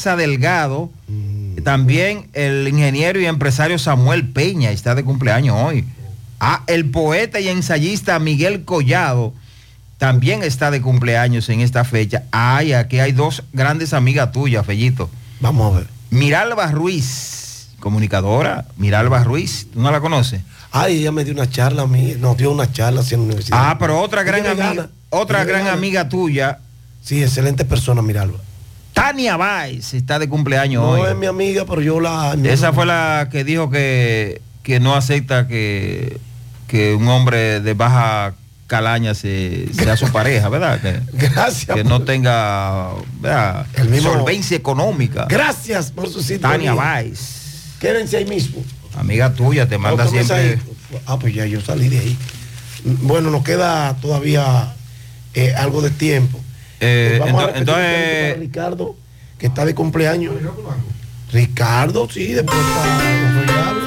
Elsa Delgado, también el ingeniero y empresario Samuel Peña está de cumpleaños hoy. Ah, el poeta y ensayista Miguel Collado también está de cumpleaños en esta fecha. Ay, aquí hay dos grandes amigas tuyas, Fellito. Vamos a ver. Miralba Ruiz, comunicadora, Miralba Ruiz, ¿tú no la conoces? Ay, ella me dio una charla a mí, nos dio una charla en la universidad. Ah, pero otra gran amiga, otra gran amiga tuya, Sí, excelente persona, Miralba. Tania Báez, está de cumpleaños No hoy. es mi amiga, pero yo la... Esa fue la que dijo que, que no acepta que, que un hombre de baja calaña se, sea su pareja, ¿verdad? Que, Gracias. que no tenga ¿verdad? El mismo- solvencia económica. Gracias por su sintonía. Tania Báez, Quédense ahí mismo. amiga tuya, te manda siempre. Ah, pues ya yo salí de ahí. Bueno, nos queda todavía eh, algo de tiempo. Eh, Pues vamos a entonces, para Ricardo, que está de cumpleaños. Ricardo, sí, después está enrollado.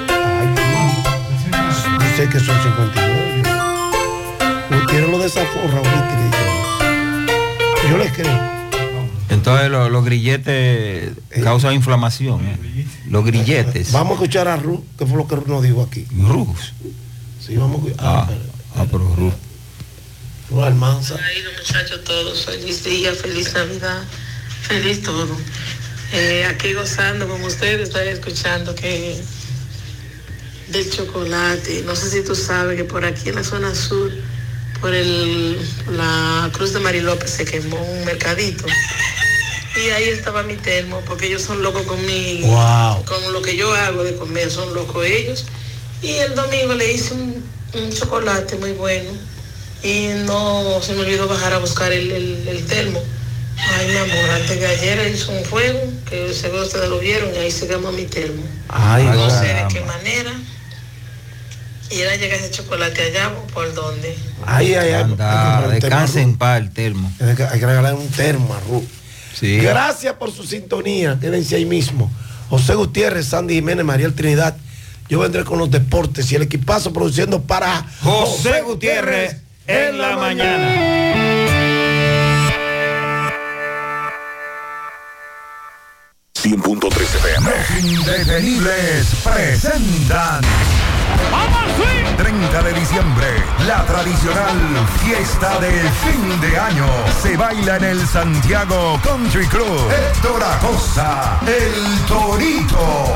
Ay, dice que son 59. Yo- Gutiérrez lo desaforra ahorita. yo- Yo le creo. entonces lo- los grilletes causan inflamación. ¿eh? Los grilletes. Vamos a escuchar a Ruth, que fue lo que Ruth nos dijo aquí. Ruth. Sí, vamos a escuchar. Ah, ah, pero Ruth. Ruth Almanza. Ay, los muchachos todos, feliz día, feliz Navidad, feliz todo. Eh, aquí gozando con ustedes, estoy escuchando que del chocolate. No sé si tú sabes que por aquí en la zona sur, por el, la Cruz de Mari López se quemó un mercadito. Y ahí estaba mi termo, porque ellos son locos con mi, Wow. con lo que yo hago de comer, son locos ellos. Y el domingo le hice un, un chocolate muy bueno y no se me olvidó bajar a buscar el, el- el termo. Ay, mi amor, antes que ayer hizo un fuego, que seguro ustedes lo vieron, y ahí se quemó mi termo. Ay, no sé de qué manera. Y era llegar ese chocolate allá, ¿o ¿por dónde? Ay, ay, ay. Anda, en paz el termo. Hay que, regalar un termo a Ruth. Sí. Gracias por su sintonía. Quédense ahí mismo. José Gutiérrez, Sandy Jiménez, María Trinidad. Yo vendré con los deportes y el equipazo produciendo para José Gutiérrez en la mañana. 100.3 FM. Los indetenibles presentan 30 de diciembre, la tradicional fiesta de fin de año. Se baila en el Santiago Country Club. Héctor Acosta, el Torito.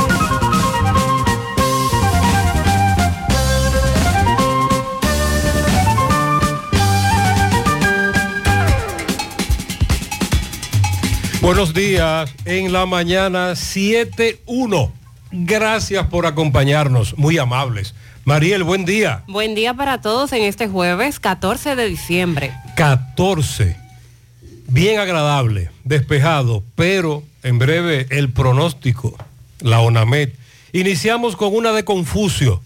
Buenos días, en la mañana 7.1. Gracias por acompañarnos, muy amables. Mariel, buen día. Buen día para todos en este jueves 14 de diciembre. 14. Bien agradable, despejado, pero en breve el pronóstico, la ONAMED. Iniciamos con una de Confucio.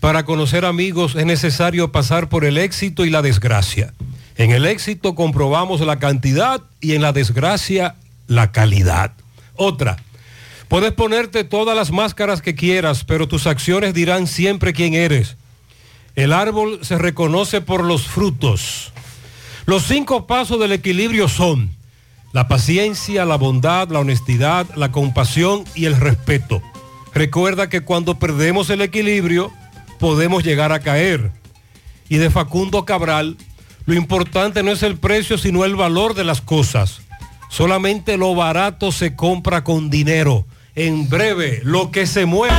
Para conocer amigos es necesario pasar por el éxito y la desgracia. En el éxito comprobamos la cantidad y en la desgracia la calidad. Otra, puedes ponerte todas las máscaras que quieras, pero tus acciones dirán siempre quién eres. El árbol se reconoce por los frutos. Los cinco pasos del equilibrio son la paciencia, la bondad, la honestidad, la compasión y el respeto. Recuerda que cuando perdemos el equilibrio podemos llegar a caer. Y de Facundo Cabral, lo importante no es el precio, sino el valor de las cosas. Solamente lo barato se compra con dinero. En breve, lo que se mueve.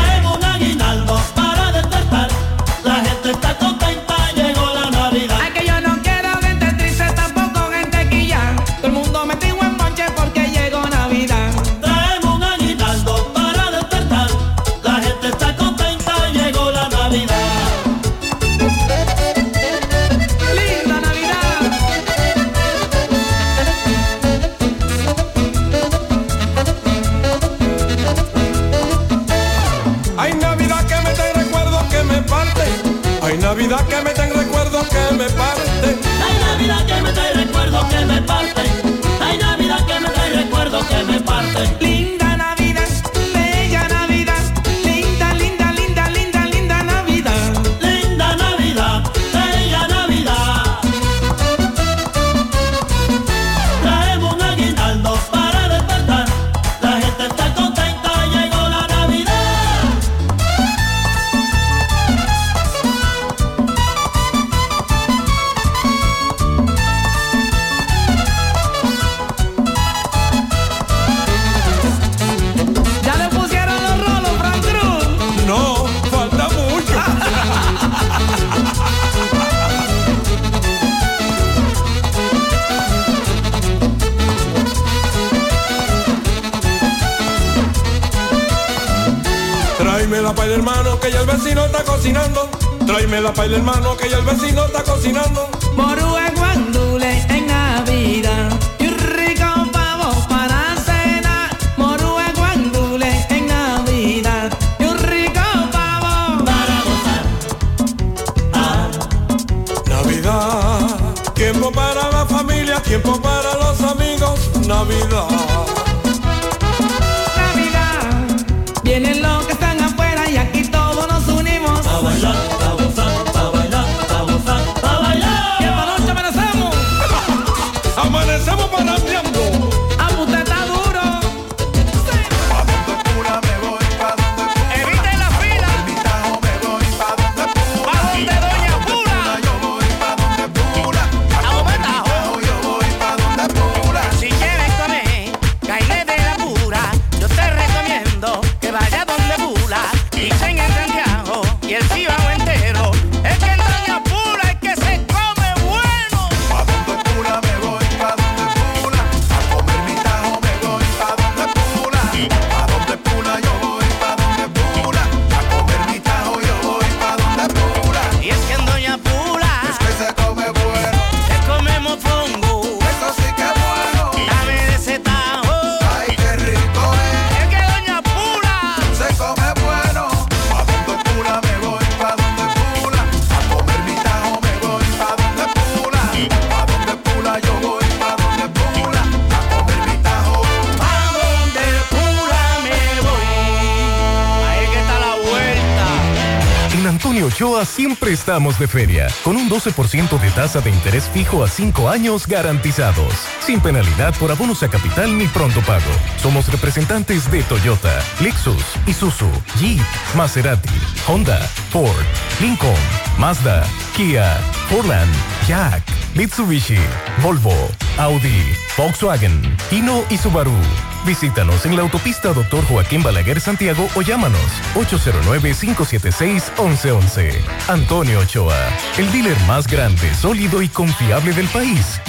Estamos de feria, con un 12% de tasa de interés fijo a 5 años garantizados, sin penalidad por abonos a capital ni pronto pago. Somos representantes de Toyota, Lexus, Isuzu, Jeep, Maserati, Honda, Ford, Lincoln, Mazda, Kia, Fordland, Jack, Mitsubishi, Volvo, Audi, Volkswagen, Hino y Subaru. Visítanos en la autopista Dr. Joaquín Balaguer Santiago o llámanos 809-576-1111. Antonio Ochoa, el dealer más grande, sólido y confiable del país.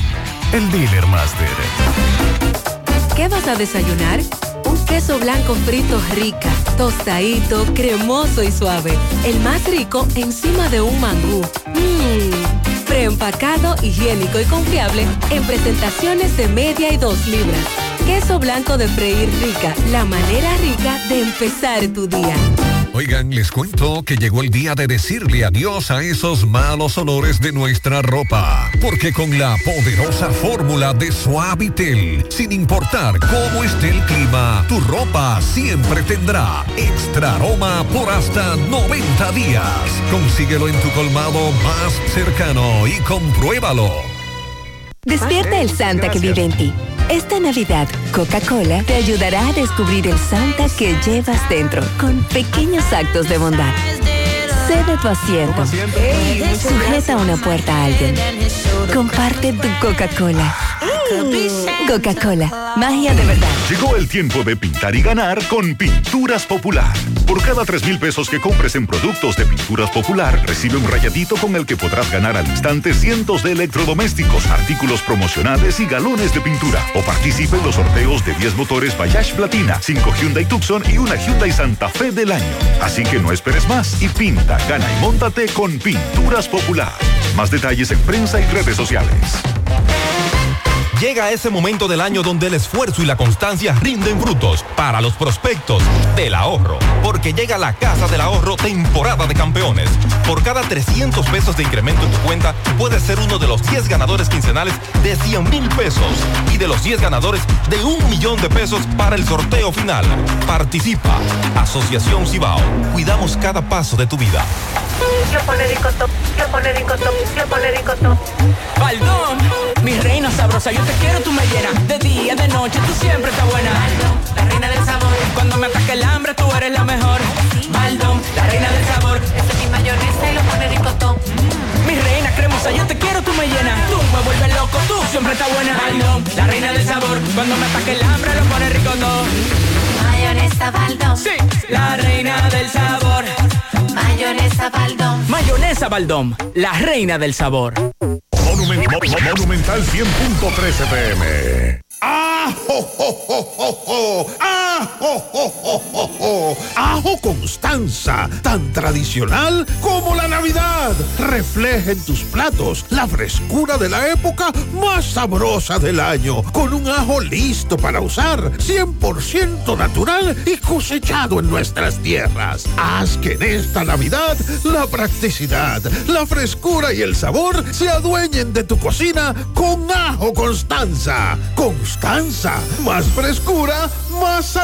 El Dealer Master. ¿Qué vas a desayunar? Un queso blanco frito rica, tostadito, cremoso y suave. El más rico encima de un mangú. Mmm, preempacado, higiénico y confiable en presentaciones de media y dos libras. Queso blanco de freír rica, la manera rica de empezar tu día. Oigan, les cuento que llegó el día de decirle adiós a esos malos olores de nuestra ropa. Porque con la poderosa fórmula de Suavitel, sin importar cómo esté el clima, tu ropa siempre tendrá extra aroma por hasta 90 días. Consíguelo en tu colmado más cercano y compruébalo. Despierta el Santa que vive en ti. Esta Navidad, Coca-Cola te ayudará a descubrir el Santa que llevas dentro con pequeños actos de bondad. Sé de tu asiento. Sujeta una puerta a alguien. Comparte tu Coca-Cola. Coca-Cola, magia de verdad. Llegó el tiempo de pintar y ganar con Pinturas Popular. Por cada 3 mil pesos que compres en productos de Pinturas Popular, recibe un rayadito con el que podrás ganar al instante cientos de electrodomésticos, artículos promocionales y galones de pintura. O participe en los sorteos de 10 motores Bayash Platina, 5 Hyundai Tucson y una Hyundai Santa Fe del año. Así que no esperes más y pinta, gana y móntate con Pinturas Popular. Más detalles en prensa y redes sociales. Llega ese momento del año donde el esfuerzo y la constancia rinden frutos para los prospectos del ahorro. Porque llega la Casa del Ahorro temporada de campeones. Por cada 300 pesos de incremento en tu cuenta, puedes ser uno de los 10 ganadores quincenales de 100 mil pesos y de los 10 ganadores de un millón de pesos para el sorteo final. Participa. Asociación Cibao. Cuidamos cada paso de tu vida. Yo pone ricotop, yo pone ricotop, yo pone ricotop. Baldón, mi reina sabrosa, yo te quiero, tú me llenas. De día, de noche, tú siempre estás buena. La reina del sabor. Cuando me ataque el hambre, tú eres la mejor. Baldón, la reina del sabor. Ese es mi mayonesa y lo pone ricotop. Mi reina cremosa, yo te quiero, tú me llenas. Tú me vuelves loco, tú siempre estás buena. Baldón, la reina del sabor. Cuando me ataque el hambre, lo pone rico todo. Mayonesa Baldón. Sí, la reina del sabor. Mayonesa Baldón. Mayonesa Baldón, la reina del sabor. Monumen- Mo- Mo- Monumental 100.13 pm. ¡Ajo, jo, jo, jo, jo! ¡Ajo, jo, jo, jo, jo! ¡Ajo Constanza! Tan tradicional como la Navidad. Refleja en tus platos la frescura de la época más sabrosa del año. Con un ajo listo para usar. 100% natural y cosechado en nuestras tierras. Haz que en esta Navidad la practicidad, la frescura y el sabor se adueñen de tu cocina con Ajo Constanza. Constanza, más frescura, más sabor.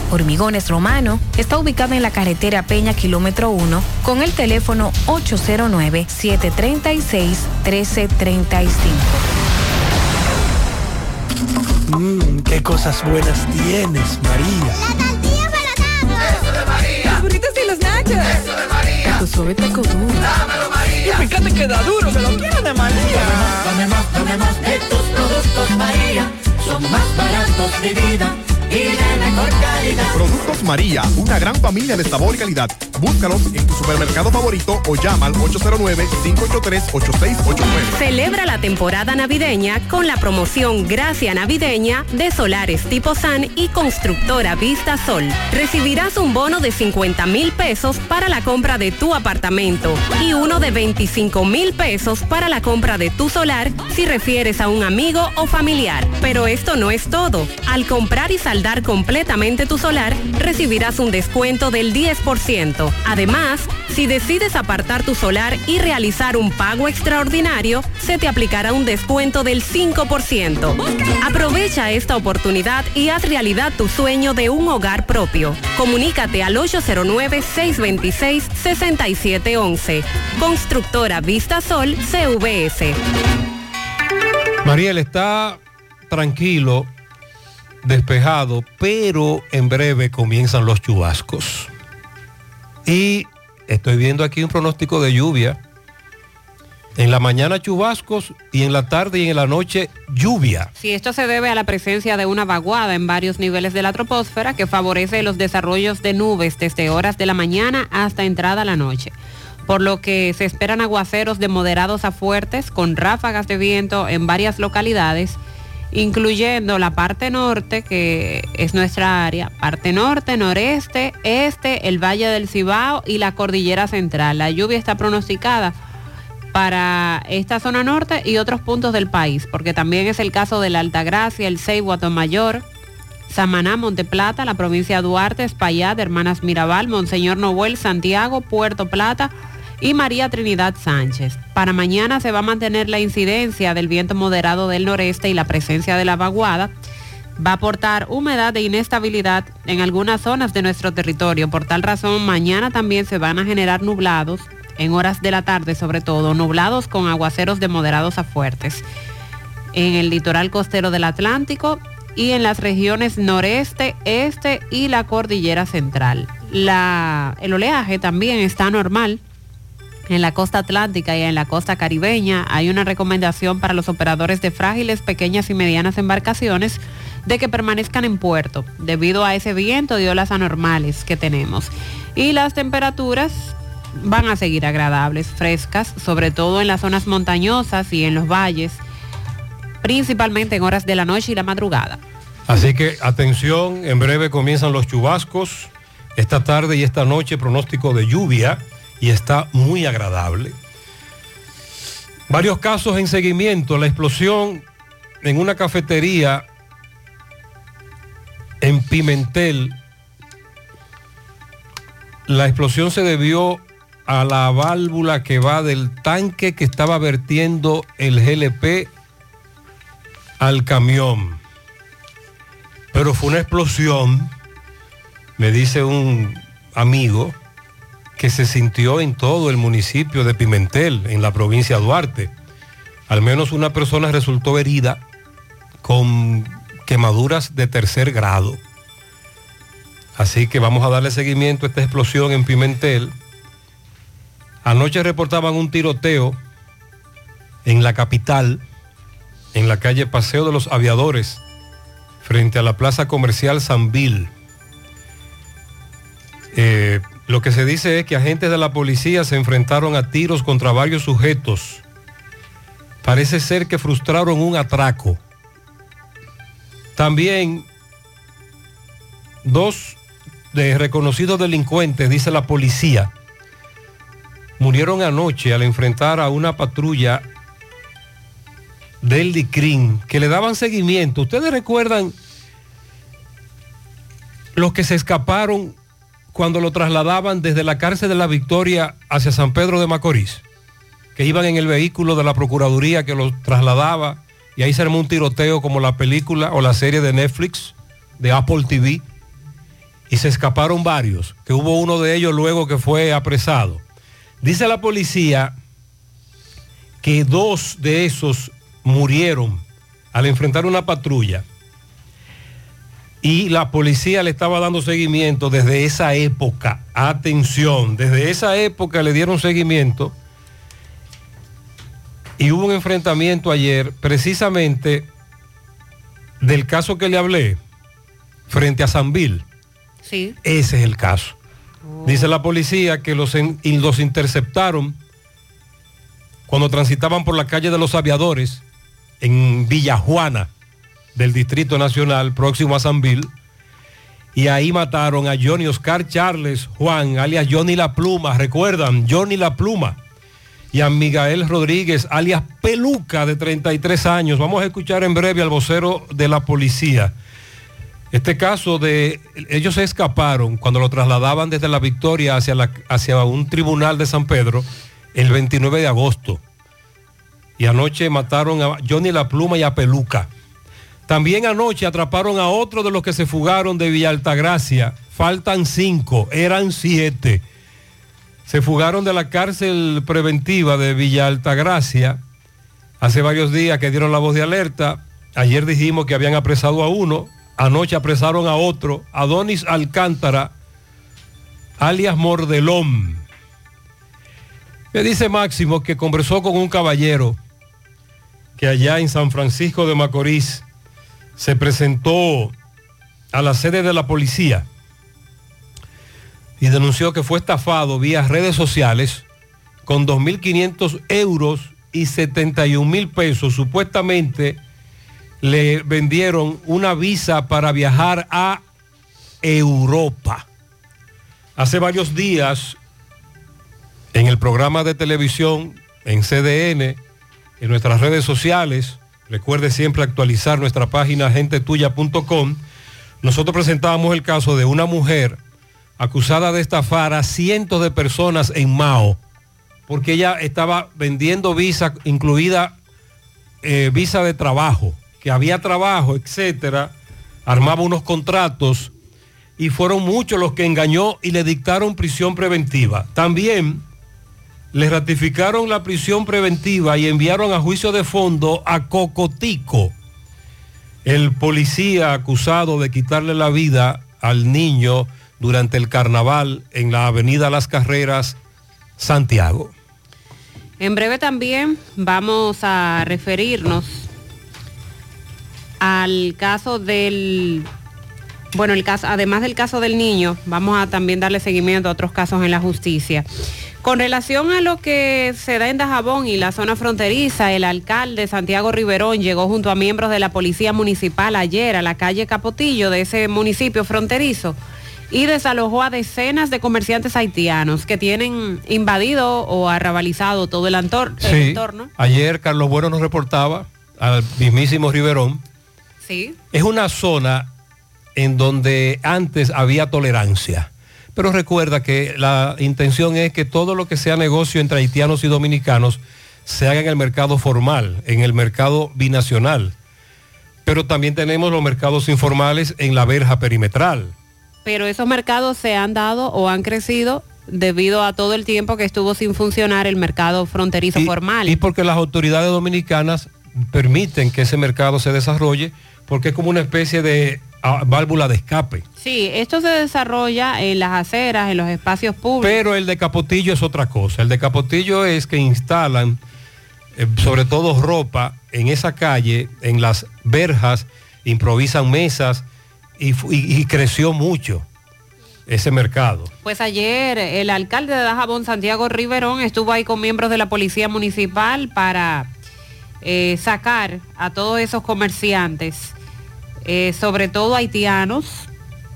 Hormigones Romano está ubicado en la carretera Peña Kilómetro 1 con el teléfono 809-736-1335. Mmm, qué cosas buenas tienes, María. La tortilla para Eso de María. Los burritos y los nachos. Eso de María. Tu suave taco duro. Dámelo, María. Y fíjate que da duro, que lo quiero de María. Dame más, dame más de tus productos, María. Son más baratos de vida y de mejor calidad. Productos María, una gran familia de sabor y calidad. Búscalos en tu supermercado favorito o llama al 809-583-8689. Celebra la temporada navideña con la promoción Gracia Navideña de Solares Tipo San y Constructora Vista Sol. Recibirás un bono de 50 mil pesos para la compra de tu apartamento y uno de 25 mil pesos para la compra de tu solar si refieres a un amigo o familiar. Pero esto no es todo. Al comprar y saldar completamente tu solar, recibirás un descuento del 10%. Además, si decides apartar tu solar y realizar un pago extraordinario, se te aplicará un descuento del 5%. Aprovecha esta oportunidad y haz realidad tu sueño de un hogar propio. Comunícate al 809-626-6711. Constructora Vista Sol CVS. Mariel está tranquilo, despejado, pero en breve comienzan los chubascos. Y estoy viendo aquí un pronóstico de lluvia. En la mañana chubascos y en la tarde y en la noche lluvia. Sí, esto se debe a la presencia de una vaguada en varios niveles de la troposfera que favorece los desarrollos de nubes desde horas de la mañana hasta entrada la noche. Por lo que se esperan aguaceros de moderados a fuertes con ráfagas de viento en varias localidades, incluyendo la parte norte, que es nuestra área, parte norte, noreste, este, el Valle del Cibao y la Cordillera Central. La lluvia está pronosticada para esta zona norte y otros puntos del país, porque también es el caso de la Altagracia, el Ceibo, Mayor, Samaná, Monteplata, la provincia de Duarte, Espaillat, Hermanas Mirabal, Monseñor Noel, Santiago, Puerto Plata y María Trinidad Sánchez. Para mañana se va a mantener la incidencia del viento moderado del noreste y la presencia de la vaguada. Va a aportar humedad e inestabilidad en algunas zonas de nuestro territorio. Por tal razón, mañana también se van a generar nublados en horas de la tarde sobre todo, nublados con aguaceros de moderados a fuertes. En el litoral costero del Atlántico y en las regiones noreste, este y la cordillera central. El oleaje también está normal. En la costa atlántica y en la costa caribeña hay una recomendación para los operadores de frágiles, pequeñas y medianas embarcaciones de que permanezcan en puerto debido a ese viento y olas anormales que tenemos. Y las temperaturas van a seguir agradables, frescas, sobre todo en las zonas montañosas y en los valles, principalmente en horas de la noche y la madrugada. Así que atención, en breve comienzan los chubascos. Esta tarde y esta noche pronóstico de lluvia y está muy agradable. Varios casos en seguimiento, la explosión en una cafetería en Pimentel. La explosión se debió a la válvula que va del tanque que estaba vertiendo el GLP al camión. Pero fue una explosión, me dice un amigo, que se sintió en todo el municipio de Pimentel, en la provincia de Duarte. Al menos una persona resultó herida con quemaduras de tercer grado. Así que vamos a darle seguimiento a esta explosión en Pimentel. Anoche reportaban un tiroteo en la capital, en la calle Paseo de los Aviadores, frente a la plaza comercial Sanvil. Lo que se dice es que agentes de la policía se enfrentaron a tiros contra varios sujetos. Parece ser que frustraron un atraco. También dos de reconocidos delincuentes, dice la policía, murieron anoche al enfrentar a una patrulla del DICRIN que le daban seguimiento. ¿Ustedes recuerdan los que se escaparon cuando lo trasladaban desde la cárcel de la Victoria hacia San Pedro de Macorís? Que iban en el vehículo de la Procuraduría que los trasladaba y ahí se armó un tiroteo como la película o la serie de Netflix de Apple TV y se escaparon varios, que hubo uno de ellos luego que fue apresado. Dice la policía que dos de esos murieron al enfrentar una patrulla y la policía le estaba dando seguimiento desde esa época. Atención, desde esa época le dieron seguimiento y hubo un enfrentamiento ayer precisamente del caso que le hablé frente a Sanville. Sí. Ese es el caso. Dice la policía que los, en- los interceptaron cuando transitaban por la calle de los aviadores en Villajuana del Distrito Nacional, próximo a Sanville. Y ahí mataron a Johnny Oscar Charles Juan, alias Johnny La Pluma. ¿Recuerdan? Johnny La Pluma. Y a Miguel Rodríguez, alias Peluca, de 33 años. Vamos a escuchar en breve al vocero de la policía. Este caso de ellos se escaparon cuando lo trasladaban desde la Victoria hacia, la- hacia un tribunal de San Pedro el 29 de agosto. Y anoche mataron a Johnny La Pluma y a Peluca. También anoche atraparon a otro de los que se fugaron de Villa Altagracia. Faltan cinco, eran siete. Se fugaron de la cárcel preventiva de Villa Altagracia hace varios días que dieron la voz de alerta. Ayer dijimos que habían apresado a uno, anoche apresaron a otro, Adonis Alcántara, alias Mordelón. Me dice Máximo que conversó con un caballero que allá en San Francisco de Macorís se presentó a la sede de la policía y denunció que fue estafado vía redes sociales con 2.500 euros y 71 mil pesos. Supuestamente le vendieron una visa para viajar a Europa. Hace varios días, en el programa de televisión, en CDN, en nuestras redes sociales, recuerde siempre actualizar nuestra página gentetuya.com, nosotros presentábamos el caso de una mujer acusada de estafar a cientos de personas en Mao, porque ella estaba vendiendo visa, incluida eh, visa de trabajo, que había trabajo, etcétera, armaba unos contratos y fueron muchos los que engañó y le dictaron prisión preventiva. También le ratificaron la prisión preventiva y enviaron a juicio de fondo a Cocotico, el policía acusado de quitarle la vida al niño durante el carnaval en la avenida Las Carreras, Santiago. En breve también vamos a referirnos al caso del, bueno, el caso, además del caso del niño, vamos a también darle seguimiento a otros casos en la justicia. Con relación a lo que se da en Dajabón y la zona fronteriza, el alcalde Santiago Riverón llegó junto a miembros de la Policía Municipal ayer a la calle Capotillo de ese municipio fronterizo y desalojó a decenas de comerciantes haitianos que tienen invadido o arrabalizado todo el, Sí, entorno. ayer Carlos Bueno nos reportaba al mismísimo Riverón. Sí. Es una zona en donde antes había tolerancia. Pero recuerda que la intención es que todo lo que sea negocio entre haitianos y dominicanos se haga en el mercado formal, en el mercado binacional. Pero también tenemos los mercados informales en la verja perimetral. Pero esos mercados se han dado o han crecido debido a todo el tiempo que estuvo sin funcionar el mercado fronterizo formal. Y porque las autoridades dominicanas permiten que ese mercado se desarrolle, porque es como una especie de válvula de escape. Sí, esto se desarrolla en las aceras, en los espacios públicos. Pero el de Capotillo es otra cosa. El de Capotillo es que instalan, eh, sobre todo ropa, en esa calle, en las verjas, improvisan mesas y, y creció mucho ese mercado. Pues ayer el alcalde de Dajabón, Santiago Riverón, estuvo ahí con miembros de la Policía Municipal para eh, sacar a todos esos comerciantes, eh, sobre todo haitianos,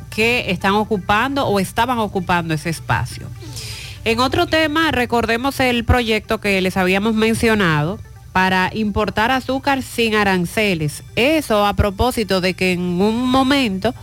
que están ocupando o estaban ocupando ese espacio. En otro tema, recordemos el proyecto que les habíamos mencionado para importar azúcar sin aranceles. Eso a propósito de que en un momento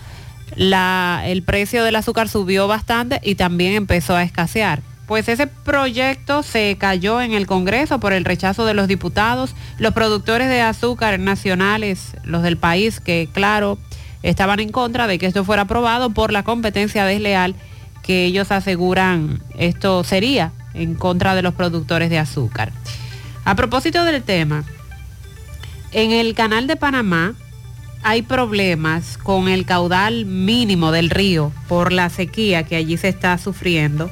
el precio del azúcar subió bastante y también empezó a escasear. Pues ese proyecto se cayó en el Congreso por el rechazo de los diputados. Los productores de azúcar nacionales, los del país, que claro, estaban en contra de que esto fuera aprobado por la competencia desleal que ellos aseguran esto sería en contra de los productores de azúcar. A propósito del tema, en el canal de Panamá hay problemas con el caudal mínimo del río por la sequía que allí se está sufriendo.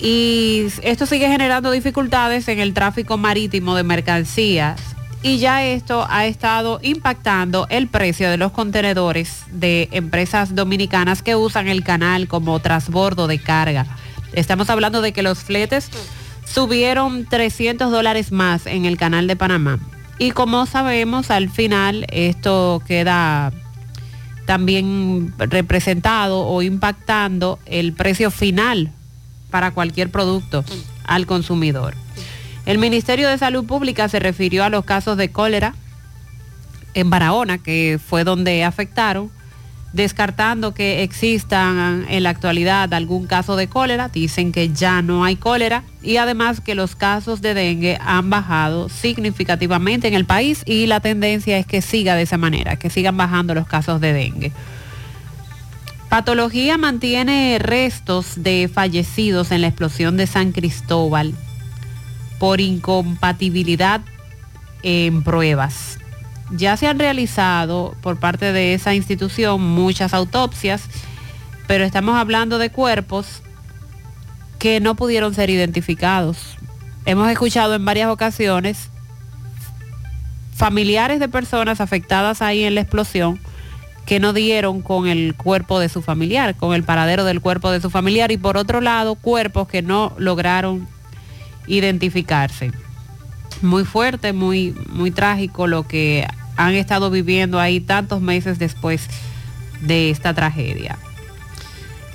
Y esto sigue generando dificultades en el tráfico marítimo de mercancías y ya esto ha estado impactando el precio de los contenedores de empresas dominicanas que usan el canal como transbordo de carga. Estamos hablando de que los fletes subieron 300 dólares más en el canal de Panamá. Y como sabemos, al final esto queda también representado o impactando el precio final para cualquier producto al consumidor. El Ministerio de Salud Pública se refirió a los casos de cólera en Barahona, que fue donde afectaron, descartando que existan en la actualidad algún caso de cólera, dicen que ya no hay cólera y además que los casos de dengue han bajado significativamente en el país y la tendencia es que siga de esa manera, que sigan bajando los casos de dengue. Patología mantiene restos de fallecidos en la explosión de San Cristóbal por incompatibilidad en pruebas. Ya se han realizado por parte de esa institución muchas autopsias, pero estamos hablando de cuerpos que no pudieron ser identificados. Hemos escuchado en varias ocasiones familiares de personas afectadas ahí en la explosión que no dieron con el cuerpo de su familiar, con el paradero del cuerpo de su familiar y por otro lado cuerpos que no lograron identificarse. Muy fuerte, muy, muy trágico lo que han estado viviendo ahí tantos meses después de esta tragedia.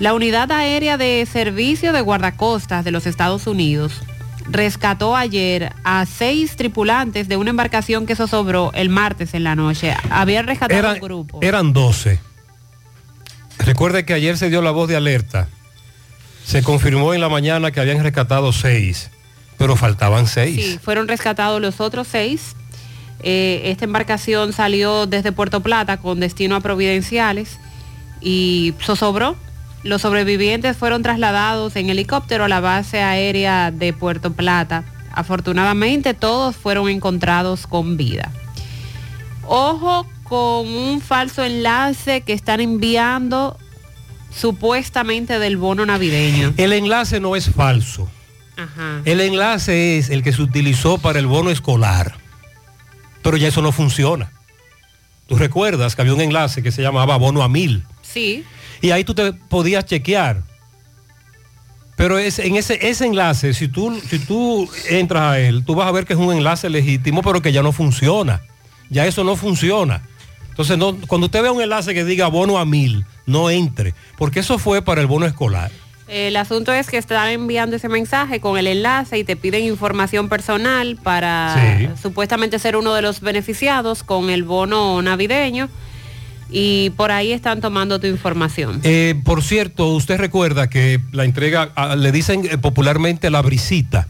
La unidad aérea de servicio de guardacostas de los Estados Unidos rescató ayer a seis tripulantes de una embarcación que zozobró el martes en la noche. Habían rescatado Eran, un grupo. eran 12. Recuerde que ayer se dio la voz de alerta. Se confirmó en la mañana que habían rescatado seis, pero faltaban seis. Sí, fueron rescatados los otros seis. Eh, esta embarcación salió desde Puerto Plata con destino a Providenciales y zozobró. Los sobrevivientes fueron trasladados en helicóptero a la base aérea de Puerto Plata. Afortunadamente todos fueron encontrados con vida. Ojo con un falso enlace que están enviando supuestamente del bono navideño. El enlace no es falso. Ajá. El enlace es el que se utilizó para el bono escolar. Pero ya eso no funciona. Tú recuerdas que había un enlace que se llamaba bono a mil. Sí. Y ahí tú te podías chequear. Pero es, en ese, ese enlace, si tú, si tú entras a él, tú vas a ver que es un enlace legítimo, pero que ya no funciona. Ya eso no funciona. Entonces, no, cuando usted vea un enlace que diga bono a mil, no entre, porque eso fue para el bono escolar. El asunto es que están enviando ese mensaje con el enlace y te piden información personal para Sí. supuestamente ser uno de los beneficiados con el bono navideño y por ahí están tomando tu información. Eh, por cierto, usted recuerda que la entrega, le dicen eh, popularmente la brisita.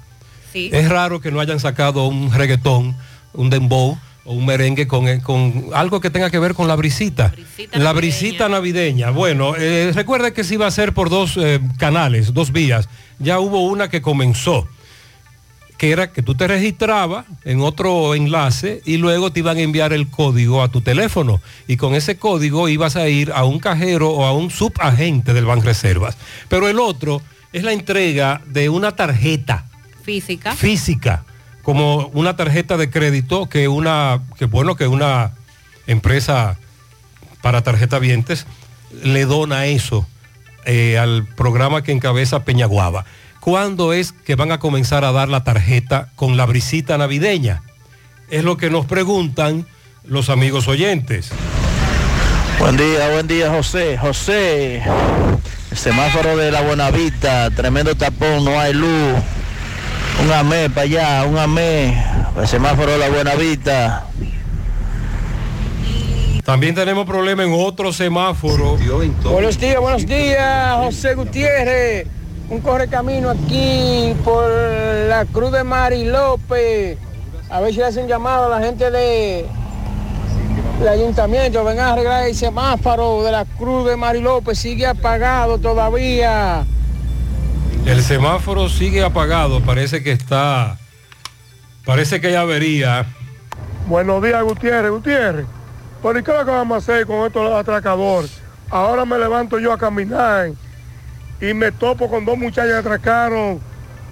Sí. Es raro que no hayan sacado un reggaetón, un dembow o un merengue con, eh, con algo que tenga que ver con la brisita. la brisita navideña. Bueno, eh, recuerda que se iba a hacer por dos eh, canales, dos vías. Ya hubo una que comenzó, que era que tú te registrabas en otro enlace y luego te iban a enviar el código a tu teléfono. Y con ese código ibas a ir a un cajero o a un subagente del Banreservas. Pero el otro es la entrega de una tarjeta Física. física, como una tarjeta de crédito que una, que bueno, que una empresa para tarjetavientes le dona eso eh, al programa que encabeza Peñaguaba. ¿Cuándo es que van a comenzar a dar la tarjeta con la brisita navideña? Es lo que nos preguntan los amigos oyentes. Buen día, buen día José. José, el semáforo de la Buenavista, tremendo tapón, no hay luz. Un amé para allá, un amé. El semáforo de la Buenavista. También tenemos problema en otro semáforo. Buenos días, buenos días, José Gutiérrez. Un correcamino aquí por la Cruz de Mari López. A ver si le hacen llamado a la gente de el ayuntamiento venga a arreglar el semáforo de la Cruz de Mari López, sigue apagado todavía. El semáforo sigue apagado, parece que está, parece que hay avería. Buenos días, Gutiérrez. Gutiérrez, ¿por qué lo que vamos a hacer con estos atracadores? Ahora me levanto yo a caminar y me topo con dos muchachos que atracaron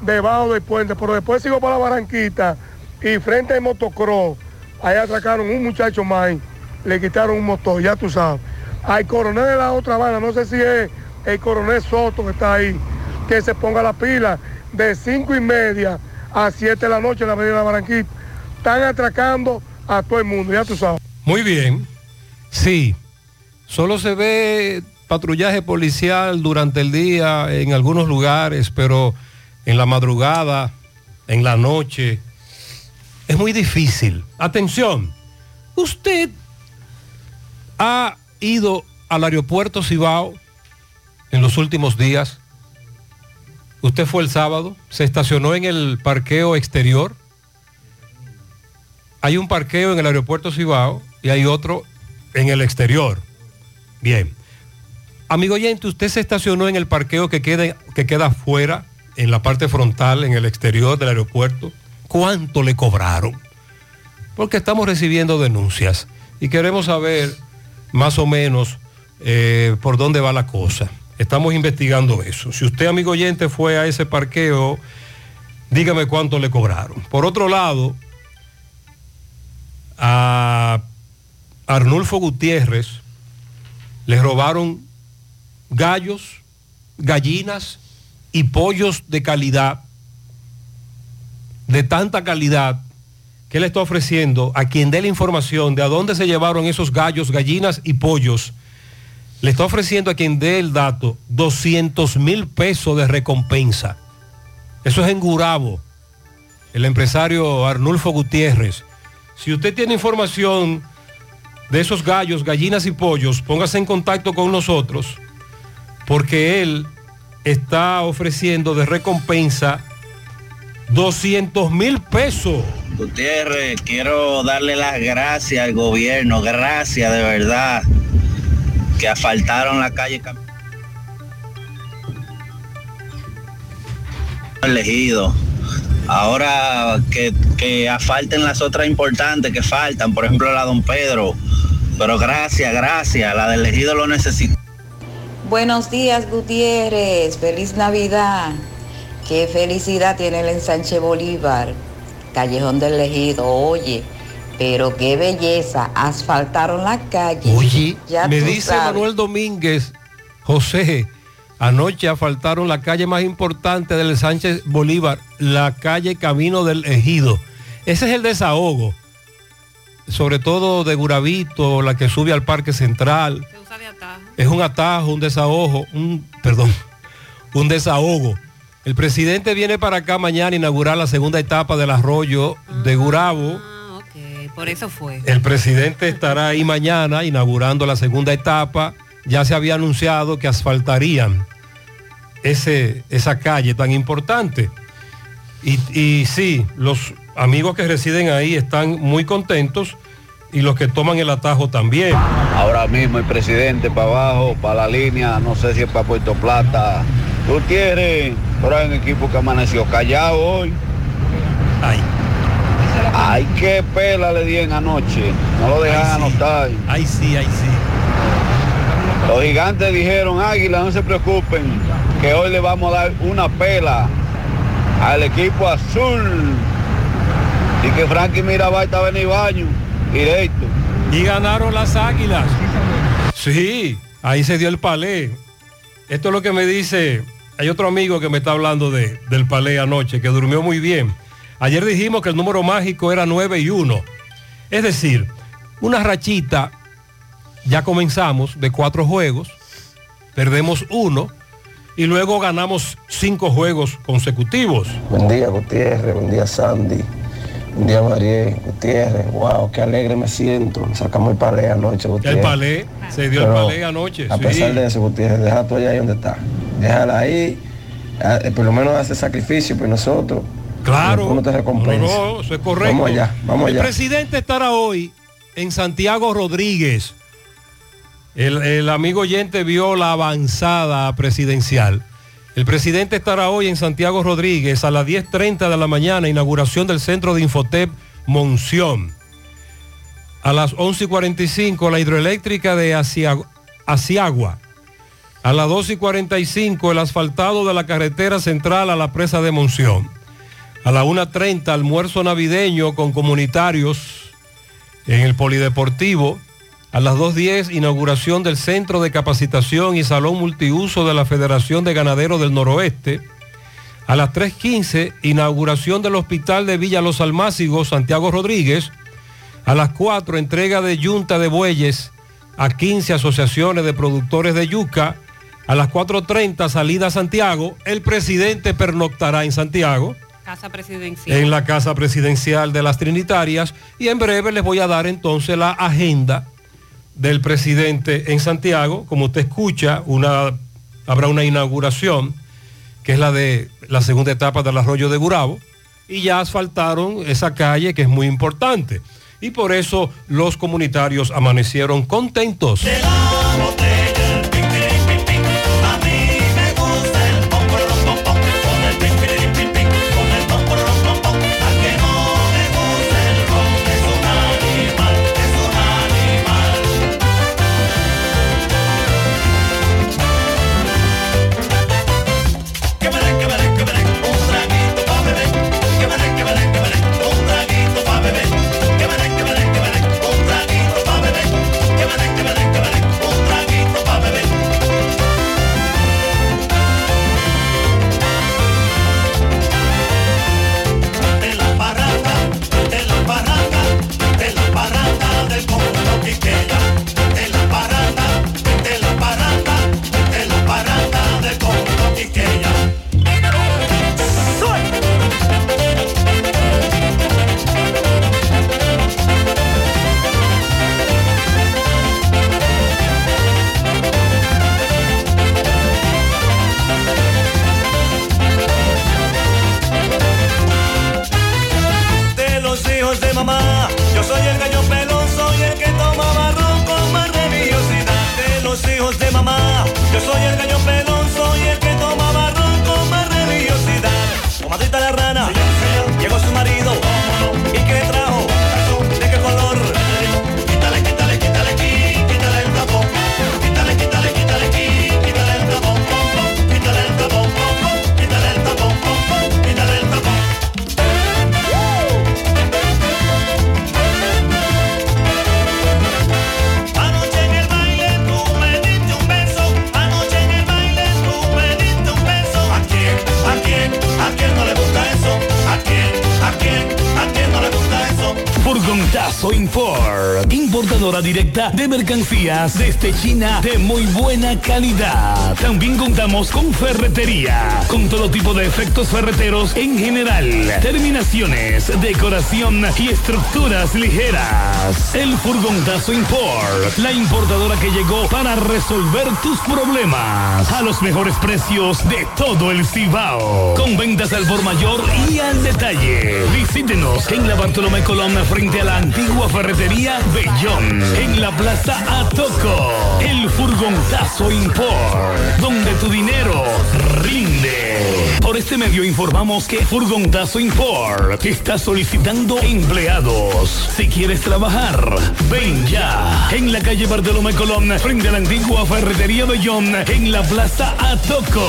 debajo del puente, pero después sigo para la Barranquita y frente al motocross, ahí atracaron un muchacho más, le quitaron un motor, ya tú sabes. Al coronel de la otra banda, no sé si es el coronel Soto que está ahí, que se ponga la pila de cinco y media a 7 de la noche en la avenida de la Barranquita. Están atracando a todo el mundo, ya tú sabes. Muy bien, sí, solo se ve patrullaje policial durante el día en algunos lugares, pero en la madrugada, en la noche, es muy difícil. Atención, usted ha ido al aeropuerto Cibao en los últimos días. Usted fue el sábado, se estacionó en el parqueo exterior. Hay un parqueo en el aeropuerto Cibao y hay otro en el exterior. Bien. Amigo oyente, usted se estacionó en el parqueo que queda, que queda en la parte frontal, en el exterior del aeropuerto. ¿Cuánto le cobraron? Porque estamos recibiendo denuncias y queremos saber más o menos eh, por dónde va la cosa. Estamos investigando eso. Si usted, amigo oyente, fue a ese parqueo, dígame cuánto le cobraron. Por otro lado, a Arnulfo Gutiérrez le robaron gallos, gallinas y pollos de calidad, de tanta calidad, que le está ofreciendo a quien dé la información de a dónde se llevaron esos gallos, gallinas y pollos. Le está ofreciendo a quien dé el dato 200 mil pesos de recompensa. Eso es en Gurabo. El empresario Arnulfo Gutiérrez. Si usted tiene información de esos gallos, gallinas y pollos, póngase en contacto con nosotros porque él está ofreciendo de recompensa 200 mil pesos. Gutiérrez, quiero darle las gracias al gobierno, gracias de verdad, que asfaltaron la calle Cam- elegido. Ahora que, que asfalten las otras importantes que faltan, por ejemplo la Don Pedro. Pero gracias, gracias, la del elegido lo necesita. Buenos días, Gutiérrez. Feliz Navidad. Qué felicidad tiene el ensanche Bolívar. Callejón del Ejido. Oye, pero qué belleza. Asfaltaron la calle. Oye, Ya me dice sabes. Manuel Domínguez, José, anoche asfaltaron la calle más importante del Sánchez Bolívar, la calle Camino del Ejido. Ese es el desahogo, sobre todo de Guravito, la que sube al Parque Central. Es un atajo, un desahogo, un, perdón, un desahogo. El presidente viene para acá mañana a inaugurar la segunda etapa del arroyo de Gurabo. Eh, por eso fue. El presidente estará ahí mañana inaugurando la segunda etapa. Ya se había anunciado que asfaltarían ese, esa calle tan importante. Y, y sí, los amigos que residen ahí están muy contentos y los que toman el atajo también. Ahora mismo el presidente para abajo, para la línea, no sé si es para Puerto Plata. Gutiérrez, pero hay un equipo que amaneció callado hoy. Ay. Ay, qué pela le dieron anoche. No lo dejan anotar. Ay, sí, ay, sí. Los gigantes dijeron, Águila, no se preocupen, que hoy le vamos a dar una pela al equipo azul. Y que Frankie Mirabal estaba en el baño, directo. Y ganaron las águilas. Sí, ahí se dio el palé. Esto es lo que me dice, hay otro amigo que me está hablando de, del palé anoche, que durmió muy bien. Ayer dijimos que el número mágico era 9 y 1. Es decir, una rachita, ya comenzamos de cuatro juegos, perdemos uno y luego ganamos cinco juegos consecutivos. Buen día, Gutiérrez. Buen día, Sandy. María. Gutiérrez. Wow, qué alegre me siento. Sacamos el palé anoche, Gutiérrez. El palé, se dio Pero, el palé anoche. A sí. pesar de eso, Gutiérrez, deja tú allá ahí donde está. Déjala ahí. ah, eh, Por lo menos hace sacrificio por nosotros. Claro. Uno te recompensa. No, no, eso es correcto. Vamos allá, vamos el allá. presidente estará hoy en Santiago Rodríguez. El, el amigo oyente vio la avanzada presidencial. El presidente estará hoy en Santiago Rodríguez a las 10.30 de la mañana, inauguración del centro de Infotep Monción. A las 11.45 la hidroeléctrica de Asia- Asiagua. A las 12.45 el asfaltado de la carretera central a la presa de Monción. A la 1.30 almuerzo navideño con comunitarios en el Polideportivo. A las 2.10 inauguración del Centro de Capacitación y Salón Multiuso de la Federación de Ganaderos del Noroeste. A las 3.15 inauguración del Hospital de Villa Los Almácigos, Santiago Rodríguez. A las 4 entrega de Yunta de Bueyes a 15 asociaciones de productores de yuca. A las 4.30 salida a Santiago. El presidente pernoctará en Santiago Casa presidencial. en la Casa Presidencial de las Trinitarias y en breve les voy a dar entonces la agenda del presidente en Santiago. Como usted escucha, habrá una inauguración que es la de la segunda etapa del arroyo de Gurabo y ya asfaltaron esa calle que es muy importante. Y por eso los comunitarios amanecieron contentos. Directa de mercancías desde China de muy buena calidad. También contamos con ferretería, con todo tipo de efectos ferreteros en general, terminaciones, decoración y estructuras ligeras. El Furgontazo Import, la importadora que llegó para resolver tus problemas a los mejores precios de todo el Cibao. Con ventas al por mayor y al detalle. Visítenos en la Bartolomé Colón frente a la antigua ferretería Bellón. En la Plaza Atoco. El Furgontazo Import. Donde tu dinero rinde. Por este medio informamos que Furgontazo Import está solicitando empleados. Si quieres trabajar, ven ya. En la calle Bartolomé Colón frente a la antigua ferretería Bellón. En la Plaza Atoco.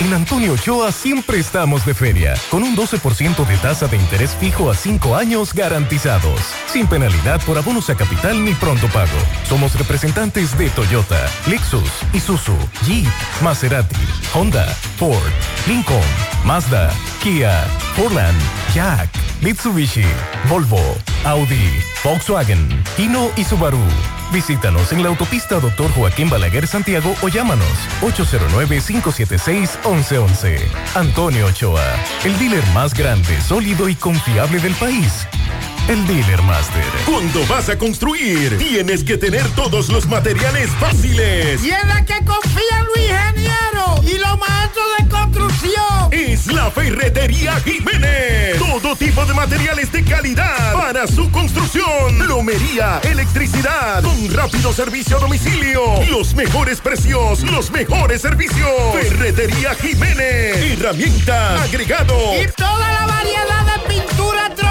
En Antonio Ochoa siempre estamos de feria, con un 12% de tasa de interés fijo a 5 años garantizados, sin penalidad por abonos a capital ni pronto pago. Somos representantes de Toyota, Lexus, Isuzu, Jeep, Maserati, Honda, Ford, Lincoln, Mazda, Kia, Portland, Jack, Mitsubishi, Volvo, Audi, Volkswagen, Hino y Subaru. Visítanos en la autopista Dr. Joaquín Balaguer Santiago o llámanos 809-576-1111. Antonio Ochoa, el dealer más grande, sólido y confiable del país. El dealer master. Cuando vas a construir, tienes que tener todos los materiales fáciles. Y en la que confían los ingenieros y los maestros de construcción. Es la Ferretería Jiménez. Todo tipo de materiales de calidad para su construcción. Plomería, electricidad, con rápido servicio a domicilio. Los mejores precios, los mejores servicios. Ferretería Jiménez. Herramienta, agregado. Y toda la variedad de pintura.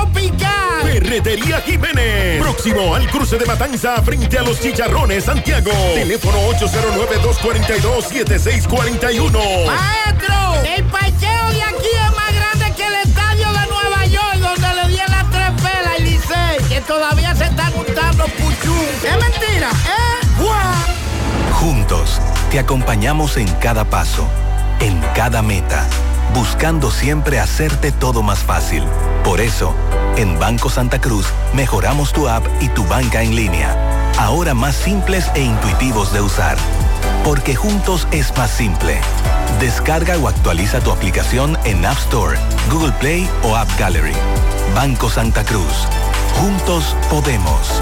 Ferretería Jiménez. Próximo al cruce de Matanza frente a los Chicharrones, Santiago. Teléfono 809-242-7641. Maestro, el parqueo de aquí es más grande que el estadio de Nueva York, donde le dieron las tres pelas y Licey, que todavía se están juntando puchú. Es mentira, ¿eh? ¡Guau! Juntos, te acompañamos en cada paso, en cada meta, buscando siempre hacerte todo más fácil. Por eso, en Banco Santa Cruz mejoramos tu app y tu banca en línea, ahora más simples e intuitivos de usar. Porque juntos es más simple. Descarga o actualiza tu aplicación en App Store, Google Play o App Gallery. Banco Santa Cruz. Juntos podemos.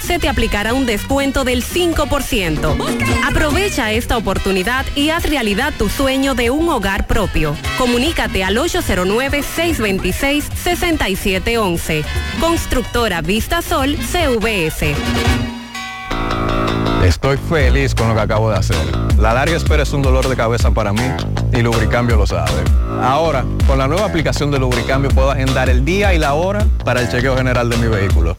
se te aplicará un descuento del 5%. Aprovecha esta oportunidad y haz realidad tu sueño de un hogar propio. Comunícate al 809-626-6711. Constructora Vista Sol CVS. Estoy feliz con lo que acabo de hacer. La larga espera es un dolor de cabeza para mí y Lubricambio lo sabe. Ahora, con la nueva aplicación de Lubricambio puedo agendar el día y la hora para el chequeo general de mi vehículo.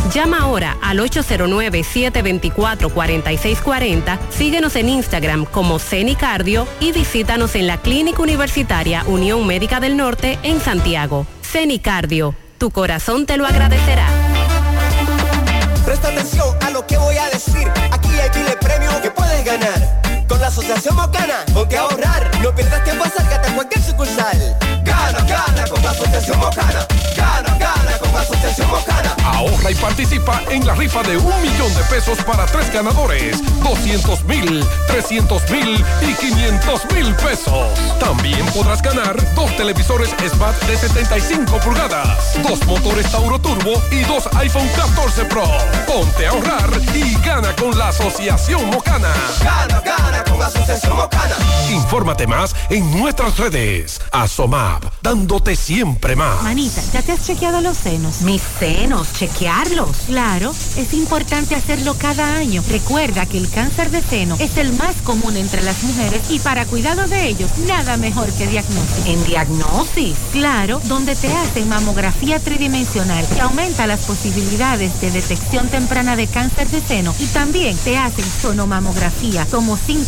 Llama ahora al 809-724-4640, síguenos en Instagram como CENICardio y visítanos en la Clínica Universitaria Unión Médica del Norte en Santiago. CENICardio, tu corazón te lo agradecerá. Presta atención a lo que voy a decir. Aquí hay que puedes ganar. Con la Asociación Mocana, ponte a ahorrar. No pierdas tiempo, acércate a cualquier sucursal. Gana, gana con la Asociación Mocana. Gana, gana con la Asociación Llama y participa en la rifa de un millón de pesos para tres ganadores, 200 mil, 300 mil y 500 mil pesos. También podrás ganar dos televisores Smart de 75 pulgadas, dos motores Tauro Turbo y dos iPhone 14 Pro. Ponte a ahorrar y gana con la Asociación Mocana. Gana, gana con Asociación Mocana. Infórmate más en nuestras redes. Asomap, dándote siempre más. Manita, ¿ya te has chequeado los senos? Mis senos, chequearlos. Claro, es importante hacerlo cada año. Recuerda que el cáncer de seno es el más común entre las mujeres y para cuidado de ellos, nada mejor que diagnóstico. ¿En diagnosis? Claro, donde te hacen mamografía tridimensional que aumenta las posibilidades de detección temprana de cáncer de seno y también te hacen sonomamografía,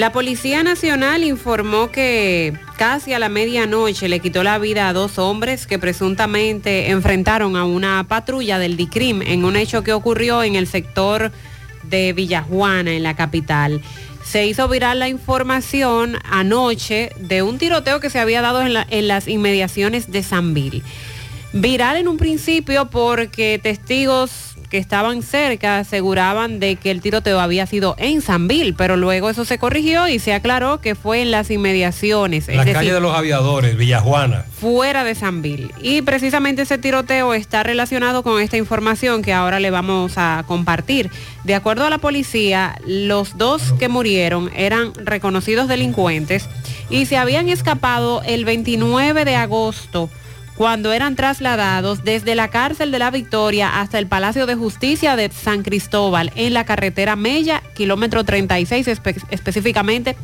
La Policía Nacional informó que casi a la medianoche le quitó la vida a dos hombres que presuntamente enfrentaron a una patrulla del DICRIM en un hecho que ocurrió en el sector de Villajuana, en la capital. Se hizo viral la información anoche de un tiroteo que se había dado en, la- en las inmediaciones de Sanville. Viral en un principio porque testigos que estaban cerca aseguraban de que el tiroteo había sido en Sanville, pero luego eso se corrigió y se aclaró que fue en las inmediaciones, es La decir, calle de los aviadores, Villajuana. fuera de Sanville. Y precisamente ese tiroteo está relacionado con esta información que ahora le vamos a compartir. De acuerdo a la policía, los dos que murieron eran reconocidos delincuentes y se habían escapado el 29 de agosto cuando eran trasladados desde la cárcel de la Victoria hasta el Palacio de Justicia de San Cristóbal en la carretera Mella, kilómetro 36 espe- específicamente,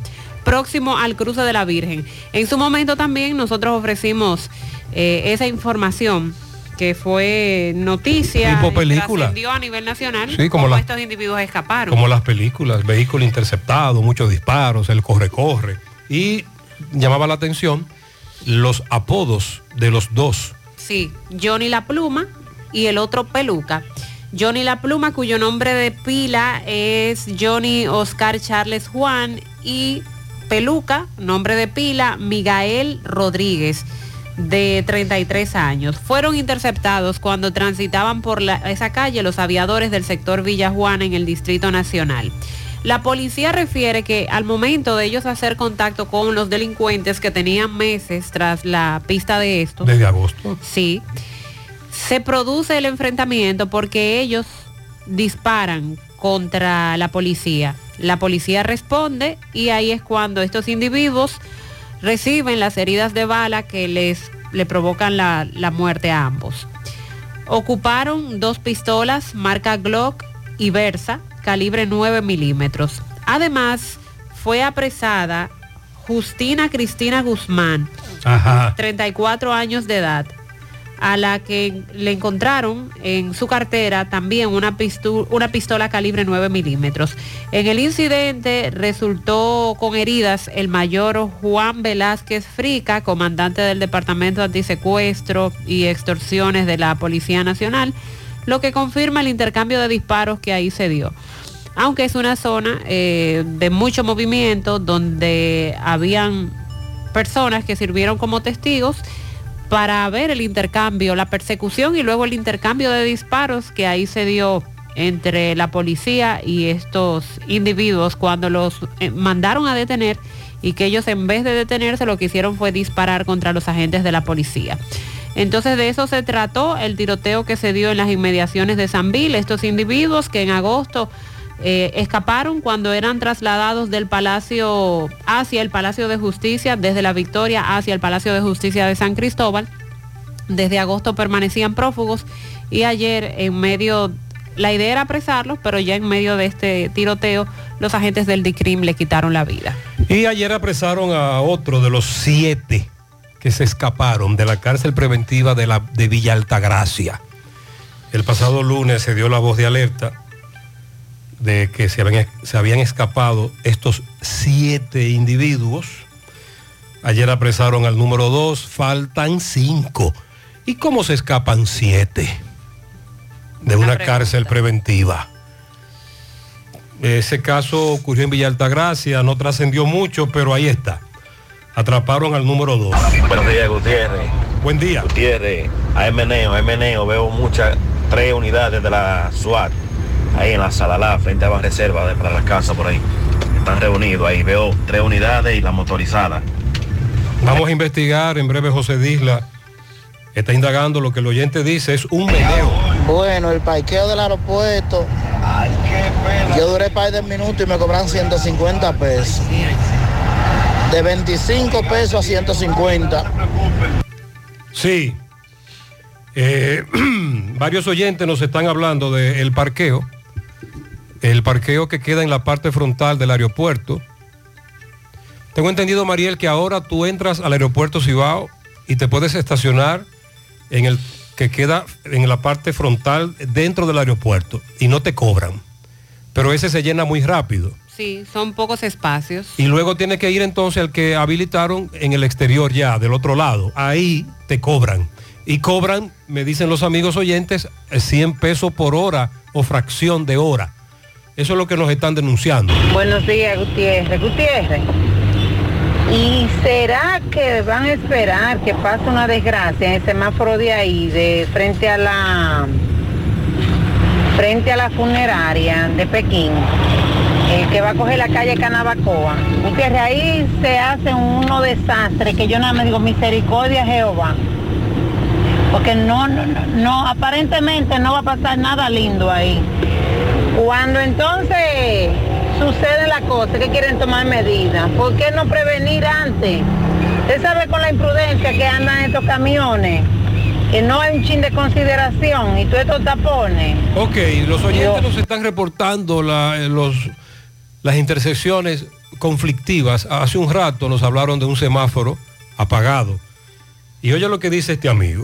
próximo al cruce de la Virgen. En su momento también nosotros ofrecimos eh, esa información que fue noticia Tipo y película. trascendió a nivel nacional Sí, como la- estos individuos escaparon. Como las películas, vehículo interceptado, muchos disparos, el corre-corre. Y llamaba la atención los apodos de los dos. Sí, Johnny La Pluma y el otro Peluca. Johnny La Pluma, cuyo nombre de pila es Johnny Oscar Charles Juan y Peluca, nombre de pila Miguel Rodríguez, de 33 años. Fueron interceptados cuando transitaban por la- esa calle los aviadores del sector Villa Juana en el Distrito Nacional. La policía refiere que al momento de ellos hacer contacto con los delincuentes que tenían meses tras la pista de esto, Desde agosto. Sí. Se produce el enfrentamiento porque ellos disparan contra la policía. La policía responde y ahí es cuando estos individuos reciben las heridas de bala que les le provocan la, la muerte a ambos. Ocuparon dos pistolas marca Glock y Versa, calibre 9 milímetros. Además, fue apresada Justina Cristina Guzmán, Ajá. 34 años de edad, a la que le encontraron en su cartera también una, pistu- una pistola calibre 9 milímetros. En el incidente resultó con heridas el mayor Juan Velázquez Frica, comandante del Departamento de Antisecuestro y Extorsiones de la Policía Nacional, lo que confirma el intercambio de disparos que ahí se dio aunque es una zona eh, de mucho movimiento donde habían personas que sirvieron como testigos para ver el intercambio, la persecución y luego el intercambio de disparos que ahí se dio entre la policía y estos individuos cuando los eh, mandaron a detener y que ellos en vez de detenerse lo que hicieron fue disparar contra los agentes de la policía. Entonces de eso se trató el tiroteo que se dio en las inmediaciones de San Vil. Estos individuos que en agosto eh, escaparon cuando eran trasladados del Palacio hacia el Palacio de Justicia, desde la Victoria hacia el Palacio de Justicia de San Cristóbal. Desde agosto permanecían prófugos y ayer en medio, la idea era apresarlos, pero ya en medio de este tiroteo los agentes del DICRIM le quitaron la vida. Y ayer apresaron a otro de los siete que se escaparon de la cárcel preventiva de, la, de Villa Altagracia. El pasado lunes se dio la voz de alerta de que se habían, se habían escapado estos siete individuos. Ayer apresaron al número dos, faltan cinco. ¿Y cómo se escapan siete de una cárcel preventiva? Ese caso ocurrió en Villa Altagracia, no trascendió mucho, pero ahí está. Atraparon al número dos. Buenos días, Gutiérrez. Buen día. Gutiérrez, a Meneo, a Meneo, veo muchas, tres unidades de la SWAT ahí en la Salalá, frente a la reserva de, para la casa por ahí. Están reunidos ahí, veo tres unidades y la motorizada. Vamos a investigar en breve José Disla. Está indagando lo que el oyente dice, es un meneo. Bueno, el parqueo del aeropuerto. Yo duré par de minutos y me cobran 150 pesos. De 25 pesos a 150. Sí. Eh, varios oyentes nos están hablando del parqueo. El parqueo que queda en la parte frontal del aeropuerto. Tengo entendido, Mariel, que ahora tú entras al aeropuerto Cibao y te puedes estacionar en el que queda en la parte frontal dentro del aeropuerto y no te cobran. Pero ese se llena muy rápido. Sí, son pocos espacios. Y luego tienes que ir entonces al que habilitaron en el exterior ya, del otro lado. Ahí te cobran. Y cobran, me dicen los amigos oyentes, 100 pesos por hora o fracción de hora. Eso es lo que nos están denunciando. Buenos días, Gutiérrez. Gutiérrez. ¿Y será que van a esperar que pase una desgracia en el semáforo de ahí, de frente a la frente a la funeraria de Pekín? El que va a coger la calle Canabacoa. Gutiérrez, ahí se hacen unos desastres que yo nada me digo misericordia Jehová. Porque no, no, aparentemente no va a pasar nada lindo ahí. Cuando entonces sucede la cosa, que quieren tomar medidas, ¿por qué no prevenir antes? Usted sabe con la imprudencia que andan estos camiones, que no hay un chin de consideración y todos estos tapones. Ok, los oyentes nos están reportando la- eh, los, las intersecciones conflictivas. Hace un rato nos hablaron de un semáforo apagado. Y oye lo que dice este amigo.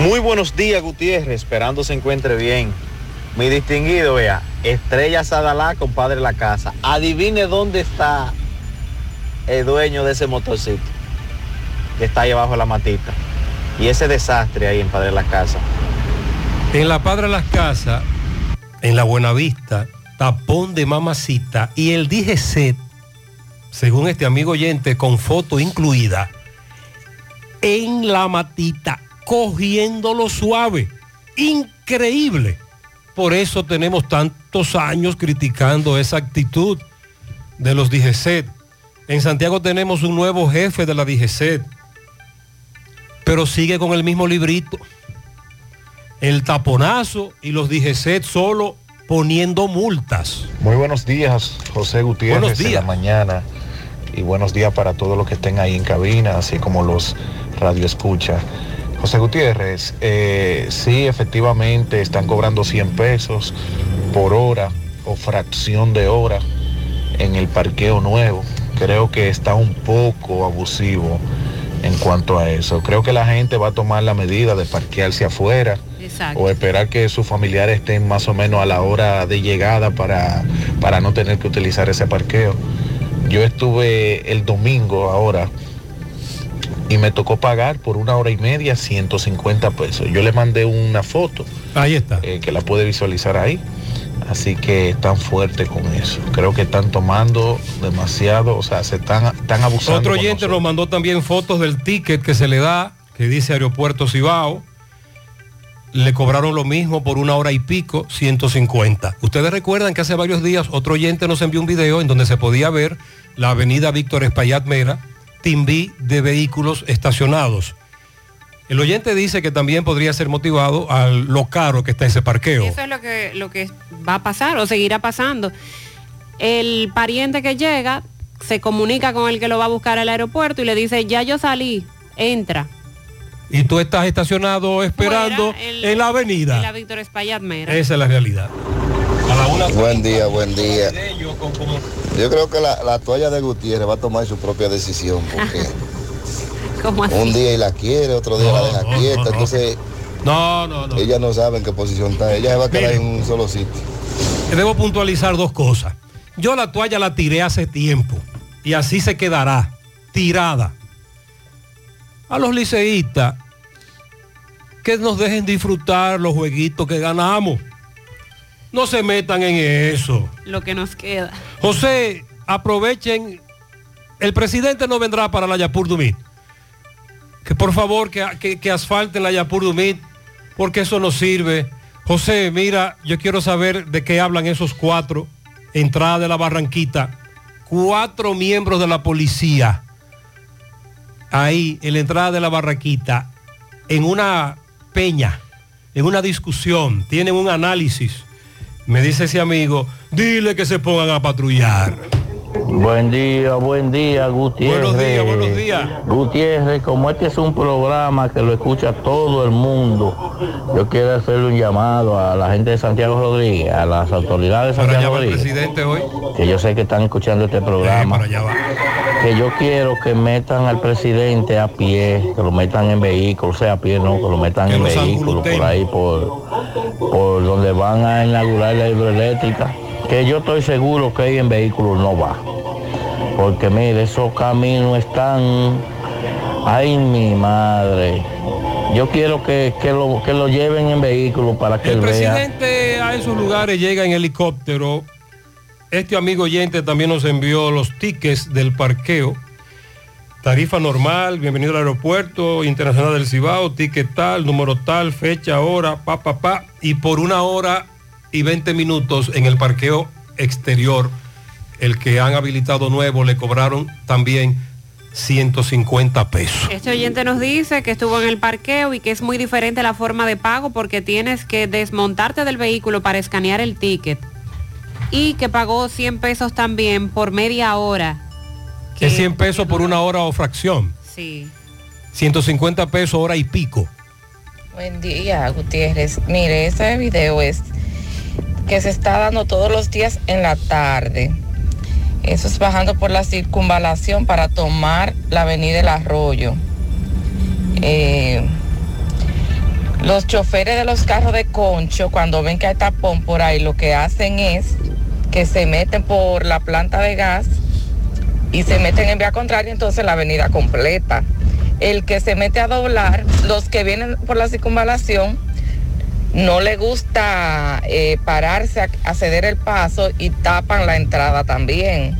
Muy buenos días, Gutiérrez, esperando se encuentre bien. Mi distinguido, vea, Estrella Sadalá, compadre de la casa. Adivine dónde está el dueño de ese motorcito, que está ahí abajo de la matita. Y ese desastre ahí en Padre de la Casa. En la Padre de las Casas, en la Buenavista, tapón de mamacita y el DGC, según este amigo oyente, con foto incluida, en la matita, cogiéndolo suave. Increíble. Por eso tenemos tantos años criticando esa actitud de los DGC. En Santiago tenemos un nuevo jefe de la DGC, pero sigue con el mismo librito el taponazo y los DGC solo poniendo multas. Muy buenos días, José Gutiérrez Buenos días. la mañana. Y buenos días para todos los que estén ahí en cabina, así como los radio escucha. José Gutiérrez, eh, sí, efectivamente están cobrando 100 pesos por hora o fracción de hora en el parqueo nuevo. Creo que está un poco abusivo en cuanto a eso. Creo que la gente va a tomar la medida de parquearse afuera Exacto. o esperar que sus familiares estén más o menos a la hora de llegada para, para no tener que utilizar ese parqueo. Yo estuve el domingo ahora y me tocó pagar por una hora y media 150 pesos. Yo le mandé una foto. Ahí está. eh, que la puede visualizar ahí. Así que están fuertes con eso. Creo que están tomando demasiado, o sea, se están, están abusando. Otro oyente nos mandó también fotos del ticket que se le da, que dice Aeropuerto Cibao. Le cobraron lo mismo por una hora y pico, 150. Ustedes recuerdan que hace varios días otro oyente nos envió un video en donde se podía ver la avenida Víctor Espaillat Mera, timbí de vehículos estacionados. El oyente dice que también podría ser motivado a lo caro que está ese parqueo. Eso es lo que, lo que va a pasar o seguirá pasando. El pariente que llega se comunica con el que lo va a buscar al aeropuerto y le dice, ya yo salí, entra. Y tú estás estacionado esperando el- en la avenida. En la Víctor Espaillat Mera. Esa es la realidad. Buen día, buen día. Yo creo que la, la toalla de Gutiérrez va a tomar su propia decisión porque ¿Cómo así? un día y la quiere, otro día la deja no, quieta, no, no. entonces No, no, no. ella no sabe en qué posición está, ella se va a quedar en un solo sitio. Debo puntualizar dos cosas. Yo la toalla la tiré hace tiempo y así se quedará, tirada. A los liceístas, que nos dejen disfrutar los jueguitos que ganamos. No se metan en eso. Lo que nos queda. José, aprovechen. El presidente no vendrá para la Yapur Dumit. Que por favor que, que, que asfalten la Yapur Dumit, porque eso no sirve. José, mira, yo quiero saber de qué hablan esos cuatro. Entrada de la Barranquita. Cuatro miembros de la policía. Ahí, en la entrada de la Barranquita, en una peña, en una discusión, tienen un análisis. Me dice ese amigo, dile que se pongan a patrullar. Buen día, buen día, Gutiérrez. Buenos días, buenos días. Gutiérrez, como este es un programa que lo escucha todo el mundo, yo quiero hacerle un llamado a la gente de Santiago Rodríguez, a las autoridades de Santiago Rodríguez, presidente hoy. que yo sé que están escuchando este programa, que yo quiero que metan al presidente a pie, que lo metan en vehículo, o sea, a pie no, que lo metan Que en vehículo, por ahí, por, por donde van a inaugurar la hidroeléctrica, que yo estoy seguro que ahí en vehículo no va. Porque mire, esos caminos están... Ay, mi madre. Yo quiero que, que lo, que lo lleven en vehículo para que El él vea. presidente a esos lugares llega en helicóptero. Este amigo oyente también nos envió los tickets del parqueo. Tarifa normal, bienvenido al aeropuerto internacional del Cibao, ticket tal, número tal, fecha, hora, pa, pa, pa, y por una hora y 20 minutos en el parqueo exterior, el que han habilitado nuevo, le cobraron también 150 pesos. Este oyente nos dice que estuvo en el parqueo y que es muy diferente la forma de pago porque tienes que desmontarte del vehículo para escanear el ticket y que pagó 100 pesos también por media hora. Es 100 pesos por una hora o fracción, Sí. 150 pesos hora y pico. Buen día, Gutiérrez. Mire, ese video es que se está dando todos los días en la tarde. Eso es bajando por la circunvalación para tomar la avenida El Arroyo. Eh, los choferes de los carros de concho, cuando ven que hay tapón por ahí, lo que hacen es que se meten por la planta de gas y se meten en vía contraria, entonces la avenida completa. El que se mete a doblar, los que vienen por la circunvalación, no le gusta eh, pararse a, a ceder el paso y tapan la entrada también.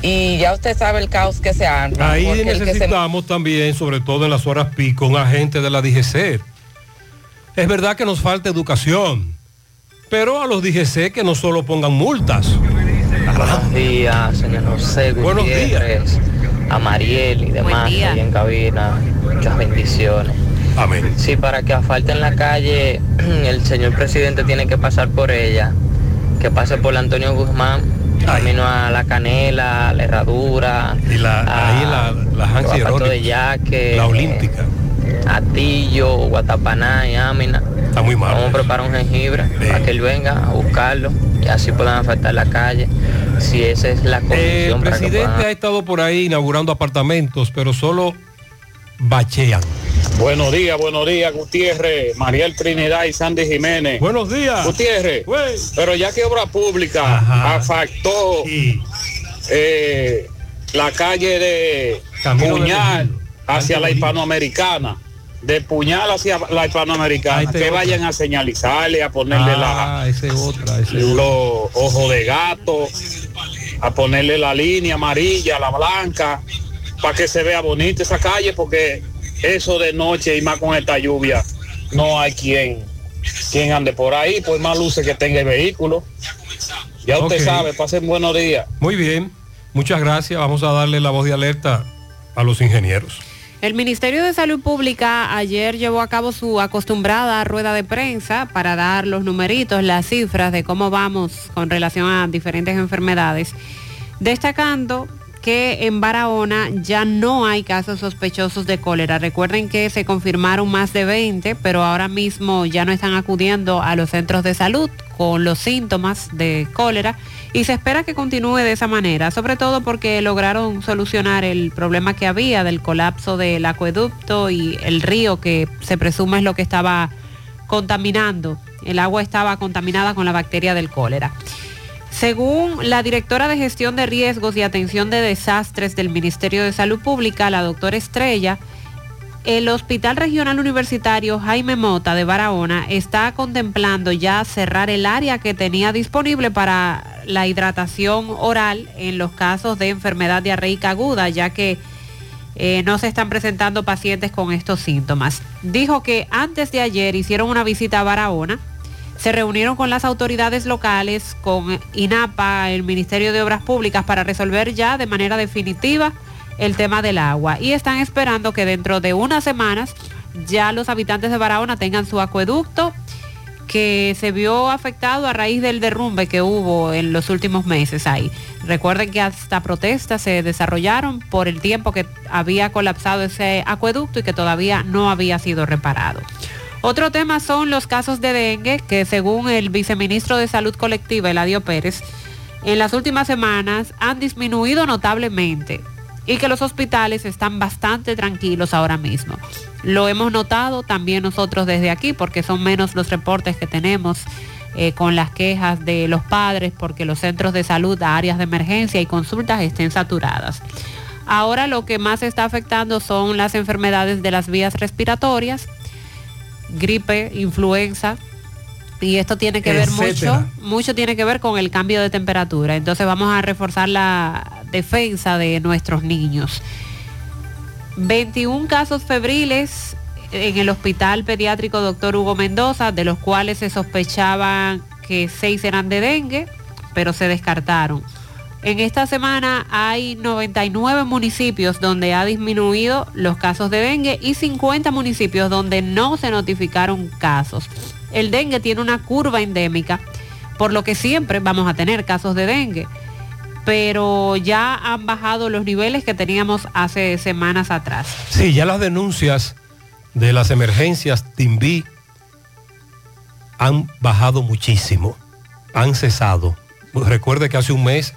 Y ya usted sabe el caos que se arma. Ahí se- necesitamos también, sobre todo en las horas pico, un agente de la DGC. Es verdad que nos falta educación, pero a los DGC que no solo pongan multas. Buenos días, señor José Buenos Gutiérrez, a Mariel y demás ahí en cabina. Muchas bendiciones. Amén. Sí, para que asfalten la calle, el señor presidente tiene que pasar por ella, que pase por la Antonio Guzmán, camino a la Canela, a la Herradura, Y la, ahí la, la Hansi Guapato Erótica, de Yaque, la Olímpica. Atillo, Guatapaná y Ámina. Está muy mal. Vamos a preparar un jengibre para que él venga a buscarlo. y así puedan afectar la calle. Si esa es la El condición para que presidente puedan ha estado por ahí inaugurando apartamentos, pero solo bachean. Buenos días, buenos días, Gutiérrez, Mariel Trinidad y Sandy Jiménez. Buenos días. Gutiérrez, pero ya que Obra Pública afectó eh, la calle de Camino Puñal hacia la hispanoamericana, de Puñal hacia la hispanoamericana, Ah, que otra. vayan a señalizarle, a ponerle Ah, la, esa es otra, esa es otra. los ojos de gato, a ponerle la línea amarilla, la blanca, para que se vea bonita esa calle, porque eso de noche y más con esta lluvia, no hay quien, quien ande por ahí, pues más luces que tenga el vehículo. Ya usted Ok. sabe, pasen buenos días. Muy bien, muchas gracias. Vamos a darle la voz de alerta a los ingenieros. El Ministerio de Salud Pública ayer llevó a cabo su acostumbrada rueda de prensa para dar los numeritos, las cifras de cómo vamos con relación a diferentes enfermedades, destacando que en Barahona ya no hay casos sospechosos de cólera. Recuerden que se confirmaron más de 20, pero ahora mismo ya no están acudiendo a los centros de salud con los síntomas de cólera y se espera que continúe de esa manera, sobre todo porque lograron solucionar el problema que había del colapso del acueducto y el río que se presume es lo que estaba contaminando. El agua estaba contaminada con la bacteria del cólera. Según la directora de gestión de riesgos y atención de desastres del Ministerio de Salud Pública, la doctora Estrella, el Hospital Regional Universitario Jaime Mota de Barahona está contemplando ya cerrar el área que tenía disponible para la hidratación oral en los casos de enfermedad diarreica aguda, ya que eh, no se están presentando pacientes con estos síntomas. Dijo que antes de ayer hicieron una visita a Barahona, se reunieron con las autoridades locales, con INAPA, el Ministerio de Obras Públicas, para resolver ya de manera definitiva el tema del agua. Y están esperando que dentro de unas semanas ya los habitantes de Barahona tengan su acueducto que se vio afectado a raíz del derrumbe que hubo en los últimos meses ahí. Recuerden que hasta protestas se desarrollaron por el tiempo que había colapsado ese acueducto y que todavía no había sido reparado. Otro tema son los casos de dengue, que según el viceministro de Salud Colectiva, Eladio Pérez, en las últimas semanas han disminuido notablemente y que los hospitales están bastante tranquilos ahora mismo. Lo hemos notado también nosotros desde aquí, porque son menos los reportes que tenemos eh, con las quejas de los padres, porque los centros de salud, áreas de emergencia y consultas estén saturadas. Ahora lo que más está afectando son las enfermedades de las vías respiratorias, gripe, influenza, y esto tiene que ver mucho, mucho tiene que ver con el cambio de temperatura. Entonces vamos a reforzar la defensa de nuestros niños. 21 casos febriles en el hospital pediátrico Dr. Hugo Mendoza, de los cuales se sospechaban que 6 eran de dengue, pero se descartaron. En esta semana hay 99 municipios donde ha disminuido los casos de dengue y 50 municipios donde no se notificaron casos. El dengue tiene una curva endémica, por lo que siempre vamos a tener casos de dengue, pero ya han bajado los niveles que teníamos hace semanas atrás. Sí, ya las denuncias de las emergencias TIMBI han bajado muchísimo, han cesado. Recuerde que hace un mes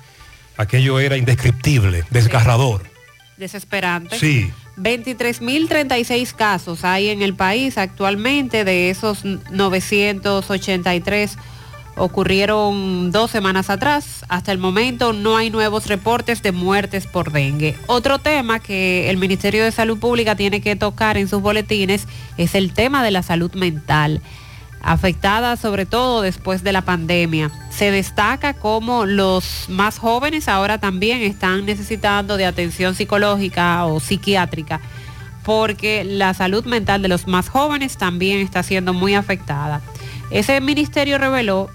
aquello era indescriptible, desgarrador. Desesperante. Sí. 23.036 casos hay en el país actualmente, de esos 983 ocurrieron dos semanas atrás. Hasta el momento no hay nuevos reportes de muertes por dengue. Otro tema que el Ministerio de Salud Pública tiene que tocar en sus boletines es el tema de la salud mental afectada sobre todo después de la pandemia. Se destaca como los más jóvenes ahora también están necesitando de atención psicológica o psiquiátrica, porque la salud mental de los más jóvenes también está siendo muy afectada. Ese ministerio reveló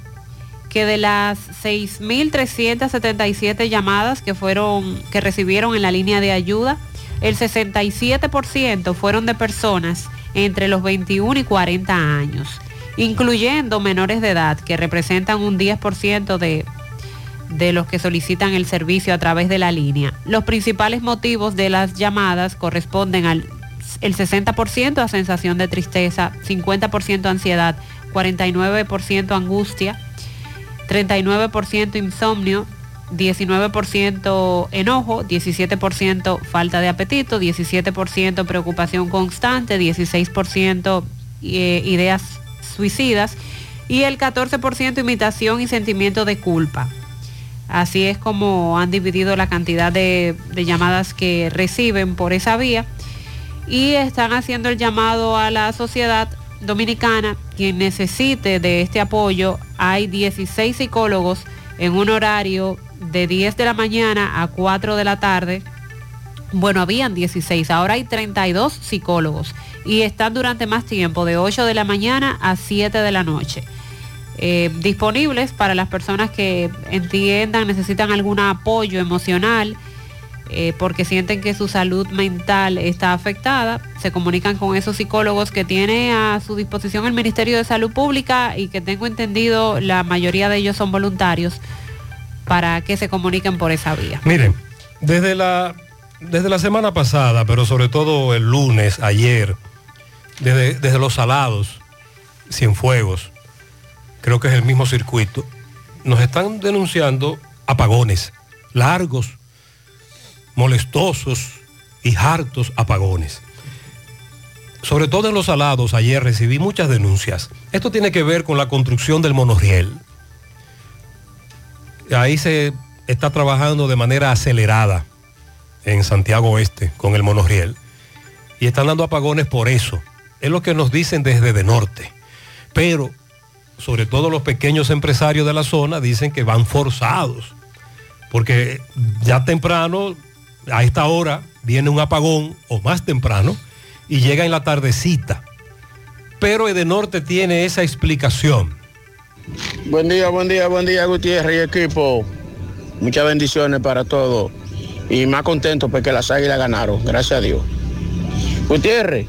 que de las 6.377 llamadas que fueron que recibieron en la línea de ayuda, el 67% fueron de personas entre los 21 y 40 años incluyendo menores de edad, que representan un 10% de, de los que solicitan el servicio a través de la línea. Los principales motivos de las llamadas corresponden al el 60% a sensación de tristeza, 50% ansiedad, 49% angustia, 39% insomnio, 19% enojo, 17% falta de apetito, 17% preocupación constante, 16% eh, ideas suicidas y el 14% imitación y sentimiento de culpa. Así es como han dividido la cantidad de, de llamadas que reciben por esa vía y están haciendo el llamado a la sociedad dominicana, quien necesite de este apoyo. Hay 16 psicólogos en un horario de 10 de la mañana a 4 de la tarde. Bueno, habían 16, ahora hay 32 psicólogos y están durante más tiempo, de 8 de la mañana a 7 de la noche. Eh, disponibles para las personas que entiendan, necesitan algún apoyo emocional, eh, porque sienten que su salud mental está afectada, se comunican con esos psicólogos que tiene a su disposición el Ministerio de Salud Pública y que tengo entendido la mayoría de ellos son voluntarios para que se comuniquen por esa vía. Miren, desde la, desde la semana pasada, pero sobre todo el lunes, ayer, desde, los salados, Cienfuegos, creo que es el mismo circuito, nos están denunciando apagones largos, molestosos y hartos apagones. Sobre todo en los salados, ayer recibí muchas denuncias. Esto tiene que ver con la construcción del monorriel. Ahí se está trabajando de manera acelerada en Santiago Oeste con el monorriel. Y están dando apagones por eso. Es lo que nos dicen desde de norte. Pero, sobre todo los pequeños empresarios de la zona dicen que van forzados. Porque ya temprano a esta hora viene un apagón o más temprano y llega en la tardecita. Pero Edenorte tiene esa explicación. Buen día, buen día, buen día Gutiérrez y equipo. Muchas bendiciones para todos. Y más contento porque las águilas ganaron, gracias a Dios. Gutiérrez,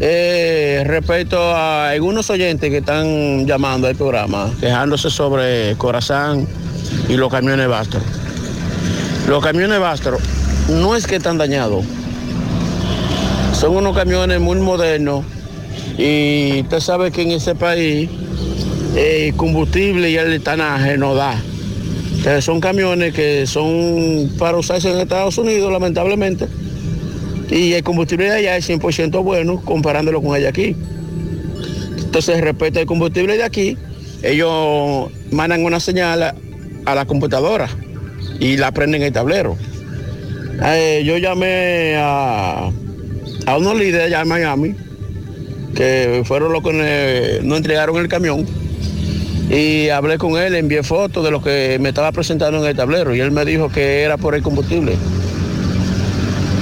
eh, respecto a algunos oyentes que están llamando al programa, quejándose sobre Corazán y los camiones Bastro. Los camiones Bastro no es que están dañados. Son unos camiones muy modernos y usted sabe que en ese país el combustible y el etanaje no da. Entonces son camiones que son para usarse en Estados Unidos, lamentablemente. Y el combustible de allá es 100% bueno comparándolo con el aquí. Entonces, respecto al combustible de aquí, ellos mandan una señal a, a la computadora y la prenden en el tablero. Eh, yo llamé a, a unos líderes allá en Miami, que fueron los que no entregaron el camión, y hablé con él, envié fotos de lo que me estaba presentando en el tablero, y él me dijo que era por el combustible,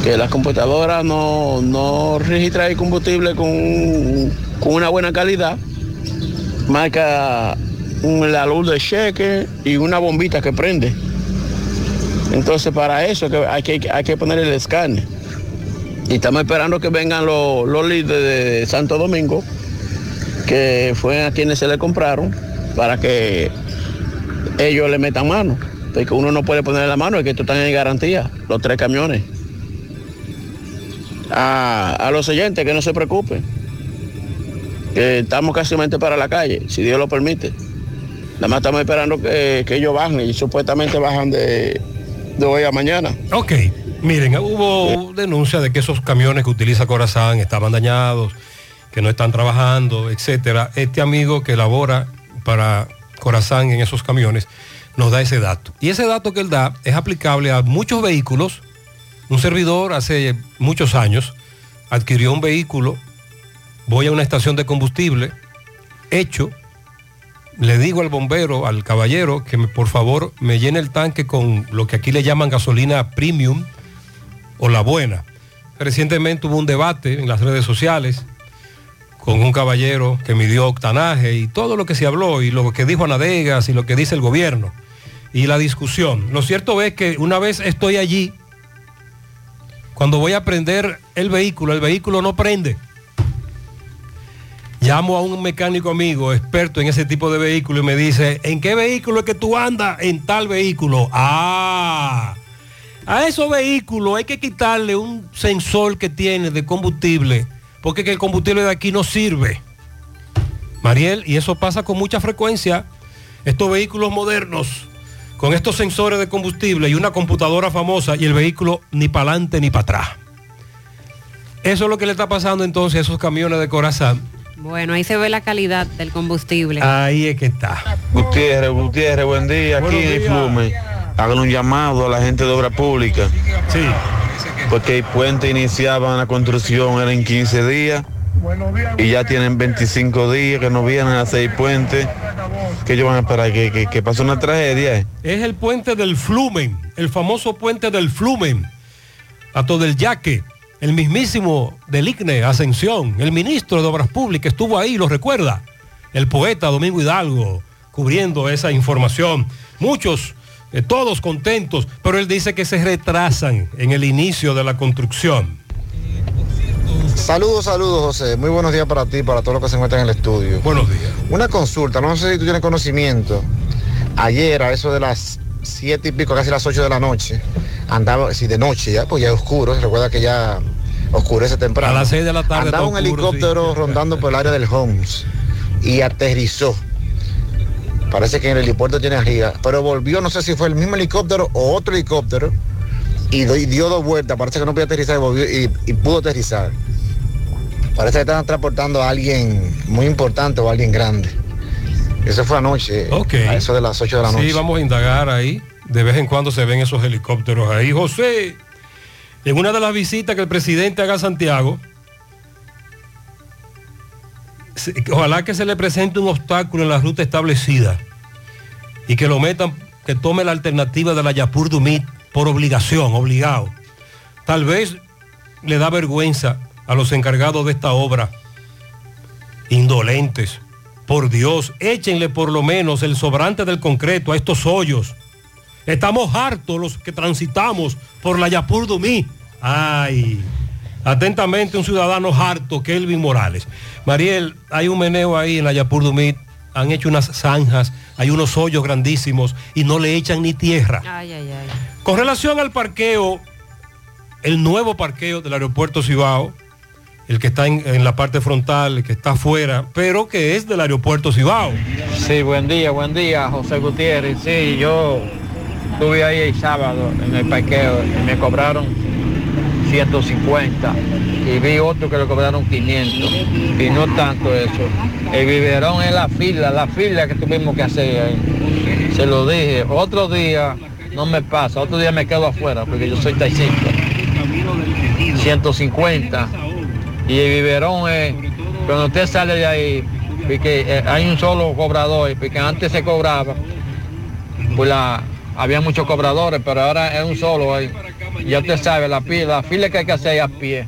que las computadoras no, no registran el combustible con, con una buena calidad, marca la luz de cheque y una bombita que prende. Entonces para eso hay que, hay que poner el escáner. Y estamos esperando que vengan los, los líderes de Santo Domingo, que fue a quienes se le compraron, para que ellos le metan mano. Porque uno no puede poner la mano, es que esto están en garantía, los tres camiones. A, a los oyentes que no se preocupen, que estamos casi para la calle, si Dios lo permite. Nada más estamos esperando que, que ellos bajen y supuestamente bajan de, de hoy a mañana. Ok, miren, hubo denuncia de que esos camiones que utiliza Corazán estaban dañados, que no están trabajando, etcétera. Este amigo que labora para Corazán en esos camiones nos da ese dato. Y ese dato que él da es aplicable a muchos vehículos. Un servidor hace muchos años adquirió un vehículo, voy a una estación de combustible, hecho, le digo al bombero, al caballero, que por favor me llene el tanque con lo que aquí le llaman gasolina premium o la buena. Recientemente hubo un debate en las redes sociales con un caballero que midió octanaje y todo lo que se habló y lo que dijo Anadegas y lo que dice el gobierno y la discusión. Lo cierto es que una vez estoy allí, cuando voy a prender el vehículo, el vehículo no prende. Llamo a un mecánico amigo experto en ese tipo de vehículo y me dice, ¿en qué vehículo es que tú andas? En tal vehículo. Ah, a esos vehículos hay que quitarle un sensor que tiene de combustible, porque que el combustible de aquí no sirve. Mariel, y eso pasa con mucha frecuencia estos vehículos modernos con estos sensores de combustible y una computadora famosa y el vehículo ni para adelante ni para atrás. Eso es lo que le está pasando entonces a esos camiones de Corazán. Bueno, ahí se ve la calidad del combustible. Ahí es que está. Gutiérrez, Gutiérrez, buen día. Aquí en Flume. Hagan un llamado a la gente de obra pública. Sí. Porque el puente iniciaban la construcción, eran 15 días. Y ya tienen 25 días que no vienen a hacer puente. Que ellos van a esperar que, que, que pase una tragedia. Es el puente del Flumen, el famoso puente del Flumen. A todo el yaque, el mismísimo del ICNE, Ascensión, el ministro de Obras Públicas estuvo ahí, lo recuerda. El poeta Domingo Hidalgo, cubriendo esa información. Muchos, eh, todos contentos, pero él dice que se retrasan en el inicio de la construcción. Saludos, saludos, José. Muy buenos días para ti, para todos los que se encuentran en el estudio. Buenos días. Una consulta, no sé si tú tienes conocimiento. Ayer, a eso de las siete y pico, casi las 8 de la noche, andaba, si de noche ya, pues ya es oscuro, recuerda que ya oscurece temprano. A las seis de la tarde Andaba un oscuro, helicóptero rondando por el área del Homes y aterrizó. Parece que en el helipuerto tiene arriba, pero volvió, no sé si fue el mismo helicóptero o otro helicóptero, y, dio dos vueltas, parece que no podía aterrizar y, volvió, y, y pudo aterrizar. Parece que estaban transportando a alguien muy importante o a alguien grande. Eso fue anoche, a eso de las 8 de la noche. Sí, vamos a indagar ahí. De vez en cuando se ven esos helicópteros ahí. José, en una de las visitas que el presidente haga a Santiago, ojalá que se le presente un obstáculo en la ruta establecida y que lo metan, que tome la alternativa de la Yapur Dumit por obligación, obligado. Tal vez le da vergüenza a los encargados de esta obra, indolentes. Por Dios, échenle por lo menos el sobrante del concreto a estos hoyos. Estamos hartos los que transitamos por la Yapur Dumí. Ay, atentamente un ciudadano harto, Kelvin Morales. Mariel, hay un meneo ahí en la Yapur Dumí. Han hecho unas zanjas, hay unos hoyos grandísimos y no le echan ni tierra. Ay, ay, ay. Con relación al parqueo, el nuevo parqueo del aeropuerto Cibao, el que está en, la parte frontal, que está afuera, pero que es del aeropuerto Cibao. Sí, buen día, buen día, José Gutiérrez. Sí, yo estuve ahí el sábado en el parqueo y me cobraron 150 y vi otro que le cobraron 500 y no tanto eso. El biberón es la fila, la fila que tuvimos que hacer ahí. Se lo dije. Otro día no me pasa, otro día me quedo afuera porque yo soy taxista. 150 y el biberón es cuando usted sale de ahí porque eh, hay un solo cobrador porque antes se cobraba pues la había muchos cobradores pero ahora es un solo ahí. Ya usted sabe la fila la fila que hay que hacer a pie.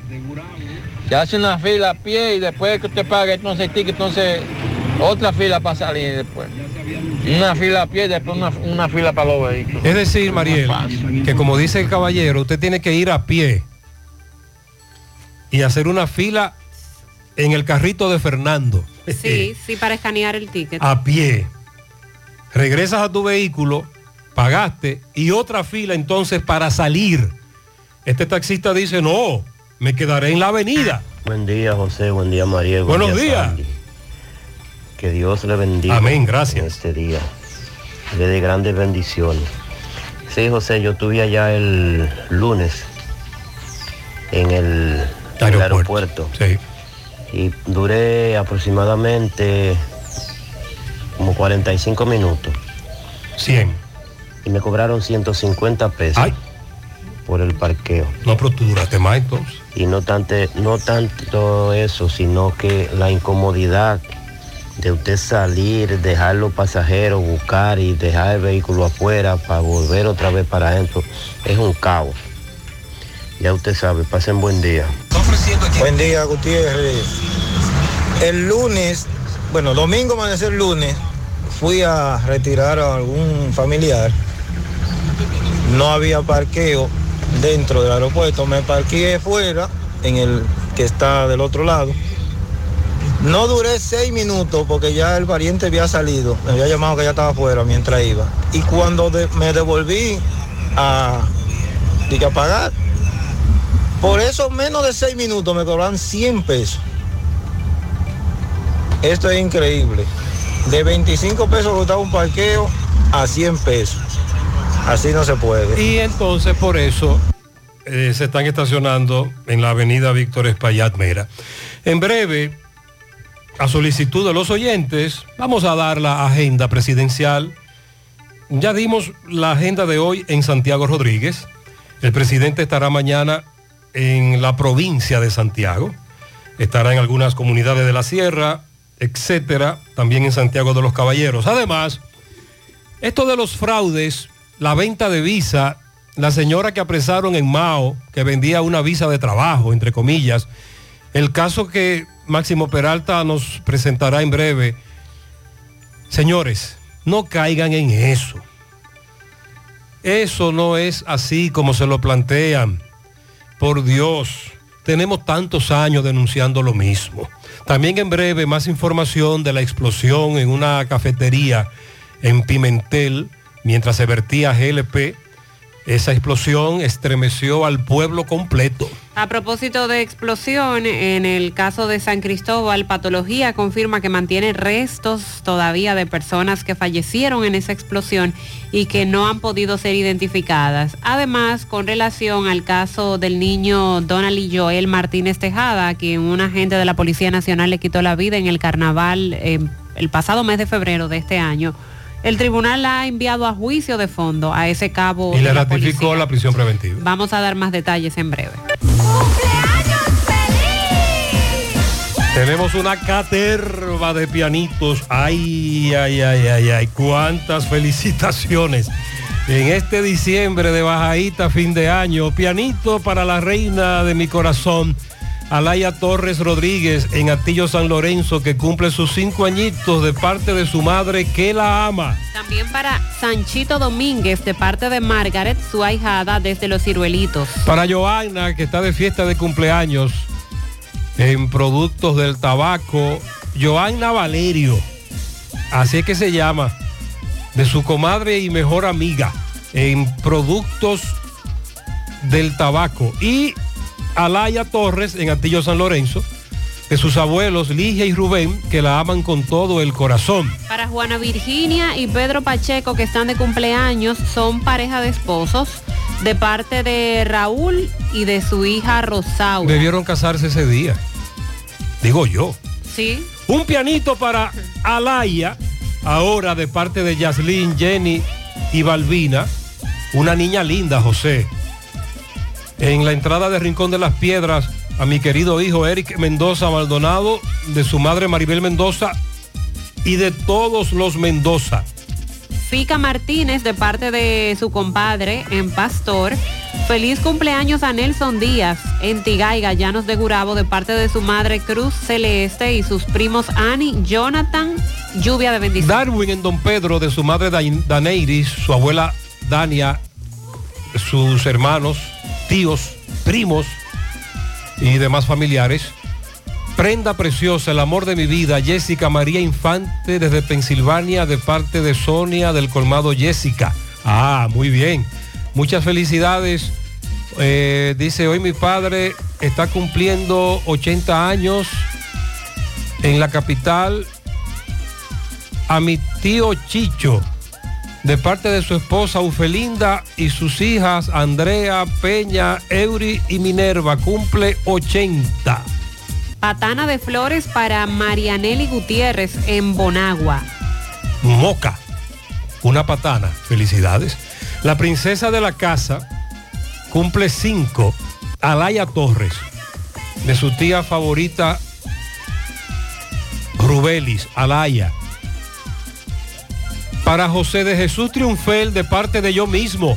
Se hace una fila a pie y después que usted pague entonces el ticket entonces otra fila para salir después. Una fila a pie y después una, una fila para los vehículos. Es decir, Mariel, que como dice el caballero, usted tiene que ir a pie y hacer una fila en el carrito de Fernando. Sí, sí, para escanear el ticket. a pie. Regresas a tu vehículo, pagaste y otra fila entonces para salir. Este taxista dice, no, me quedaré en la avenida. Buen día, José. Buen día, María. Buen Buenos día, días. Que Dios le bendiga. Amén, gracias. En este día. Le dé grandes bendiciones. Sí, José, yo estuve allá el lunes en el el aeropuerto. Y duré aproximadamente como 45 minutos. 100. Y me cobraron 150 pesos por el parqueo. No, pero tú duraste más entonces. Y no, tante- no tanto eso, sino que la incomodidad de usted salir, dejar los pasajeros, buscar y dejar el vehículo afuera para volver otra vez para adentro, es un caos. Ya usted sabe, pasen buen día. Buen día, Gutiérrez. El lunes, bueno, domingo amanecer lunes, fui a retirar a algún familiar. No había parqueo dentro del aeropuerto. Me parqué fuera, en el que está del otro lado. No duré seis minutos porque ya el pariente había salido. Me había llamado que ya estaba afuera mientras iba. Y cuando de- me devolví a, dije, a pagar, por eso menos de seis minutos me cobran 100 pesos. Esto es increíble. De 25 pesos costaba un parqueo a 100 pesos. Así no se puede. Y entonces por eso eh, se están estacionando en la avenida Víctor Espaillat Mera. En breve, a solicitud de los oyentes, vamos a dar la agenda presidencial. Ya dimos la agenda de hoy en Santiago Rodríguez. El presidente estará mañana en la provincia de Santiago. Estará en algunas comunidades de la sierra, etcétera, también en Santiago de los Caballeros. Además, esto de los fraudes, la venta de visa, la señora que apresaron en Mao, que vendía una visa de trabajo, entre comillas, el caso que Máximo Peralta nos presentará en breve. Señores, no caigan en eso. Eso no es así como se lo plantean. Por Dios, tenemos tantos años denunciando lo mismo. También en breve más información de la explosión en una cafetería en Pimentel mientras se vertía GLP esa explosión estremeció al pueblo completo. A propósito de explosión, en el caso de San Cristóbal, Patología confirma que mantiene restos todavía de personas que fallecieron en esa explosión y que no han podido ser identificadas. Además, con relación al caso del niño Donald Joel Martínez Tejada, quien un agente de la Policía Nacional le quitó la vida en el carnaval eh, el pasado mes de febrero de este año, el tribunal ha enviado a juicio de fondo a ese cabo. Y le ratificó la, prisión preventiva. Vamos a dar más detalles en breve. Tenemos una caterva de pianitos. Ay, ay, ay, ay, ay. Cuántas felicitaciones. En este diciembre de bajadita, fin de año, pianito para la reina de mi corazón. Alaya Torres Rodríguez en Atillo San Lorenzo, que cumple sus cinco añitos de parte de su madre que la ama. También para Sanchito Domínguez de parte de Margaret, su ahijada desde Los Ciruelitos. Para Joana, que está de fiesta de cumpleaños en productos del tabaco. Joana Valerio, así es que se llama, de su comadre y mejor amiga en productos del tabaco. Y Alaya Torres en Antillo San Lorenzo, de sus abuelos Ligia y Rubén, que la aman con todo el corazón. Para Juana Virginia y Pedro Pacheco, que están de cumpleaños, son pareja de esposos, de parte de Raúl y de su hija Rosaura. Debieron casarse ese día, digo yo. Sí. Un pianito para Alaya, ahora de parte de Yaslin, Jenny y Balbina, una niña linda, José en la entrada de Rincón de las Piedras a mi querido hijo Eric Mendoza Maldonado, de su madre Maribel Mendoza y de todos los Mendoza. Fica Martínez de parte de su compadre en Pastor. Feliz cumpleaños a Nelson Díaz en Tigaiga, Llanos de Gurabo, de parte de su madre Cruz Celeste y sus primos Annie, Jonathan, lluvia de bendición. Darwin en Don Pedro, de su madre Daneiris, su abuela Dania, sus hermanos tíos, primos y demás familiares. Prenda preciosa, el amor de mi vida, Jessica María Infante desde Pensilvania de parte de Sonia del colmado Jessica. Ah, muy bien. Muchas felicidades. Eh, dice, hoy mi padre está cumpliendo 80 años en la capital. A mi tío Chicho de parte de su esposa Ufelinda y sus hijas Andrea, Peña, Eury y Minerva. Cumple 80. Patana de flores para Marianelli Gutiérrez en Bonagua. Moca, una patana. Felicidades. La princesa de la casa cumple 5. Alaya Torres, de su tía favorita Rubelis, Alaya para José de Jesús Triunfel de parte de yo mismo.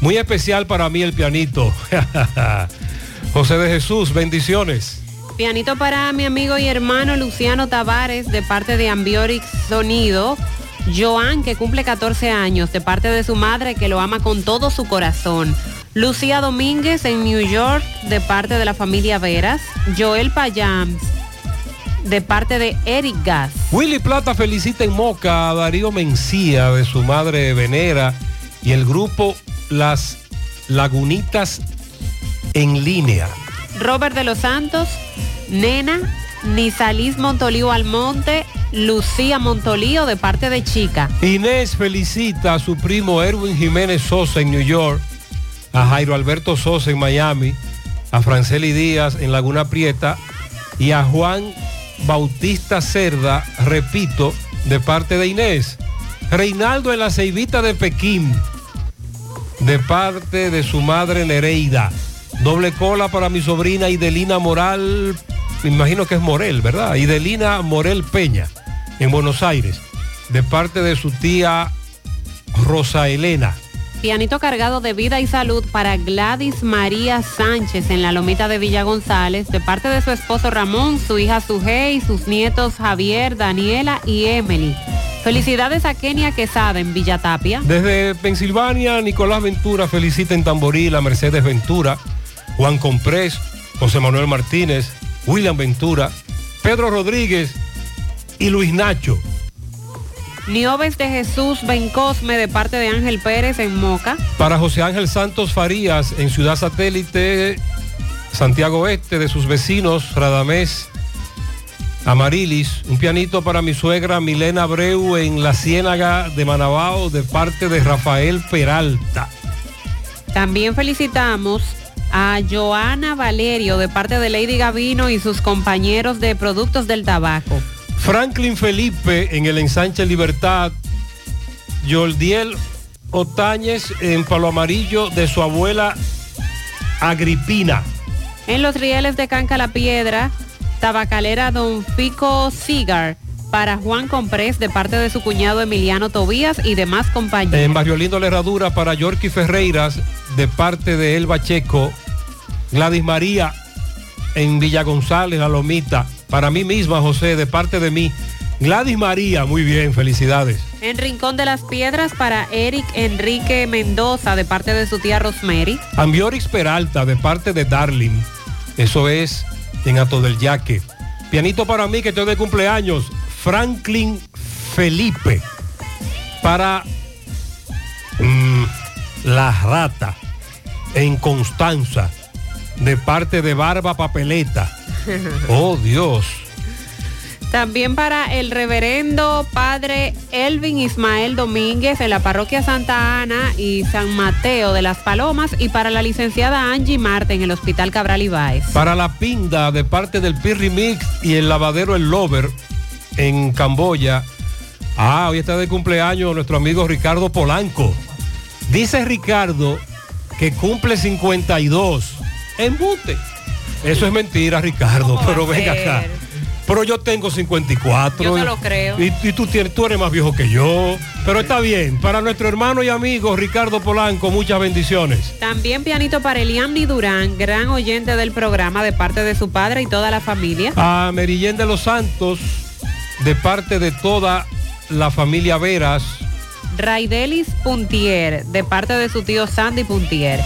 Muy especial para mí el pianito. José de Jesús, bendiciones. Pianito para mi amigo y hermano Luciano Tavares de parte de Ambiorix Sonido. Joan, que cumple 14 años, de parte de su madre, que lo ama con todo su corazón. Lucía Domínguez en New York, de parte de la familia Veras. Joel Payams, de parte de Eric Gas. Willy Plata felicita en Moca a Darío Mencía de su madre Venera y el grupo Las Lagunitas en línea. Robert de los Santos, Nena, Nisalis Montolío Almonte, Lucía Montolío de parte de Chica. Inés felicita a su primo Erwin Jiménez Sosa en New York, a Jairo Alberto Sosa en Miami, a Franceli Díaz en Laguna Prieta y a Juan Bautista Cerda, repito, de parte de Inés. Reinaldo en la Ceibita de Pekín, de parte de su madre Nereida. Doble cola para mi sobrina Idelina Moral, me imagino que es Morel, ¿verdad? Idelina Morel Peña, en Buenos Aires, de parte de su tía Rosa Elena. Pianito cargado de vida y salud para Gladys María Sánchez en la Lomita de Villa González, de parte de su esposo Ramón, su hija Sujé y sus nietos Javier, Daniela y Emily. Felicidades a Kenia Quesada en Villa Tapia. Desde Pensilvania, Nicolás Ventura felicita en Tamboril a Mercedes Ventura, Juan Comprés, José Manuel Martínez, William Ventura, Pedro Rodríguez y Luis Nacho. Nioves de Jesús Bencosme de parte de Ángel Pérez en Moca. Para José Ángel Santos Farías en Ciudad Satélite, Santiago Oeste, de sus vecinos, Radamés, Amarilis. Un pianito para mi suegra Milena Abreu en la Ciénaga de Manabao de parte de Rafael Peralta. También felicitamos a Joana Valerio de parte de Lady Gavino y sus compañeros de productos del tabaco. Franklin Felipe en el ensanche Libertad. Yoldiel Otañez en Palo Amarillo de su abuela Agripina. En los rieles de Canca la Piedra, tabacalera Don Fico Cigar para Juan Comprés de parte de su cuñado Emiliano Tobías y demás compañeros. En Barrio Lindo La Herradura para Yorky Ferreiras de parte de Elba Checo. Gladys María en Villa González, La Lomita. Para mí misma, José, de parte de mí. Gladys María, muy bien, felicidades. En Rincón de las Piedras para Eric Enrique Mendoza de parte de su tía Rosemary. Ambiorix Peralta de parte de Darling. Eso es en Ato del Yaque. Pianito para mí que estoy de cumpleaños. Franklin Felipe. Para mm, La Rata en Constanza de parte de Barba Papeleta. Oh Dios. También para el reverendo padre Elvin Ismael Domínguez en la parroquia Santa Ana y San Mateo de las Palomas y para la licenciada Angie Marte en el Hospital Cabral Ibáez. Para la pinda de parte del Pirri Mix y el lavadero El Lover en Camboya. Ah, hoy está de cumpleaños nuestro amigo Ricardo Polanco. Dice Ricardo que cumple 52. Embute. Eso es mentira, Ricardo, pero venga acá. Pero yo tengo 54. Yo te lo creo. Y, y tú, tienes, tú eres más viejo que yo. Pero está bien. Para nuestro hermano y amigo Ricardo Polanco, muchas bendiciones. También pianito para Eliamni Durán, gran oyente del programa de parte de su padre y toda la familia. A Merillén de los Santos, de parte de toda la familia Veras. Raidelis Puntier, de parte de su tío Sandy Puntier.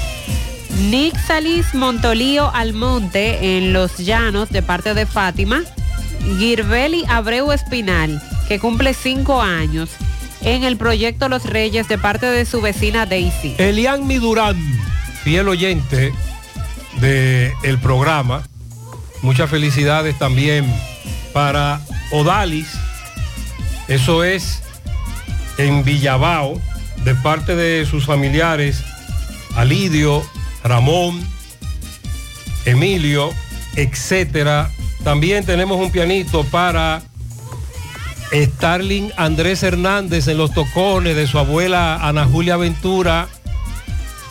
Nick Salis Montolío Almonte en Los Llanos, de parte de Fátima. Girbeli Abreu Espinal, que cumple cinco años en el proyecto Los Reyes de parte de su vecina Daisy. Elian Midurán, fiel oyente del el programa. Muchas felicidades también para Odalis. Eso es en Villabao, de parte de sus familiares, Alidio, Ramón, Emilio, etcétera. También tenemos un pianito para Starling Andrés Hernández en los tocones de su abuela Ana Julia Ventura,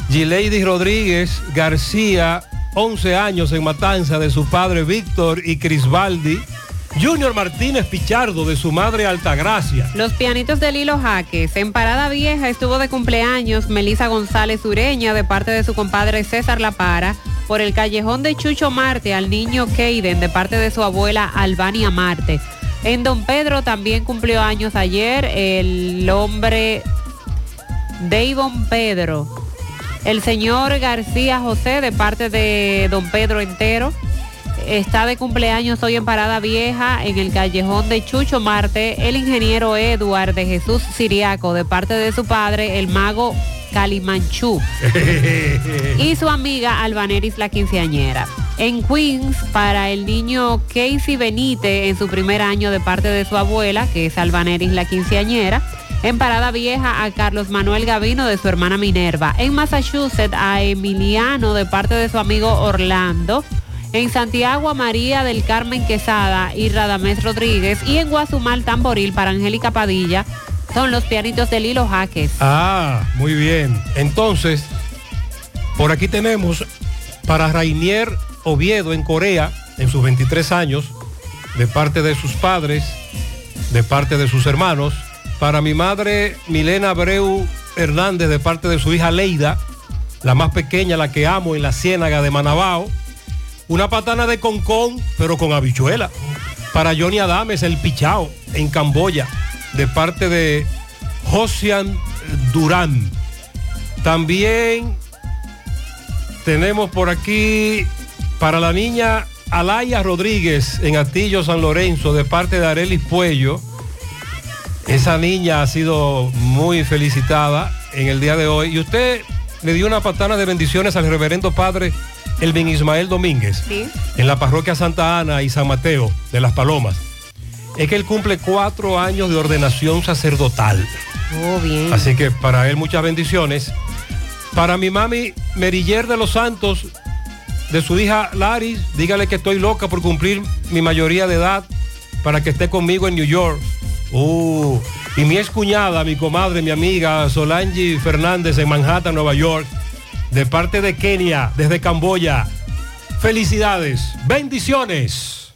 Gileidi Rodríguez García, 11 años en Matanza de su padre Víctor y Crisbaldi. Junior Martínez Pichardo de su madre Altagracia. Los pianitos de Lilo Jaques. En Parada Vieja estuvo de cumpleaños Melisa González Ureña de parte de su compadre César La Para. Por el callejón de Chucho Marte al niño Keiden de parte de su abuela Albania Marte. En Don Pedro también cumplió años ayer el hombre Davon Pedro. El señor García José de parte de Don Pedro entero está de cumpleaños hoy en Parada Vieja, en el callejón de Chucho Marte, el ingeniero Eduard de Jesús Siriaco, de parte de su padre, el mago Calimanchú, y su amiga Albaneris la quinceañera. En Queens, para el niño Casey Benítez en su primer año de parte de su abuela, que es Albaneris la quinceañera. En Parada Vieja a Carlos Manuel Gavino de su hermana Minerva. En Massachusetts a Emiliano de parte de su amigo Orlando. En Santiago María del Carmen Quesada y Radamés Rodríguez. Y en Guazumal Tamboril para Angélica Padilla. Son los pianitos de Lilo Jaques. Ah, muy bien. Entonces, por aquí tenemos para Rainier Oviedo en Corea, en sus 23 años, de parte de sus padres, de parte de sus hermanos. Para mi madre Milena Abreu Hernández, de parte de su hija Leida, la más pequeña, la que amo en la ciénaga de Manabao. Una patana de concón, pero con habichuela. Para Johnny Adames, el pichao, en Camboya, de parte de Josian Durán. También tenemos por aquí para la niña Alaya Rodríguez en Atillo San Lorenzo, de parte de Arelis Puello. Esa niña ha sido muy felicitada en el día de hoy. Y usted le dio una patana de bendiciones al reverendo padre Elvin Ismael Domínguez en la parroquia Santa Ana y San Mateo de Las Palomas. Es que él cumple cuatro años de ordenación sacerdotal. Oh, bien. Así que para él muchas bendiciones. Para mi mami Meriller de los Santos, de su hija Laris, dígale que estoy loca por cumplir mi mayoría de edad para que esté conmigo en New York. Uh, y mi excuñada, mi comadre, mi amiga Solange Fernández en Manhattan, Nueva York, de parte de Kenia, desde Camboya. Felicidades, bendiciones.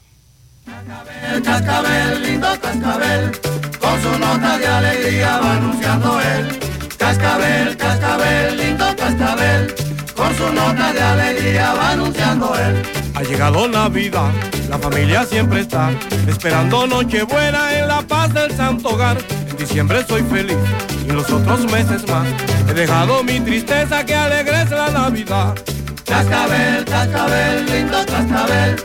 El cascabel, lindo cascabel, con su nota de alegría va anunciando él. Cascabel, cascabel, lindo cascabel, con su nota de alegría va anunciando él. Ha llegado Navidad, la familia siempre está esperando Nochebuena en la paz del Santo Hogar. En diciembre soy feliz y los otros meses más he dejado mi tristeza que alegres la Navidad. Cascabel, cascabel, lindo cascabel,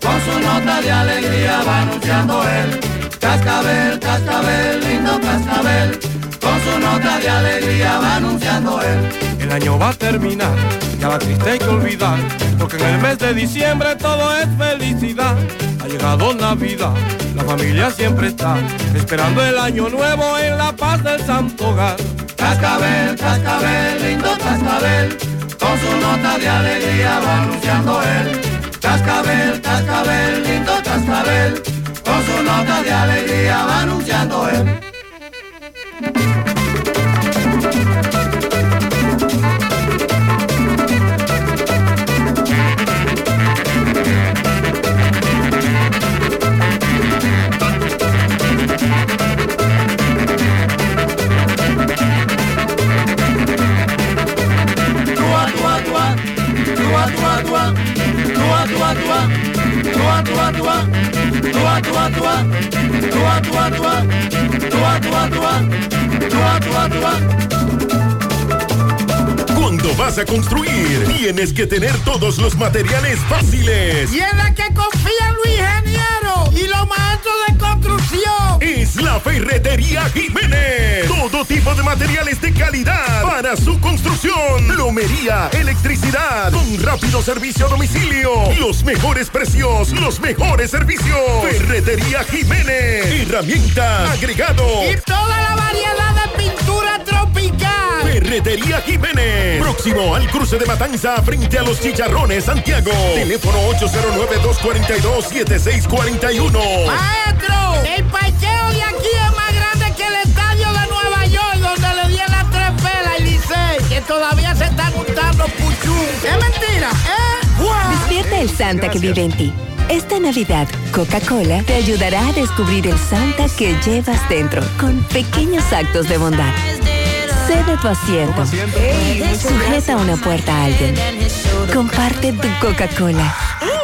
con su nota de alegría va anunciando él. Cascabel, cascabel, lindo cascabel, con su nota de alegría va anunciando él. El año va a terminar, ya la triste hay que olvidar, porque en el mes de diciembre todo es felicidad. Ha llegado Navidad, la familia siempre está esperando el año nuevo en la paz del Santo Hogar. Cascabel, cascabel, lindo cascabel, con su nota de alegría va anunciando él. Cascabel, cascabel, lindo cascabel, con su nota de alegría va anunciando él. toi, toi, toi, toi, toi, toi, toi, toi, toi, toi, toi, toi, toi, toi, toi, toi, toi, toi, toi, toi. Cuando vas a construir, tienes que tener todos los materiales fáciles. Y en la que confía Luis Ingeniero y los maestros de construcción. Es la Ferretería Jiménez. Todo tipo de materiales de calidad para su construcción. Plomería, electricidad, con rápido servicio a domicilio. Los mejores precios, los mejores servicios. Ferretería Jiménez. Herramienta, agregado. Y toda la variedad de pintura tropical. Ferretería Jiménez. Próximo al cruce de Matanza frente a los Chicharrones, Santiago. Teléfono 809-242-7641. Maestro, el parqueo de aquí es más grande que el estadio de Nueva York, donde le di las tres pelas al Licey, que todavía se están juntando puchú. Es mentira, ¿eh? Despierta el Santa que vive en ti. Esta Navidad, Coca-Cola te ayudará a descubrir el Santa que llevas dentro con pequeños actos de bondad. Cede tu asiento. Sujeta una puerta a alguien. Comparte tu Coca-Cola.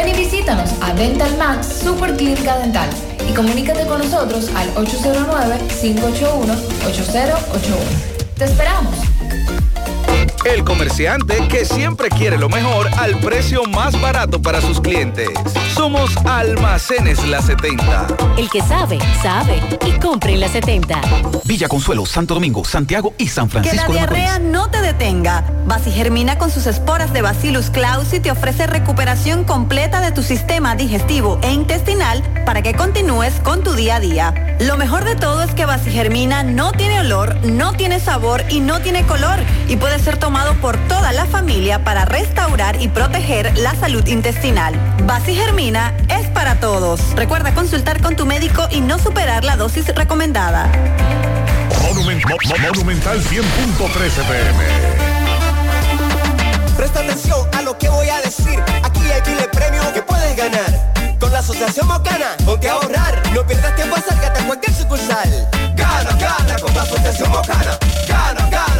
Ven y visítanos a Dental Max Super Clínica Dental y comunícate con nosotros al 809-581-8081. ¡Te esperamos! El comerciante que siempre quiere lo mejor al precio más barato para sus clientes. Somos Almacenes La 70. El que sabe, sabe y compre en La 70. Villa Consuelo, Santo Domingo, Santiago y San Que la Francisco de diarrea no te detenga. Germina con sus esporas de Bacillus clausi te ofrece recuperación completa de tu sistema digestivo e intestinal para que continúes con tu día a día. Lo mejor de todo es que Germina no tiene olor, no tiene sabor y no tiene color y puede ser tomado por toda la familia para restaurar y proteger la salud intestinal. Germina es para todos. Recuerda consultar con tu médico y no superar la dosis recomendada. Monument- Mo- Mo- Monumental 100.13 pm. Presta atención a lo que voy a decir. Aquí hay miles premios que puedes ganar. Con la Asociación Mocana, ponte a ahorrar. No pierdas tiempo, acércate a cualquier sucursal. Gana, gana con la Asociación Mocana. Gana, gana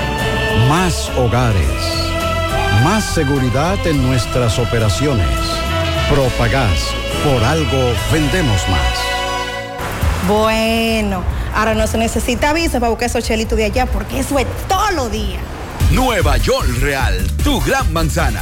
Más hogares. Más seguridad en nuestras operaciones. Propagás. Por algo vendemos más. Bueno, ahora no se necesita visa para buscar esos chelitos de allá porque eso es todo lo día. Nueva York Real, tu gran manzana.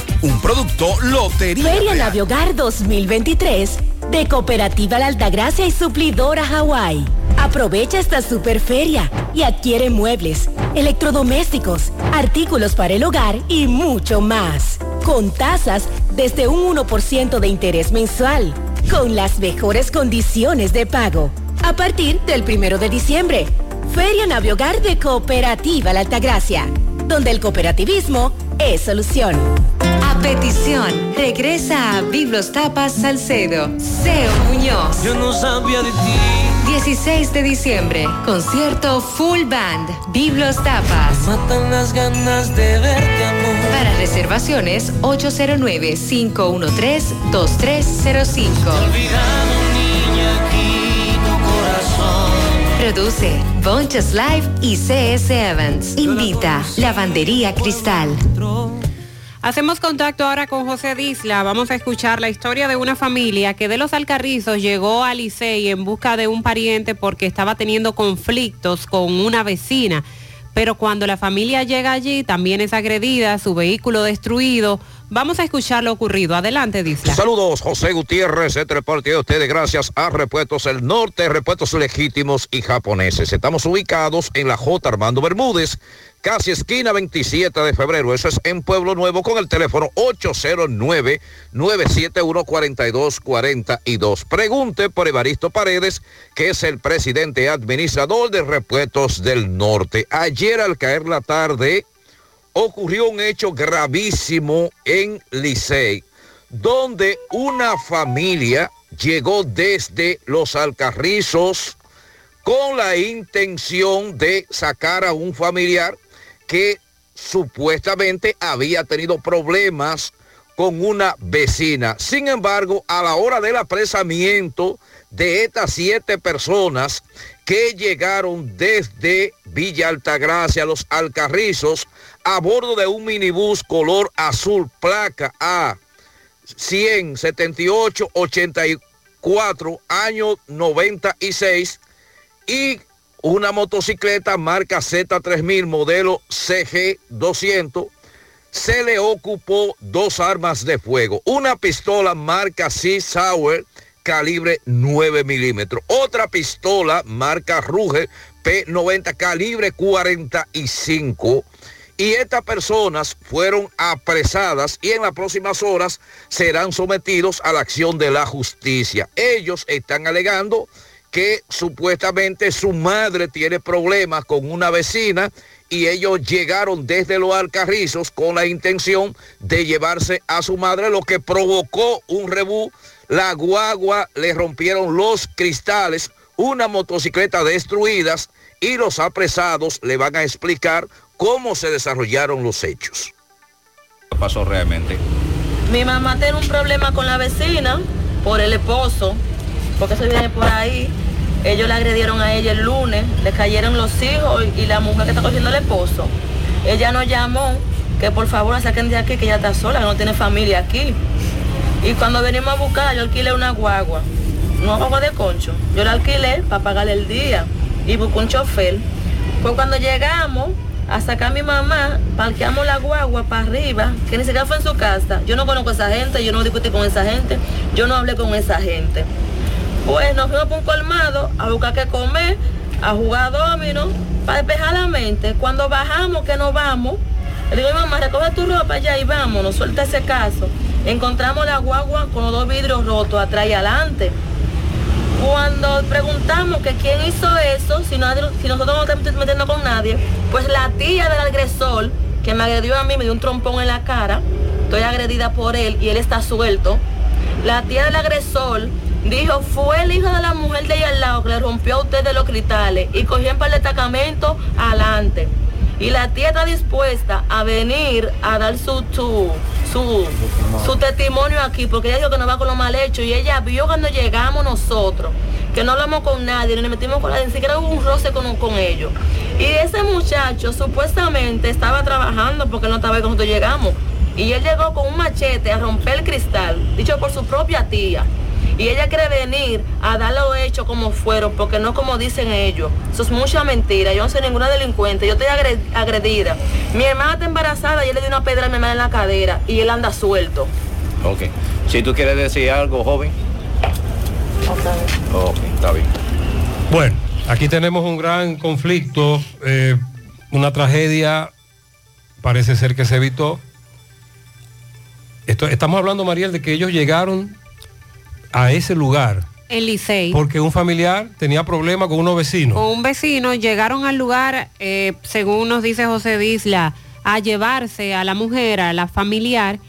Un producto Lotería Feria. Naviogar 2023 de Cooperativa La Altagracia y Suplidora Hawái. Aprovecha esta super feria y adquiere muebles, electrodomésticos, artículos para el hogar y mucho más. Con tasas desde un 1% de interés mensual. Con las mejores condiciones de pago. A partir del primero de diciembre. Feria Naviogar de Cooperativa La Altagracia. Donde el cooperativismo es solución. Petición, regresa a Biblos Tapas Salcedo, Seo Muñoz. Yo no sabía de ti. 16 de diciembre, concierto full band, Biblos Tapas. Matan las ganas de verte, amor. Para reservaciones, 809-513-2305. Olvidado, niña, aquí tu corazón. Produce Bonchas Live y CS Evans. Invita Lavandería Cristal. Hacemos contacto ahora con José Disla. Vamos a escuchar la historia de una familia que de los Alcarrizos llegó a Licey en busca de un pariente porque estaba teniendo conflictos con una vecina. Pero cuando la familia llega allí, también es agredida, su vehículo destruido. Vamos a escuchar lo ocurrido. Adelante, Disla. Saludos, José Gutiérrez, este reporte de ustedes gracias a Repuestos El Norte, Repuestos Legítimos y Japoneses. Estamos ubicados en la J. Armando Bermúdez, casi esquina 27 de febrero. Eso es en Pueblo Nuevo con el teléfono 809-971-4242. Pregunte por Evaristo Paredes, que es el presidente administrador de Repuestos del Norte. Ayer al caer la tarde ocurrió un hecho gravísimo en Licey, donde una familia llegó desde los Alcarrizos con la intención de sacar a un familiar que supuestamente había tenido problemas con una vecina. Sin embargo, a la hora del apresamiento de estas siete personas que llegaron desde Villa Altagracia, los Alcarrizos, a bordo de un minibús color azul, placa A 178 84 año 96 y una motocicleta marca Z3000 modelo CG200 se le ocupó dos armas de fuego, una pistola marca Sea Sauer calibre 9 milímetros, otra pistola marca Ruger P90 calibre 45 y estas personas fueron apresadas y en las próximas horas serán sometidos a la acción de la justicia. Ellos están alegando que supuestamente su madre tiene problemas con una vecina y ellos llegaron desde los Alcarrizos con la intención de llevarse a su madre, lo que provocó un rebú. La guagua le rompieron los cristales, una motocicleta destruidas y los apresados le van a explicar cómo se desarrollaron los hechos. ¿Qué pasó realmente? Mi mamá tiene un problema con la vecina por el esposo, porque eso viene por ahí. Ellos le agredieron a ella el lunes, le cayeron los hijos y la mujer que está cogiendo el esposo. Ella nos llamó que por favor la saquen de aquí, que ella está sola, que no tiene familia aquí. Y cuando venimos a buscar, yo alquilé una guagua, una guagua de concho. Yo la alquilé para pagarle el día y busqué un chofer. Pues cuando llegamos, a sacar a mi mamá, parqueamos la guagua para arriba, que ni siquiera fue en su casa. Yo no conozco a esa gente, yo no discutí con esa gente, yo no hablé con esa gente. Pues nos fuimos por un colmado a buscar qué comer, a jugar domino, para despejar la mente. Cuando bajamos, que nos vamos, le digo, mamá, recoge tu ropa ya y vámonos, suelta ese caso. Encontramos la guagua con los dos vidrios rotos atrás y adelante. Cuando preguntamos que quién hizo eso, si, nosotros no estamos metiendo con nadie, pues la tía del agresor que me agredió a mí me dio un trompón en la cara, estoy agredida por él y él está suelto. La tía del agresor dijo, fue el hijo de la mujer de ella al lado que le rompió a usted de los cristales y cogió en par de adelante. Y la tía está dispuesta a venir a dar su, su, su, testimonio aquí, porque ella dijo que nos va con lo mal hecho y ella vio cuando llegamos nosotros, que no hablamos con nadie, ni nos metimos con nadie, ni siquiera hubo un roce con, con ellos. Y ese muchacho supuestamente estaba trabajando porque no estaba ahí cuando llegamos. Y él llegó con un machete a romper el cristal, dicho por su propia tía. Y ella quiere venir a dar los hechos como fueron, porque no como dicen ellos. Eso es mucha mentira. Yo no soy ninguna delincuente. Yo estoy agre- agredida. Mi hermana está embarazada y él le dio una pedra a mi hermana en la cadera y él anda suelto. Ok. Si tú quieres decir algo, joven. Ok, está bien. Bueno, aquí tenemos un gran conflicto, eh, una tragedia, parece ser que se evitó. Esto- estamos hablando, Mariel, de que ellos llegaron a ese lugar En Licey. porque un familiar tenía problemas con unos vecinos. Con un vecino llegaron al lugar, eh, según nos dice José Disla, a llevarse a la mujer, a la familiar.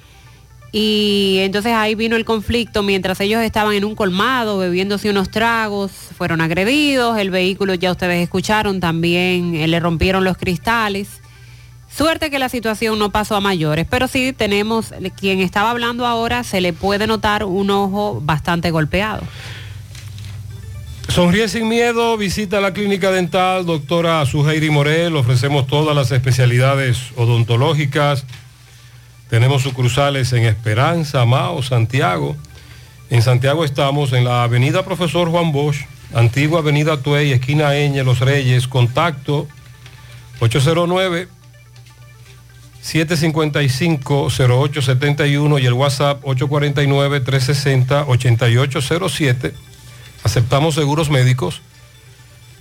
Y entonces ahí vino el conflicto mientras ellos estaban en un colmado bebiéndose unos tragos, fueron agredidos, el vehículo ya ustedes escucharon, también eh, le rompieron los cristales. Suerte que la situación no pasó a mayores, pero sí tenemos, quien estaba hablando ahora, se le puede notar un ojo bastante golpeado. Sonríe sin miedo, visita la clínica dental, doctora Suheiri Morel, ofrecemos todas las especialidades odontológicas. Tenemos sucursales en Esperanza, Mao, Santiago. En Santiago estamos en la avenida Profesor Juan Bosch, antigua avenida Tuey, esquina Eñe, Los Reyes, contacto 809 755-0871 y el WhatsApp 849-360-8807. Aceptamos seguros médicos.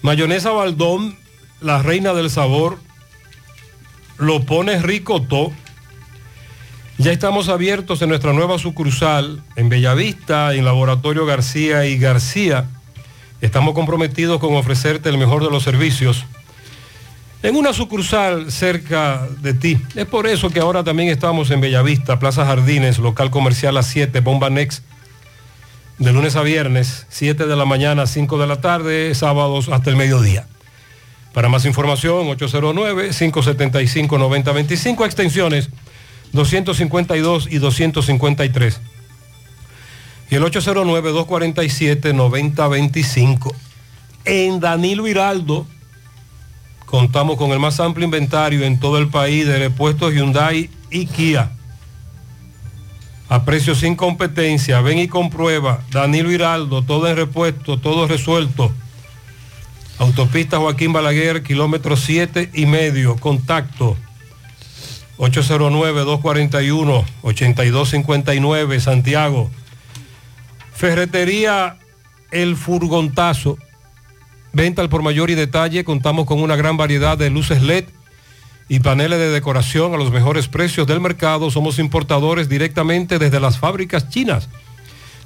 Mayonesa Baldón, la reina del sabor, lo pone rico. Ya estamos abiertos en nuestra nueva sucursal en Bellavista, en Laboratorio García y García. Estamos comprometidos con ofrecerte el mejor de los servicios en una sucursal cerca de ti. Es por eso que ahora también estamos en Bellavista, Plaza Jardines, local comercial a 7, Bomba Next, de lunes a viernes, 7 de la mañana a 5 de la tarde, sábados hasta el mediodía. Para más información, 809-575-9025, extensiones 252 y 253. Y el 809-247-9025. En Danilo Hiraldo, Contamos con el más amplio inventario en todo el país de repuestos Hyundai y Kia. A precios sin competencia, ven y comprueba. Danilo Hiraldo, todo en repuesto, todo resuelto. Autopista Joaquín Balaguer, kilómetro 7 y medio. Contacto 809-241-8259, Santiago. Ferretería El Furgontazo. Venta al por mayor y detalle, contamos con una gran variedad de luces LED y paneles de decoración a los mejores precios del mercado. Somos importadores directamente desde las fábricas chinas.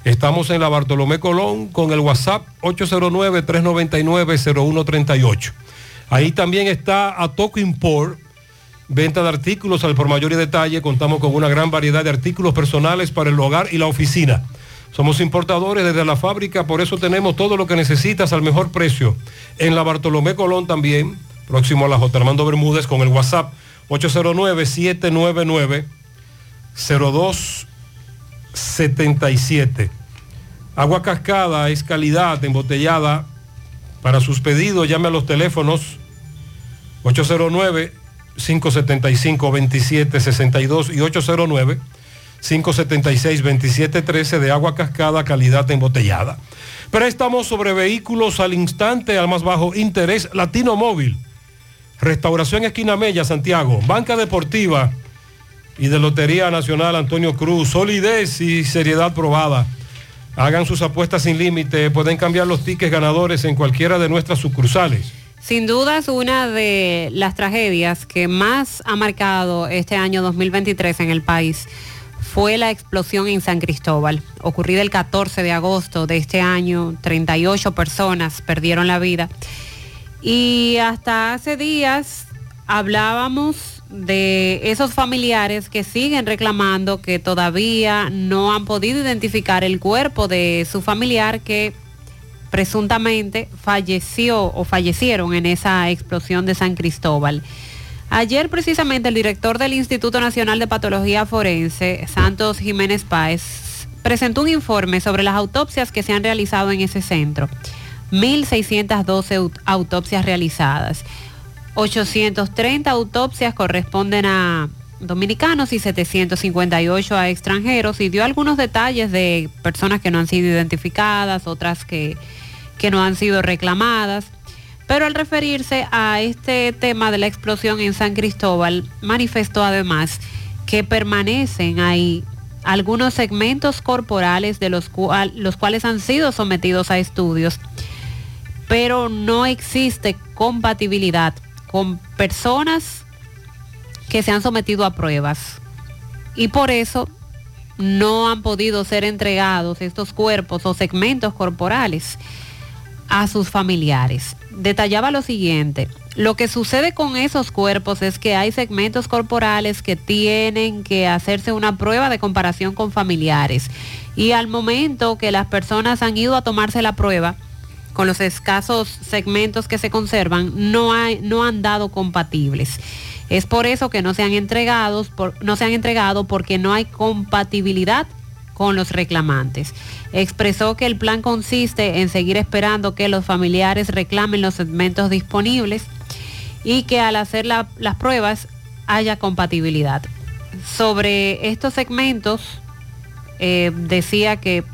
Estamos en la Bartolomé Colón con el WhatsApp 809-399-0138. Ahí también está Atoco Import, venta de artículos al por mayor y detalle. Contamos con una gran variedad de artículos personales para el hogar y la oficina. Somos importadores desde la fábrica, por eso tenemos todo lo que necesitas al mejor precio. En la Bartolomé Colón también, próximo a la J. Armando Bermúdez, con el WhatsApp 809-799-0277. Agua cascada es calidad embotellada. Para sus pedidos llame a los teléfonos 809-575-2762 y 809 576-2713 de agua cascada, calidad embotellada. Préstamos sobre vehículos al instante, al más bajo interés, Latino Móvil. Restauración Esquina Mella, Santiago. Banca Deportiva y de Lotería Nacional Antonio Cruz. Solidez y seriedad probada. Hagan sus apuestas sin límite. Pueden cambiar los tickets ganadores en cualquiera de nuestras sucursales. Sin duda es una de las tragedias que más ha marcado este año 2023 en el país fue la explosión en San Cristóbal, ocurrida el 14 de agosto de este año. 38 personas perdieron la vida. Y hasta hace días hablábamos de esos familiares que siguen reclamando que todavía no han podido identificar el cuerpo de su familiar que presuntamente falleció o fallecieron en esa explosión de San Cristóbal. Ayer precisamente el director del Instituto Nacional de Patología Forense, Santos Jiménez Páez, presentó un informe sobre las autopsias que se han realizado en ese centro. 1.612 autopsias realizadas. 830 autopsias corresponden a dominicanos y 758 a extranjeros y dio algunos detalles de personas que no han sido identificadas, otras que, que no han sido reclamadas. Pero al referirse a este tema de la explosión en San Cristóbal, manifestó además que permanecen ahí algunos segmentos corporales de los, cual, los cuales han sido sometidos a estudios, pero no existe compatibilidad con personas que se han sometido a pruebas. Y por eso no han podido ser entregados estos cuerpos o segmentos corporales a sus familiares. Detallaba lo siguiente, lo que sucede con esos cuerpos es que hay segmentos corporales que tienen que hacerse una prueba de comparación con familiares y al momento que las personas han ido a tomarse la prueba, con los escasos segmentos que se conservan, no, hay, no han dado compatibles. Es por eso que no se han no se han entregado porque no hay compatibilidad con los reclamantes. Expresó que el plan consiste en seguir esperando que los familiares reclamen los segmentos disponibles y que al hacer la, las pruebas haya compatibilidad. Sobre estos segmentos, eh, decía que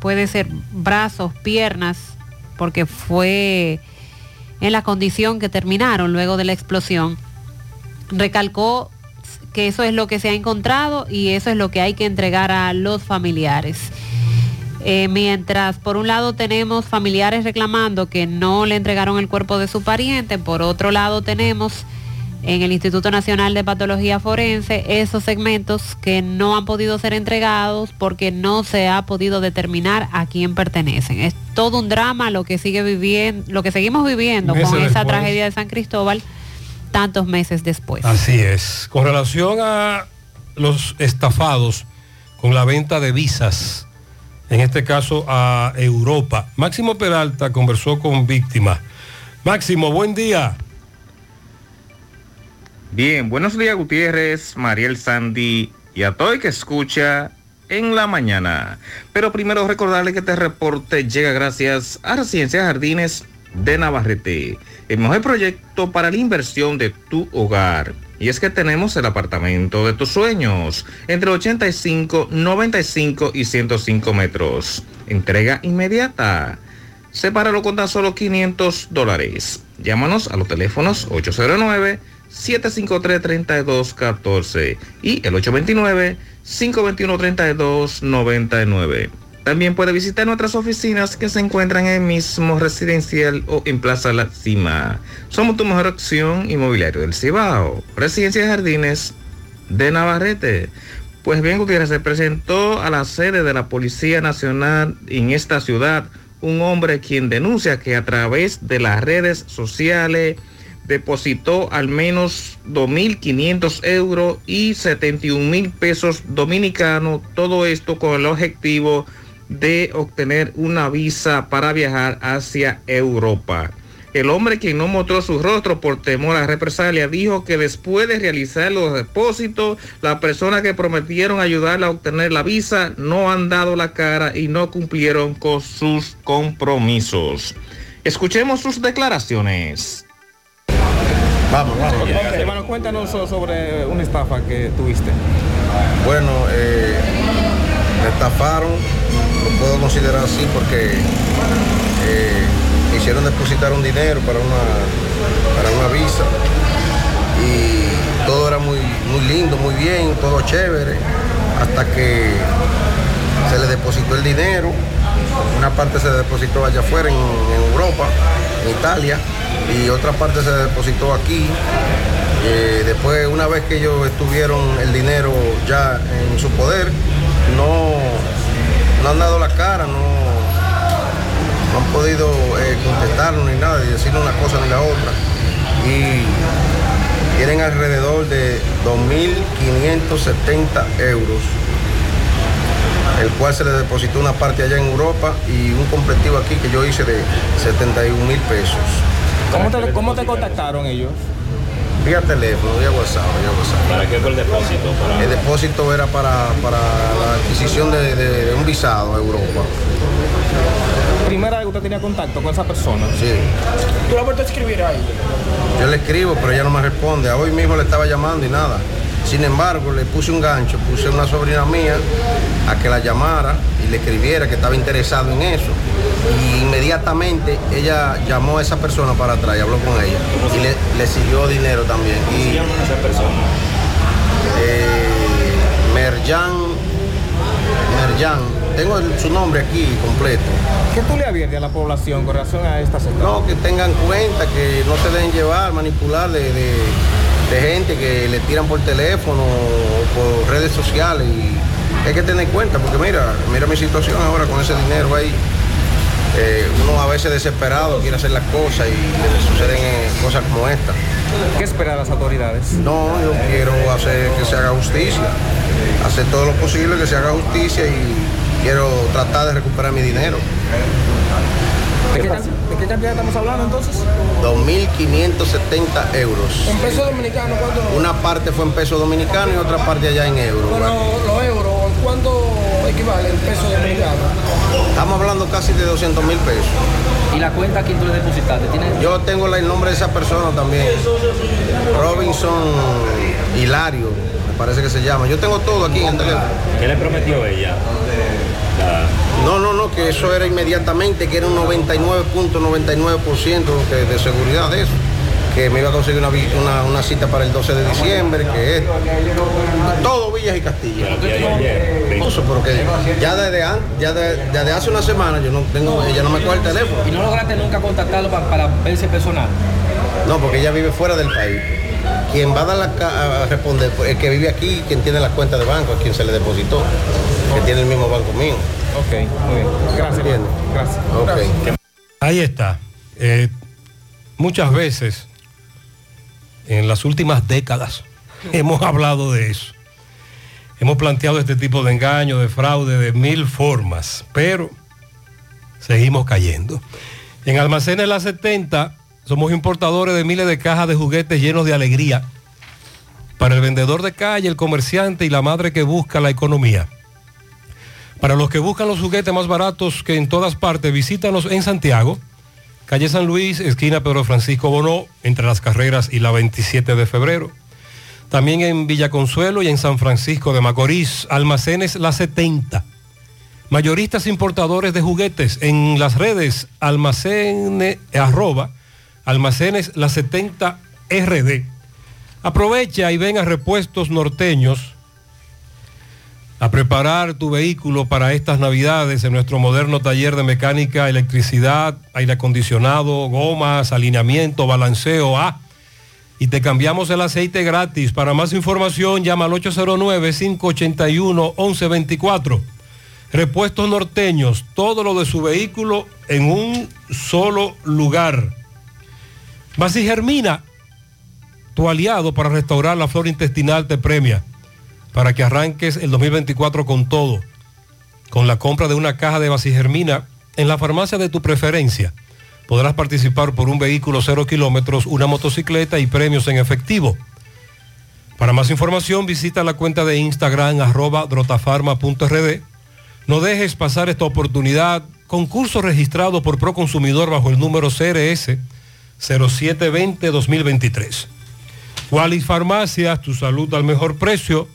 puede ser brazos, piernas, porque fue en la condición que terminaron luego de la explosión recalcó que eso es lo que se ha encontrado y eso es lo que hay que entregar a los familiares. Eh, mientras por un lado tenemos familiares reclamando que no le entregaron el cuerpo de su pariente, por otro lado tenemos en el Instituto Nacional de Patología Forense esos segmentos que no han podido ser entregados porque no se ha podido determinar a quién pertenecen. Es todo un drama lo que sigue viviendo, lo que seguimos viviendo con esa tragedia de San Cristóbal tantos meses después. Así es. Con relación a los estafados con la venta de visas, en este caso a Europa, Máximo Peralta conversó con víctimas. Máximo, buen día. Bien, buenos días Gutiérrez, Mariel Sandy y a todo el que escucha en la mañana. Pero primero recordarle que este reporte llega gracias a Residencia Jardines de Navarrete el mejor proyecto para la inversión de tu hogar. Y es que tenemos el apartamento de tus sueños, entre 85, 95 y 105 metros. Entrega inmediata. Sepáralo con tan solo 500 dólares. Llámanos a los teléfonos 809-753-3214 y el 829-521-3299. También puede visitar nuestras oficinas que se encuentran en el mismo residencial o en Plaza La Cima. Somos tu mejor opción inmobiliario del Cibao. Residencia de Jardines de Navarrete. Pues bien, Gutiérrez se presentó a la sede de la Policía Nacional en esta ciudad un hombre quien denuncia que a través de las redes sociales depositó al menos 2.500 euros y 71 mil pesos dominicanos, todo esto con el objetivo de obtener una visa para viajar hacia Europa. El hombre quien no mostró su rostro por temor a represalia dijo que después de realizar los depósitos, las personas que prometieron ayudarle a obtener la visa no han dado la cara y no cumplieron con sus compromisos. Escuchemos sus declaraciones. Vamos, vamos. Hermano, cuéntanos sobre una estafa que tuviste. Bueno, eh, me estafaron lo puedo considerar así porque eh, hicieron depositar un dinero para una, para una visa y todo era muy, muy lindo, muy bien, todo chévere, hasta que se le depositó el dinero, una parte se depositó allá afuera en, Europa, en Italia, y otra parte se depositó aquí. Eh, después, una vez que ellos estuvieron el dinero ya en su poder, no, no han dado la cara, no, no han podido eh, ni nada, ni decir una cosa ni la otra. Y tienen alrededor de 2.570 euros, el cual se le depositó una parte allá en Europa y un completivo aquí que yo hice de 71 mil pesos. ¿Cómo te, ¿Cómo te contactaron ellos? Vía teléfono, vía WhatsApp, vía WhatsApp. ¿Para qué fue el depósito? Para- El depósito era para, para la adquisición de, de- de un visado a Europa. Primera vez que usted tenía contacto con esa persona. Sí. ¿Tú la vuelto a escribir ahí? Yo le escribo, pero ella no me responde. A hoy mismo le estaba llamando y nada. Sin embargo, le puse un gancho, puse una sobrina mía a que la llamara y le escribiera que estaba interesado en eso. Y inmediatamente ella llamó a esa persona para atrás y habló con ella. Y le, le siguió dinero también. Y, esa persona? eh, Merjan, Merjan, tengo el- su nombre aquí completo. ¿Qué tú le adviertes a la población con relación a esta sector? No, que tengan cuenta, que no se dejen llevar, manipular de, de- de gente que le tiran por teléfono o por redes sociales. Y hay que tener cuenta, porque mira, mira mi situación ahora con ese dinero ahí. Eh, uno a veces desesperado quiere hacer las cosas y le suceden eh, cosas como esta. ¿Qué esperan las autoridades? No, yo quiero hacer que se haga justicia, hacer todo lo posible que se haga justicia y quiero tratar de recuperar mi dinero. ¿De qué, can- de qué cantidad estamos hablando entonces? 2.570 euros. En pesos dominicanos, ¿cuánto? Una parte fue en peso dominicano y otra parte allá en euros. Pero los euros, ¿cuánto equivale en pesos dominicanos? Estamos hablando casi de 200 mil pesos. ¿Y la cuenta quién tú le depositaste? ¿Tiene... Yo tengo el nombre de esa persona también. Robinson Hilario, parece que se llama. Yo tengo todo aquí en el teléfono. ¿Qué le prometió ella? No, no, no, que eso era inmediatamente, que era un 99.99% de, de seguridad de eso. Que me iba a conseguir una, vi- una- una cita para el 12 de diciembre, que es todo Villas y que ya desde, ya de- desde hace una semana yo no tengo, ella no me coge el teléfono. ¿Y no lograste nunca contactarlo pa- para verse personal? No, porque ella vive fuera del país. Quien va a, dar la a responder, pues, el que vive aquí, quien tiene la cuenta de banco, a quien se le depositó, que tiene el mismo banco mío. Ok, muy bien. Gracias. Gracias. Ok. Ahí está. Eh, muchas veces, en las últimas décadas, hemos hablado de eso. Hemos planteado este tipo de engaño, de fraude, de mil formas, pero seguimos cayendo. En Almacenes La 70 somos importadores de miles de cajas de juguetes llenos de alegría para el vendedor de calle, el comerciante y la madre que busca la economía. Para los que buscan los juguetes más baratos que en todas partes, visítanos en Santiago, calle San Luis, esquina Pedro Francisco Bonó, entre las carreras y la 27 de febrero. También en Villa Consuelo y en San Francisco de Macorís, almacenes La 70. Mayoristas importadores de juguetes en las redes almacene, arroba, almacenes La 70 RD. Aprovecha y ven a repuestos norteños a preparar tu vehículo para estas navidades en nuestro moderno taller de mecánica, electricidad, aire acondicionado, gomas, alineamiento, balanceo, ah, y te cambiamos el aceite gratis. Para más información llama al 809-581-1124. Repuestos norteños, todo lo de su vehículo en un solo lugar. Germina, tu aliado para restaurar la flora intestinal te premia para que arranques el 2024 con todo, con la compra de una caja de Germina en la farmacia de tu preferencia. Podrás participar por un vehículo cero kilómetros, una motocicleta y premios en efectivo. Para más información visita la cuenta de Instagram arroba drotafarma.rd. No dejes pasar esta oportunidad. Concurso registrado por Proconsumidor bajo el número CRS 0720-2023. Wallis Farmacias, tu salud al mejor precio.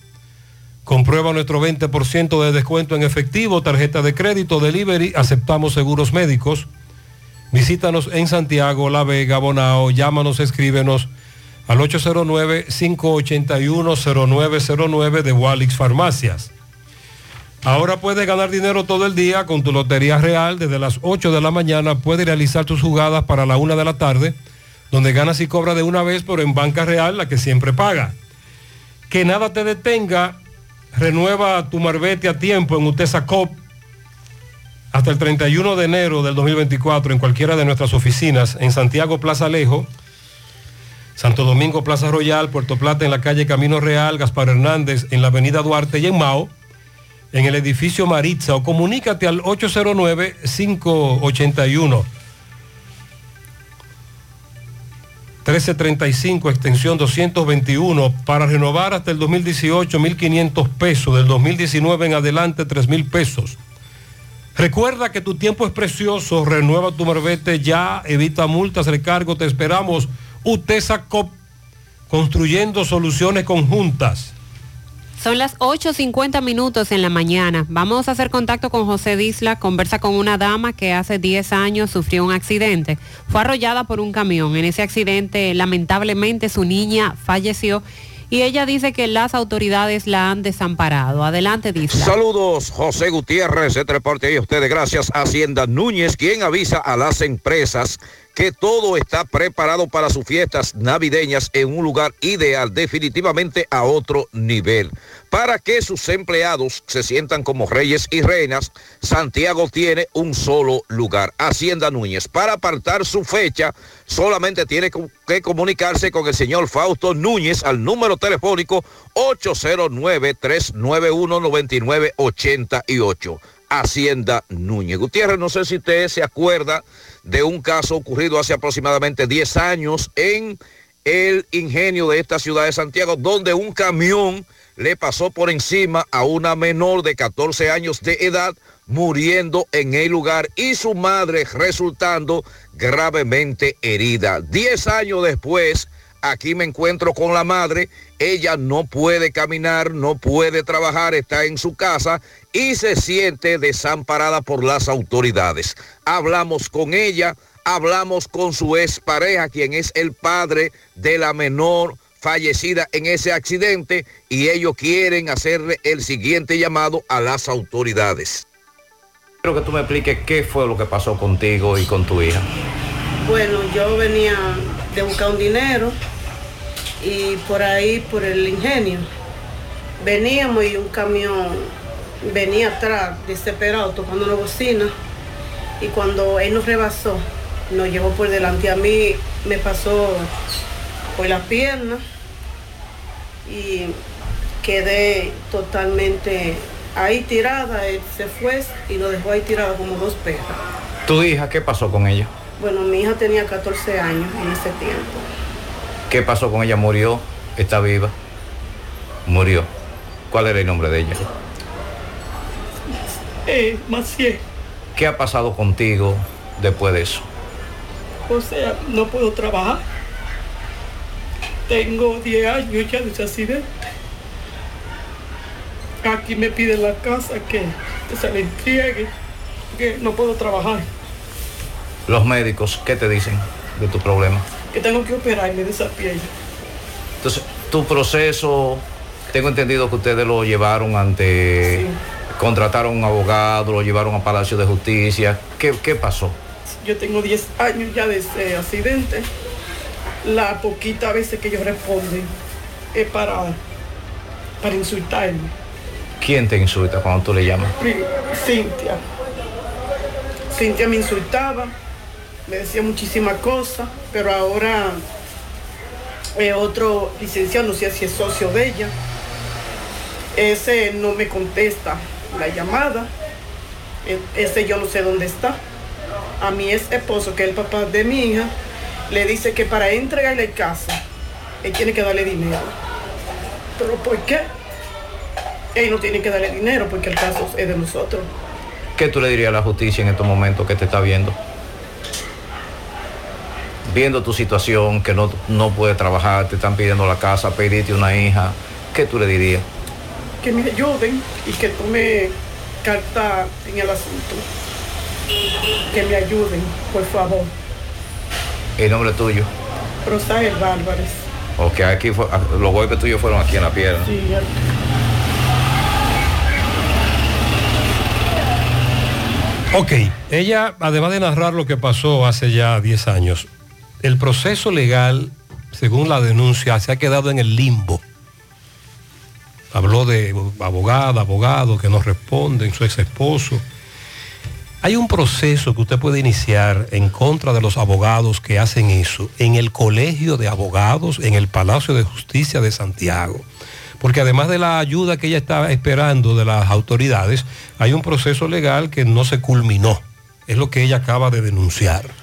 Comprueba nuestro 20% de descuento en efectivo, tarjeta de crédito, delivery, aceptamos seguros médicos. Visítanos en Santiago, La Vega, Bonao, llámanos, escríbenos al 809-581-0909 de Walix Farmacias. Ahora puedes ganar dinero todo el día con tu Lotería Real. Desde las 8 de la mañana puedes realizar tus jugadas para la 1 de la tarde, donde ganas y cobras de una vez, pero en Banca Real, la que siempre paga. Que nada te detenga renueva tu marbete a tiempo en Utesa Cop hasta el 31 de enero del 2024 en cualquiera de nuestras oficinas en Santiago Plaza Alejo, Santo Domingo Plaza Royal, Puerto Plata en la calle Camino Real, Gaspar Hernández en la avenida Duarte y en Mao, en el edificio Maritza o comunícate al 809-581. 1335, extensión 221. Para renovar hasta el 2018, 1.500 pesos. Del 2019 en adelante, 3.000 pesos. Recuerda que tu tiempo es precioso. Renueva tu marbete ya. Evita multas, recargo. Te esperamos. UTESA COP. Construyendo soluciones conjuntas. Son las 8.50 minutos en la mañana. Vamos a hacer contacto con José Disla. Conversa con una dama que hace 10 años sufrió un accidente. Fue arrollada por un camión. En ese accidente, lamentablemente, su niña falleció y ella dice que las autoridades la han desamparado. Adelante, Disla. Saludos, José Gutiérrez, este reporte y ustedes gracias Hacienda Núñez, quien avisa a las empresas que todo está preparado para sus fiestas navideñas en un lugar ideal, definitivamente a otro nivel. Para que sus empleados se sientan como reyes y reinas, Santiago tiene un solo lugar, Hacienda Núñez. Para apartar su fecha, solamente tiene que comunicarse con el señor Fausto Núñez al número telefónico 809-391-9988. Hacienda Núñez. Gutiérrez, no sé si usted se acuerda de un caso ocurrido hace aproximadamente 10 años en el ingenio de esta ciudad de Santiago, donde un camión le pasó por encima a una menor de 14 años de edad, muriendo en el lugar y su madre resultando gravemente herida. 10 años después, aquí me encuentro con la madre, ella no puede caminar, no puede trabajar, está en su casa y se siente desamparada por las autoridades. Hablamos con ella, hablamos con su expareja, quien es el padre de la menor fallecida en ese accidente y ellos quieren hacerle el siguiente llamado a las autoridades. Quiero que tú me expliques qué fue lo que pasó contigo y con tu hija. Bueno, yo venía de buscar un dinero y por ahí, por el ingenio, veníamos y un camión venía atrás, desesperado, tocando una bocina. Y cuando él nos rebasó, nos llevó por delante. A mí me pasó por la pierna y quedé totalmente ahí tirada. Él se fue y lo dejó ahí tirada como dos perras. ¿Tu hija qué pasó con ella? Bueno, mi hija tenía 14 años en ese tiempo. ¿Qué pasó con ella? ¿Murió? ¿Está viva? Murió. ¿Cuál era el nombre de ella? Eh, Macié, ¿Qué ha pasado contigo después de eso? o sea, no puedo trabajar. Tengo 10 años ya de ese accidente. Aquí me piden la casa que, que se le entregue, que no puedo trabajar, Los médicos, ¿qué te dicen de tu problema? Que tengo que operarme de esa piel. Entonces, tu proceso, tengo entendido que ustedes lo llevaron ante, contrataron un abogado, lo llevaron a Palacio de Justicia. ¿Qué, qué pasó? Yo tengo 10 años ya de ese accidente. La poquita veces que yo respondo es para, para insultarme. ¿Quién te insulta cuando tú le llamas? Cintia. Cintia me insultaba, me decía muchísimas cosas, pero ahora eh, otro licenciado, no sé si es socio de ella, ese no me contesta la llamada, E- ese yo no sé dónde está. A mi ex esposo, que es el papá de mi hija, le dice que para entregarle casa, él tiene que darle dinero. ¿Pero por qué? Él no tiene que darle dinero porque el caso es de nosotros. ¿Qué tú le dirías a la justicia en estos momentos que te está viendo? Viendo tu situación, que no, no puedes trabajar, te están pidiendo la casa, pedirte una hija, ¿qué tú le dirías? que me ayuden y que tome carta en el asunto. Que me ayuden, por favor. El nombre tuyo. Rosael Álvarez. Ok, aquí fue- los golpes tuyos fueron aquí en la pierna. Sí, ya- Ok, ella, además de narrar lo que pasó hace ya 10 años, el proceso legal, según la denuncia, se ha quedado en el limbo. Habló de abogada, abogado que no responden, su ex esposo. Hay un proceso que usted puede iniciar en contra de los abogados que hacen eso en el Colegio de Abogados, en el Palacio de Justicia de Santiago. Porque además de la ayuda que ella estaba esperando de las autoridades, hay un proceso legal que no se culminó. Es lo que ella acaba de denunciar.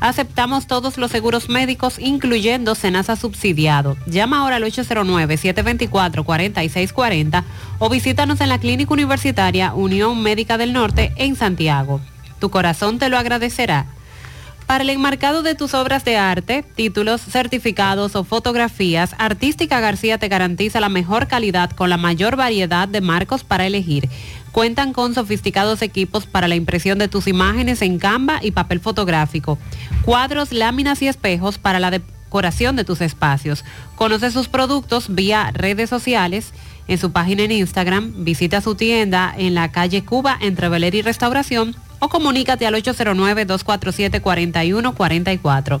Aceptamos todos los seguros médicos, incluyendo Senasa subsidiado. Llama ahora al 809-724-4640 o visítanos en la Clínica Universitaria Unión Médica del Norte en Santiago. Tu corazón te lo agradecerá. Para el enmarcado de tus obras de arte, títulos, certificados o fotografías, Artística García te garantiza la mejor calidad con la mayor variedad de marcos para elegir. Cuentan con sofisticados equipos para la impresión de tus imágenes en Canva y papel fotográfico, cuadros, láminas y espejos para la decoración de tus espacios. Conoce sus productos vía redes sociales, en su página en Instagram, visita su tienda en la calle Cuba entre Beler y Restauración o comunícate al 809-247-4144.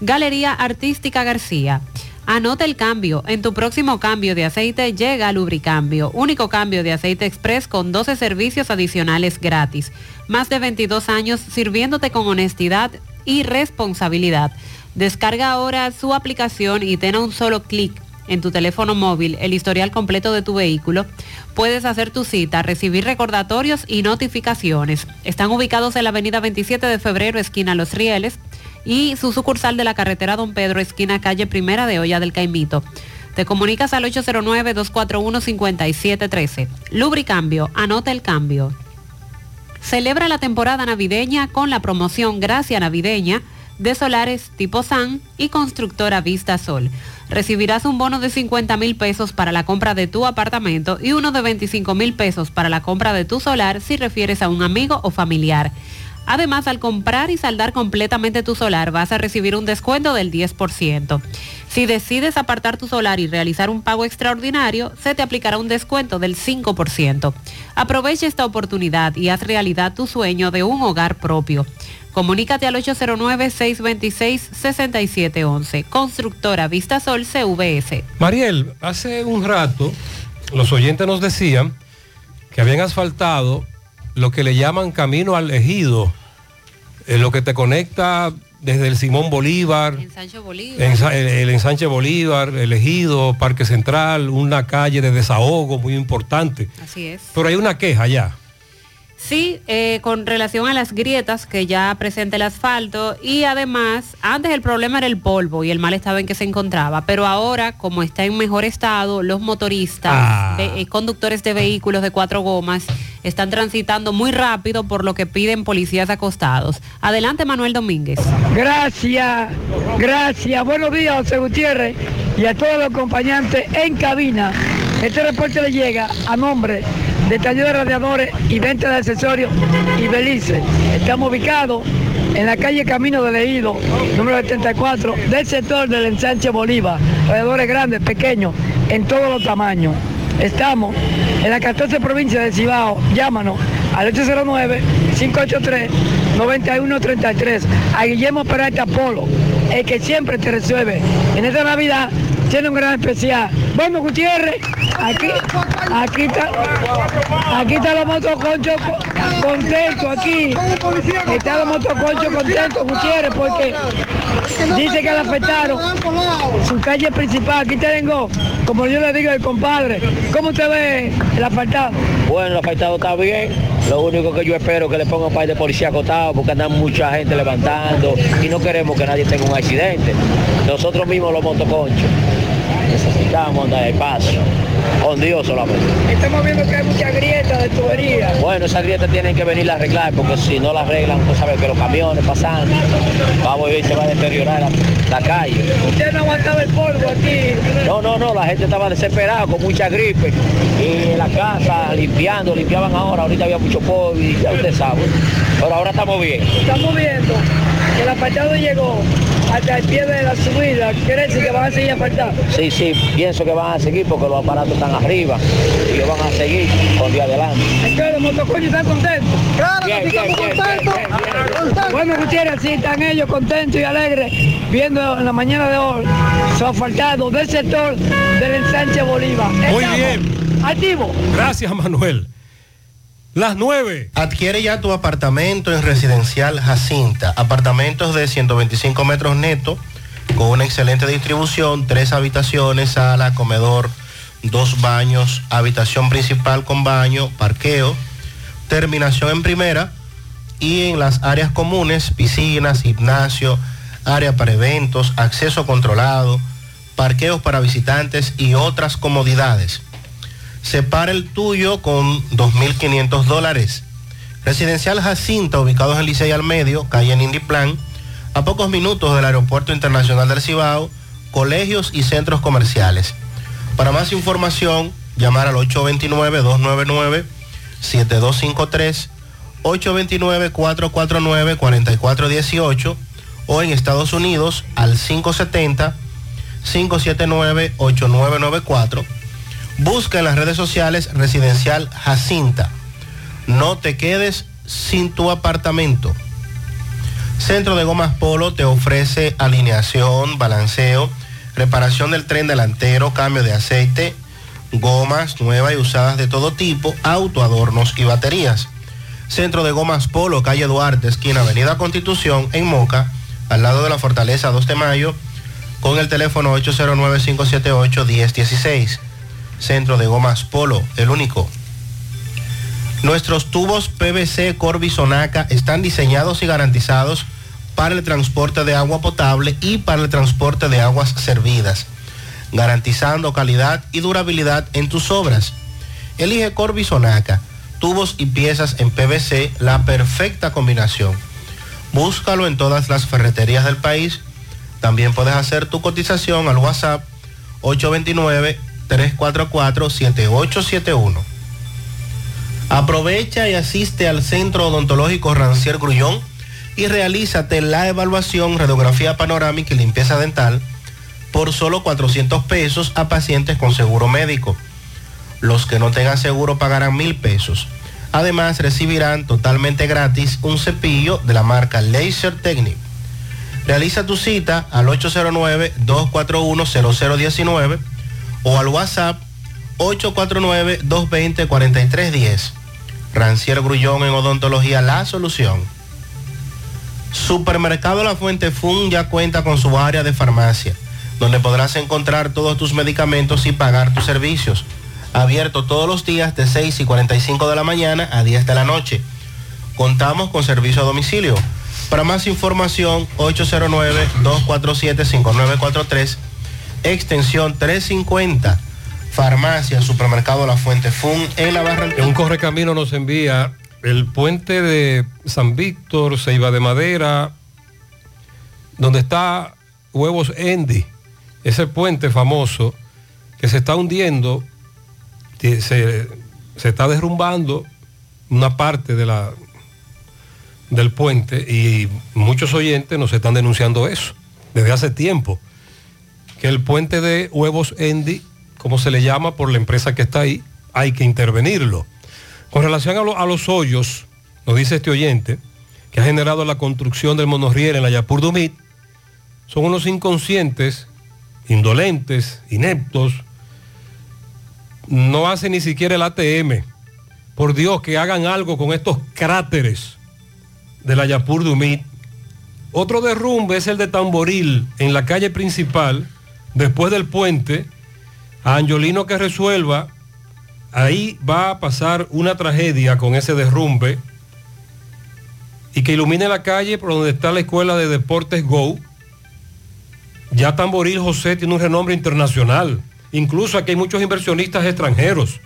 Galería Artística García. Anota el cambio. En tu próximo cambio de aceite llega Lubricambio, único cambio de aceite express con 12 servicios adicionales gratis. Más de 22 años sirviéndote con honestidad y responsabilidad. Descarga ahora su aplicación y ten un solo clic en tu teléfono móvil el historial completo de tu vehículo. Puedes hacer tu cita, recibir recordatorios y notificaciones. Están ubicados en la avenida 27 de febrero, esquina Los Rieles, y su sucursal de la carretera Don Pedro, esquina calle Primera de Olla del Caimito. Te comunicas al 809-241-5713. Lubricambio, anota el cambio. Celebra la temporada navideña con la promoción Gracia Navideña de Solares Tipo SAN y Constructora Vista Sol. Recibirás un bono de 50 mil pesos para la compra de tu apartamento y uno de 25 mil pesos para la compra de tu solar si refieres a un amigo o familiar. Además, al comprar y saldar completamente tu solar, vas a recibir un descuento del 10%. Si decides apartar tu solar y realizar un pago extraordinario, se te aplicará un descuento del 5%. Aprovecha esta oportunidad y haz realidad tu sueño de un hogar propio. Comunícate al 809-626-6711. Constructora Vistasol CVS. Mariel, hace un rato los oyentes nos decían que habían asfaltado lo que le llaman camino al ejido, eh, lo que te conecta desde el Simón Bolívar, ensa- el, el ensanche Bolívar, el ejido, Parque Central, una calle de desahogo muy importante. Así es. Pero hay una queja ya. Sí, eh, con relación a las grietas que ya presenta el asfalto y además, antes el problema era el polvo y el mal estado en que se encontraba, pero ahora, como está en mejor estado, los motoristas, Ah. ve- eh, conductores de vehículos de cuatro gomas, están transitando muy rápido por lo que piden policías acostados. Adelante, Manuel Domínguez. Gracias, gracias. Buenos días, José Gutiérrez, y a todos los acompañantes en cabina. Este reporte le llega a nombre de taller de radiadores y venta de accesorios y Belice. Estamos ubicados en la calle Camino de Leído, número 74, del sector del ensanche Bolívar. Radiadores grandes, pequeños, en todos los tamaños. Estamos en la 14 provincia de Cibao. Llámanos al 809-583-9133. A Guillermo Peralta Polo, el que siempre te resuelve. En esta Navidad tiene un gran especial. Bueno, Gutiérrez, aquí, aquí está, aquí está los motoconchos co- contentos, aquí. Está los motoconchos contentos, Gutiérrez, porque dice que le afectaron su calle principal. Aquí tengo, como yo le digo al compadre, ¿cómo usted ve el asfaltado? Bueno, el afectado está bien. Lo único que yo espero es que le pongan un par de policía acotados porque andan mucha gente levantando y no queremos que nadie tenga un accidente. Nosotros mismos los motoconchos necesitamos andar de paso. Con Dios solamente. Estamos viendo que hay muchas grietas de tubería. Bueno, esas grietas tienen que venir a arreglar porque si no las arreglan, pues sabe que los camiones pasando, vamos a ver, se va a deteriorar la, la calle. Usted no aguantaba el polvo aquí. No, no, no, la gente estaba desesperada con mucha gripe y en la casa limpiando, limpiaban ahora, ahorita había mucho polvo y ya usted sabe. Pero ahora estamos bien. Estamos viendo el apartado llegó hasta el pie de la subida, quiere decir que van a seguir apartados. Sí, sí, pienso que van a seguir porque los aparatos están arriba y ellos van a seguir con día adelante. Entonces los motocoños están contentos. Claro Bien, que sí, bien, contentos. Bueno, Gutiérrez, sí, están ellos contentos y alegres viendo en la mañana de hoy su asfaltado del sector del ensanche Bolívar. Muy Estamos bien. Activos. Gracias, Manuel. Las nueve. Adquiere ya tu apartamento en Residencial Jacinta. Apartamentos de 125 metros netos, con una excelente distribución, tres habitaciones, sala, comedor, dos baños, habitación principal con baño, parqueo, terminación en primera y en las áreas comunes, piscinas, gimnasio, área para eventos, acceso controlado, parqueos para visitantes y otras comodidades. Separa el tuyo con 2.500 dólares. Residencial Jacinta, ubicado en Licey al Medio, calle en Indiplan, a pocos minutos del Aeropuerto Internacional del Cibao, colegios y centros comerciales. Para más información, llamar al 829-299-7253, 829-449-4418 o en Estados Unidos al 570-579-8994. Busca en las redes sociales Residencial Jacinta. No te quedes sin tu apartamento. Centro de Gomas Polo te ofrece alineación, balanceo, reparación del tren delantero, cambio de aceite, gomas nuevas y usadas de todo tipo, autoadornos y baterías. Centro de Gomas Polo, calle Duarte, esquina Avenida Constitución, en Moca, al lado de la Fortaleza 2 de Mayo, con el teléfono 809-578-1016. Centro de Gomas Polo, el único. Nuestros tubos PVC Corby Sonaca están diseñados y garantizados para el transporte de agua potable y para el transporte de aguas servidas, garantizando calidad y durabilidad en tus obras. Elige Corby Sonaca, tubos y piezas en PVC, la perfecta combinación. Búscalo en todas las ferreterías del país. También puedes hacer tu cotización al WhatsApp 829-344-7871. Aprovecha y asiste al Centro Odontológico Rancier Grullón y realízate la evaluación, radiografía panorámica y limpieza dental por solo 400 pesos a pacientes con seguro médico. Los que no tengan seguro pagarán mil pesos. Además, recibirán totalmente gratis un cepillo de la marca Laser Technic. Realiza tu cita al 809-241-0019 o al WhatsApp 849-220-4310. Rancier Grullón en Odontología La Solución. Supermercado La Fuente Fun ya cuenta con su área de farmacia, donde podrás encontrar todos tus medicamentos y pagar tus servicios. Abierto todos los días de 6 y 45 de la mañana a 10 de la noche. Contamos con servicio a domicilio. Para más información, 809-247-5943, extensión 350, farmacia, supermercado La Fuente Fun en la Barranquilla. Un correcamino nos envía el puente de San Víctor, Ceiba de Madera, donde está Huevos Endy, ese puente famoso que se está hundiendo, se, se está derrumbando una parte de la, del puente y muchos oyentes nos están denunciando eso desde hace tiempo, que el puente de Huevos Endy, como se le llama por la empresa que está ahí, hay que intervenirlo. Con relación a, lo- a los hoyos, nos dice este oyente, que ha generado la construcción del monorriel en la Yapur Dumit, son unos inconscientes, indolentes, ineptos, no hace ni siquiera el ATM. Por Dios, que hagan algo con estos cráteres de la Yapur Dumit. Otro derrumbe es el de Tamboril, en la calle principal, después del puente, a Angiolino que resuelva ahí va a pasar una tragedia con ese derrumbe y que ilumine la calle por donde está la escuela de deportes Go. Ya Tamboril José tiene un renombre internacional. Incluso aquí hay muchos inversionistas extranjeros.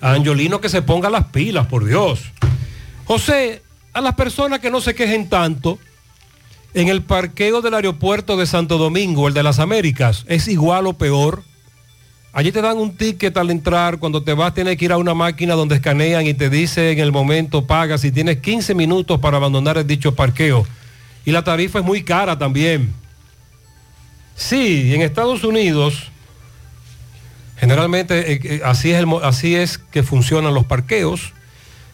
A Angiolino que se ponga las pilas, por Dios. José, a las personas que no se quejen tanto, en el parqueo del aeropuerto de Santo Domingo, el de las Américas, es igual o peor. Allí te dan un ticket al entrar, cuando te vas tienes que ir a una máquina donde escanean y te dice en el momento pagas y tienes 15 minutos para abandonar el dicho parqueo. Y la tarifa es muy cara también. Sí, en Estados Unidos, generalmente eh, eh, así, es así es que funcionan los parqueos,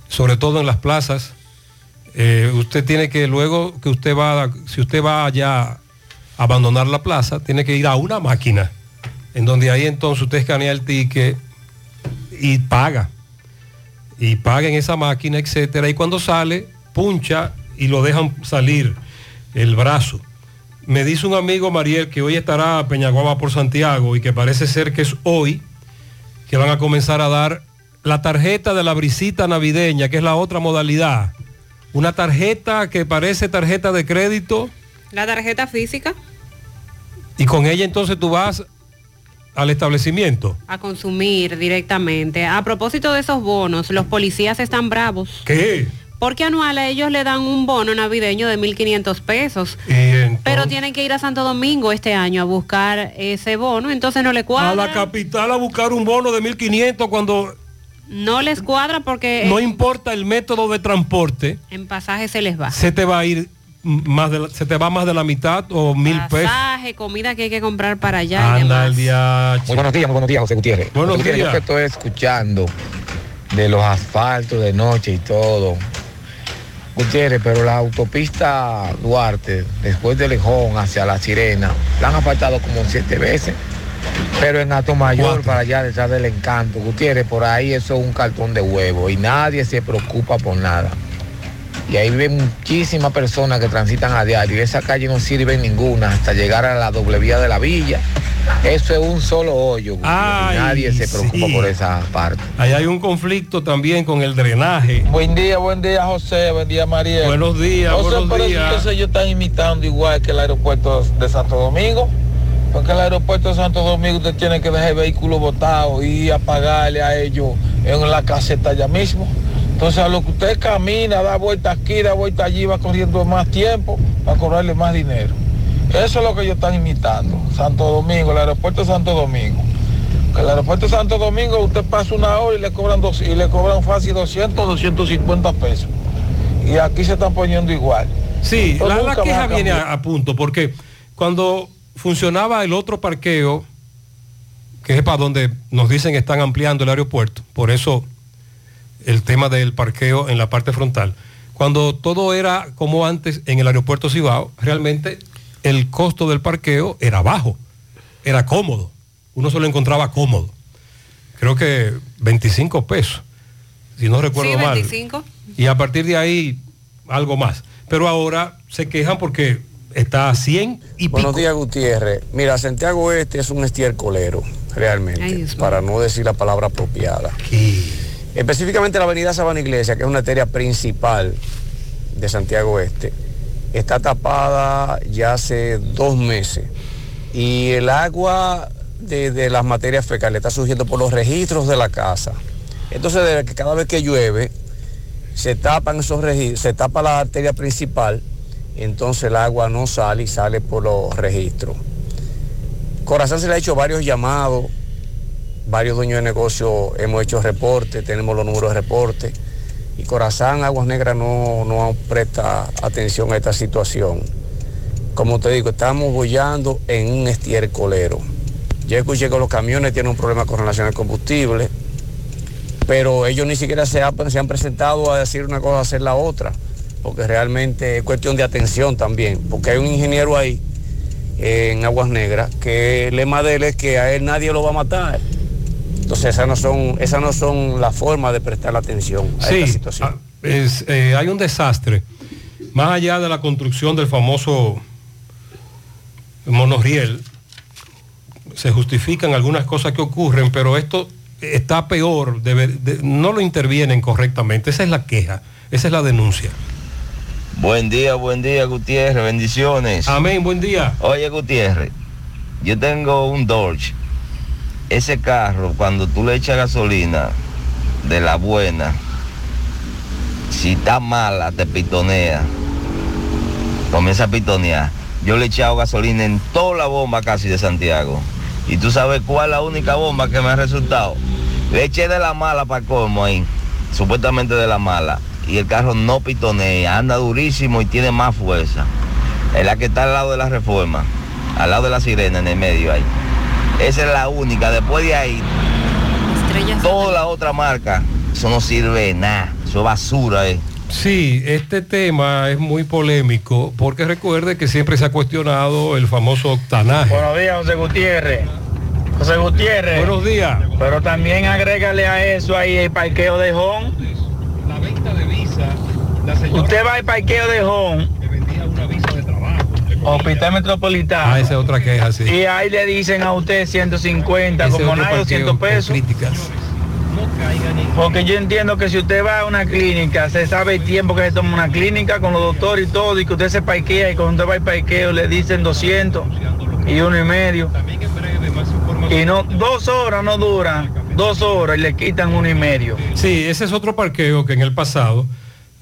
sobre todo en las plazas. Eh, usted tiene que luego que usted va, si usted va allá a abandonar la plaza, tiene que ir a una máquina, en donde ahí entonces usted escanea el ticket y paga. Y paga en esa máquina, etcétera. Y cuando sale, puncha y lo dejan salir el brazo. Me dice un amigo Mariel que hoy estará a Peñaguaba por Santiago y que parece ser que es hoy que van a comenzar a dar la tarjeta de la brisita navideña, que es la otra modalidad. Una tarjeta que parece tarjeta de crédito La tarjeta física y con ella entonces tú vas al establecimiento. a consumir directamente. A propósito de esos bonos, los policías están bravos. ¿Qué? Porque anual a ellos le dan un bono navideño de 1.500 pesos. Pero tienen que ir a Santo Domingo este año a buscar ese bono, entonces no le a cuadra. la capital a buscar un bono de 1.500 cuando No les cuadra porque no importa el método de transporte, en pasaje se les va. se te va a ir más de la- se te va más de la mitad o mil pesos. Pasaje, comida que hay que comprar para allá. y Anda demás. el día. Muy buenos días, muy buenos días, José Gutiérrez. Buenos José Gutiérrez, días. Yo que estoy escuchando de los asfaltos de noche y todo. Gutiérrez, pero la autopista Duarte, después de Lejón hacia La Sirena, la han asfaltado como siete veces. Pero en Alto Mayor, para allá detrás del encanto, Gutiérrez, por ahí eso es un cartón de huevo y nadie se preocupa por nada. Y ahí viven muchísimas personas que transitan a diario. Y esa calle no sirve ninguna hasta llegar a la doble vía de la villa. Eso es un solo hoyo. Ay, nadie se preocupa sí. por esa parte. Ahí hay un conflicto también con el drenaje. Buen día, buen día José, buen día María. Buenos días, José, buenos pero días. entonces ellos están imitando igual que el aeropuerto de Santo Domingo. Porque el aeropuerto de Santo Domingo usted tiene que dejar el vehículo botado y a pagarle a ellos en la caseta allá mismo. Entonces a lo que usted camina, da vuelta aquí, da vuelta allí, va corriendo más tiempo para cobrarle más dinero. Eso es lo que ellos están imitando. Santo Domingo, el aeropuerto de Santo Domingo. Que el aeropuerto de Santo Domingo usted pasa una hora y le cobran dos, y le cobran fácil 200, 250 pesos. Y aquí se están poniendo igual. Sí, la, queja viene a punto, porque cuando funcionaba el otro parqueo, que es para donde nos dicen que están ampliando el aeropuerto, por eso el tema del parqueo en la parte frontal. Cuando todo era como antes en el aeropuerto Cibao, realmente el costo del parqueo era bajo, era cómodo, uno se lo encontraba cómodo. Creo que 25 pesos, si no recuerdo Sí, mal. 25. Y a partir de ahí, algo más. Pero ahora se quejan porque está a 100 y Buenos pico. días, Gutiérrez. Mira, Santiago Este es un estiercolero, realmente, para no decir la palabra apropiada. Específicamente la avenida Sabana Iglesia, que es una arteria principal de Santiago Este, está tapada ya hace dos meses. Y el agua de, de las materias fecales está surgiendo por los registros de la casa. Entonces, desde que cada vez que llueve, se tapan esos registros, se tapa la arteria principal, entonces el agua no sale y sale por los registros. Corazón se le ha hecho varios llamados, varios dueños de negocio hemos hecho reportes, tenemos los números de reporte, y Corazán Aguas Negras no, no presta atención a esta situación. Como te digo, estamos bollando en un estiercolero. Ya escuché que los camiones tienen un problema con relación al combustible, pero ellos ni siquiera se han presentado a decir una cosa, a hacer la otra, porque realmente es cuestión de atención también, porque hay un ingeniero ahí eh, en Aguas Negras que el lema de él es que a él nadie lo va a matar. Entonces esas no son, esas no son las formas de prestar la atención a esta Sí, situación. ah, es, eh, hay un desastre. Más allá de la construcción del famoso monorriel, se justifican algunas cosas que ocurren, pero esto está peor, de- no lo intervienen correctamente. Esa es la queja, esa es la denuncia. Buen día, buen día, Gutiérrez, bendiciones. Amén, buen día. Oye, Gutiérrez, yo tengo un Dodge. Ese carro, cuando tú le echas gasolina de la buena, si está mala, te pitonea. Comienza a pitonear. Yo le he echado gasolina en toda la bomba casi de Santiago. Y tú sabes cuál es la única bomba que me ha resultado. Le eché de la mala para colmo ahí, supuestamente de la mala. Y el carro no pitonea, anda durísimo y tiene más fuerza. Es la que está al lado de la reforma, al lado de la sirena, en el medio ahí. Esa es la única. Después de ahí, toda la otra marca, eso no sirve de nada. Eso es basura, eh. Sí, este tema es muy polémico porque recuerde que siempre se ha cuestionado el famoso octanaje. Buenos días, José Gutiérrez. José Gutiérrez. Buenos días. Pero también agrégale a eso ahí el parqueo de Home. La venta de visa, Usted va al parqueo de Home. Hospital Metropolitano. Ah, esa es otra queja, sí. Y ahí le dicen a usted 150, Ese como parqueo 200 con pesos. críticas. Porque yo entiendo que si usted va a una clínica, se sabe el tiempo que se toma una clínica con los doctores y todo, y que usted se parquea y cuando usted va al parqueo le dicen 200 y uno y medio. Y no, dos horas no duran, dos horas y le quitan uno y medio. Sí, ese es otro parqueo que en el pasado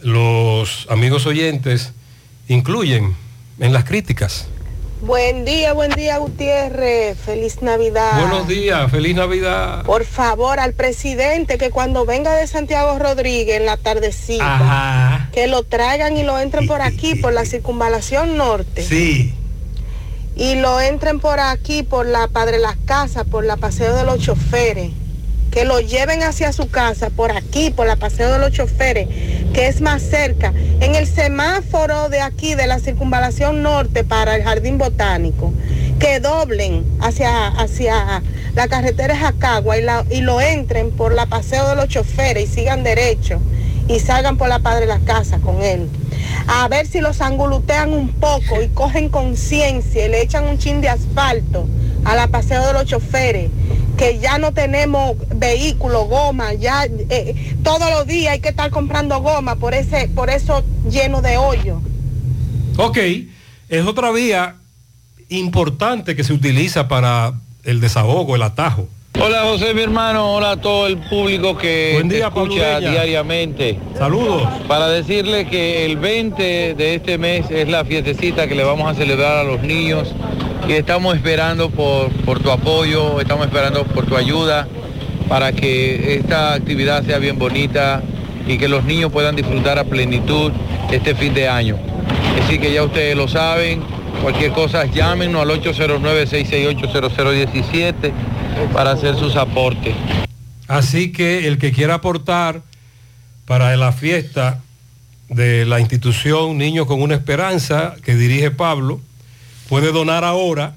los amigos oyentes incluyen en las críticas. Buen día, buen día Gutiérrez, feliz Navidad. Buenos días, feliz Navidad. Por favor, al presidente que cuando venga de Santiago Rodríguez en la tardecita, Ajá. que lo traigan y lo entren por aquí, por la circunvalación norte. Sí. Y lo entren por aquí, por la Padre Las Casas, por la Paseo de los Choferes. Que lo lleven hacia su casa, por aquí, por la Paseo de los Choferes, que es más cerca. En el semáforo de aquí, de la circunvalación norte para el Jardín Botánico. Que doblen hacia, hacia la carretera Jacagua y, y lo entren por la Paseo de los Choferes y sigan derecho. Y salgan por la Padre Las Casas con él a ver si los angulutean un poco y cogen conciencia y le echan un chin de asfalto a la paseo de los choferes, que ya no tenemos vehículos, goma, ya eh, todos los días hay que estar comprando goma por ese, por eso lleno de hoyo. Ok, es otra vía importante que se utiliza para el desahogo, el atajo. Hola José, mi hermano, hola a todo el público que te día, Pablo escucha diariamente. Saludos. Para decirle que el 20 de este mes es la fiestecita que le vamos a celebrar a los niños y estamos esperando por, por tu apoyo, estamos esperando por tu ayuda para que esta actividad sea bien bonita y que los niños puedan disfrutar a plenitud este fin de año. Así que ya ustedes lo saben, cualquier cosa llámenos al 809-668-0017 para hacer sus aportes. Así que el que quiera aportar para la fiesta de la institución Niños con una Esperanza que dirige Pablo, puede donar ahora,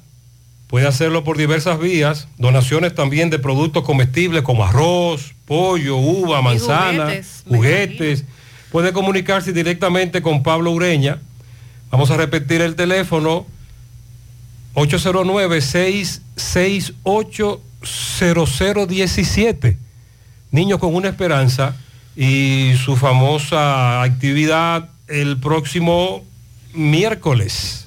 puede hacerlo por diversas vías, donaciones también de productos comestibles como arroz, pollo, uva, manzana, juguetes, juguetes. Puede comunicarse directamente con Pablo Ureña. Vamos a repetir el teléfono 809-668-0017. Niños con una esperanza y su famosa actividad el próximo miércoles.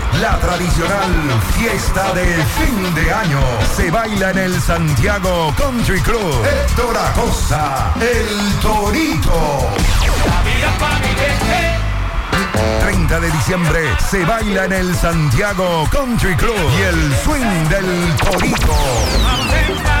la tradicional fiesta de fin de año se baila en el Santiago Country Club. Héctor Acosta, el Torito. 30 de diciembre se baila en el Santiago Country Club y el swing del Torito.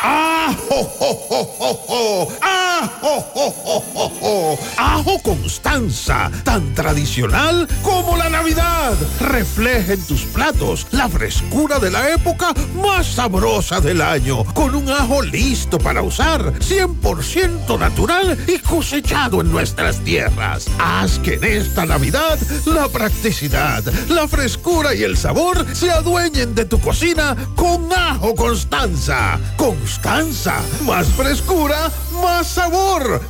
¡Ajo, jo, jo, jo, jo! ¡Ajo, jo, jo, jo, jo! ¡Ajo Constanza! Tan tradicional como la Navidad. Refleja en tus platos la frescura de la época más sabrosa del año. Con un ajo listo para usar, 100% natural y cosechado en nuestras tierras. Haz que en esta Navidad la practicidad, la frescura y el sabor se adueñen de tu cocina con Ajo Constanza. Más frescura, más sabor.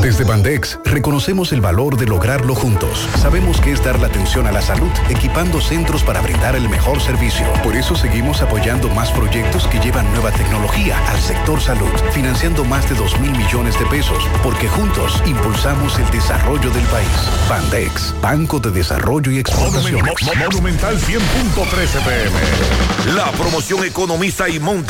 Desde Bandex reconocemos el valor de lograrlo juntos. Sabemos que es dar la atención a la salud, equipando centros para brindar el mejor servicio. Por eso seguimos apoyando más proyectos que llevan nueva tecnología al sector salud, financiando más de 2 mil millones de pesos, porque juntos impulsamos el desarrollo del país. Bandex, Banco de Desarrollo y Exportación. Monumental 100.13 pm. La promoción Economiza y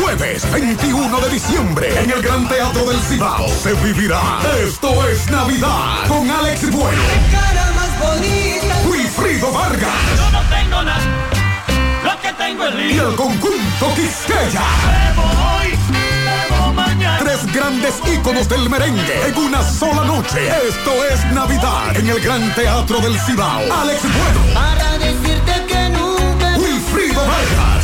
Jueves 21 de diciembre en el Gran Teatro del Cibao se vivirá Esto es Navidad con Alex Bueno. Wilfrido Vargas. Yo no tengo nada. Lo que tengo es Y el conjunto Quisqueya. hoy, bebo mañana. Tres grandes íconos del merengue en una sola noche. Esto es Navidad en el Gran Teatro del Cibao. Alex Bueno. Para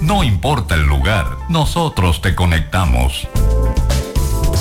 No importa el lugar, nosotros te conectamos.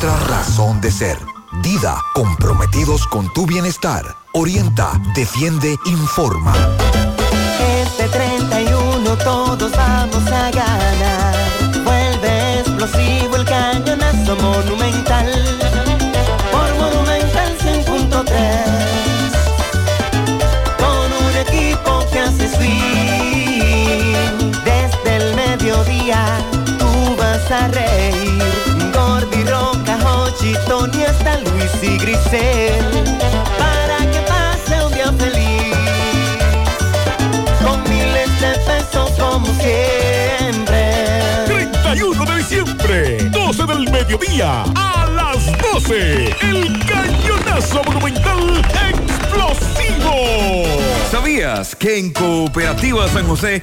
nuestra razón de ser. Dida, comprometidos con tu bienestar. Orienta, defiende, informa. 31 todos vamos a ganar. Roca, Hochi, Tony, hasta Luis y Grisel. Para que pase un día feliz. Con miles de pesos como siempre. 31 de diciembre, 12 del mediodía, a las 12, el cañonazo monumental explosivo. ¿Sabías que en Cooperativa San José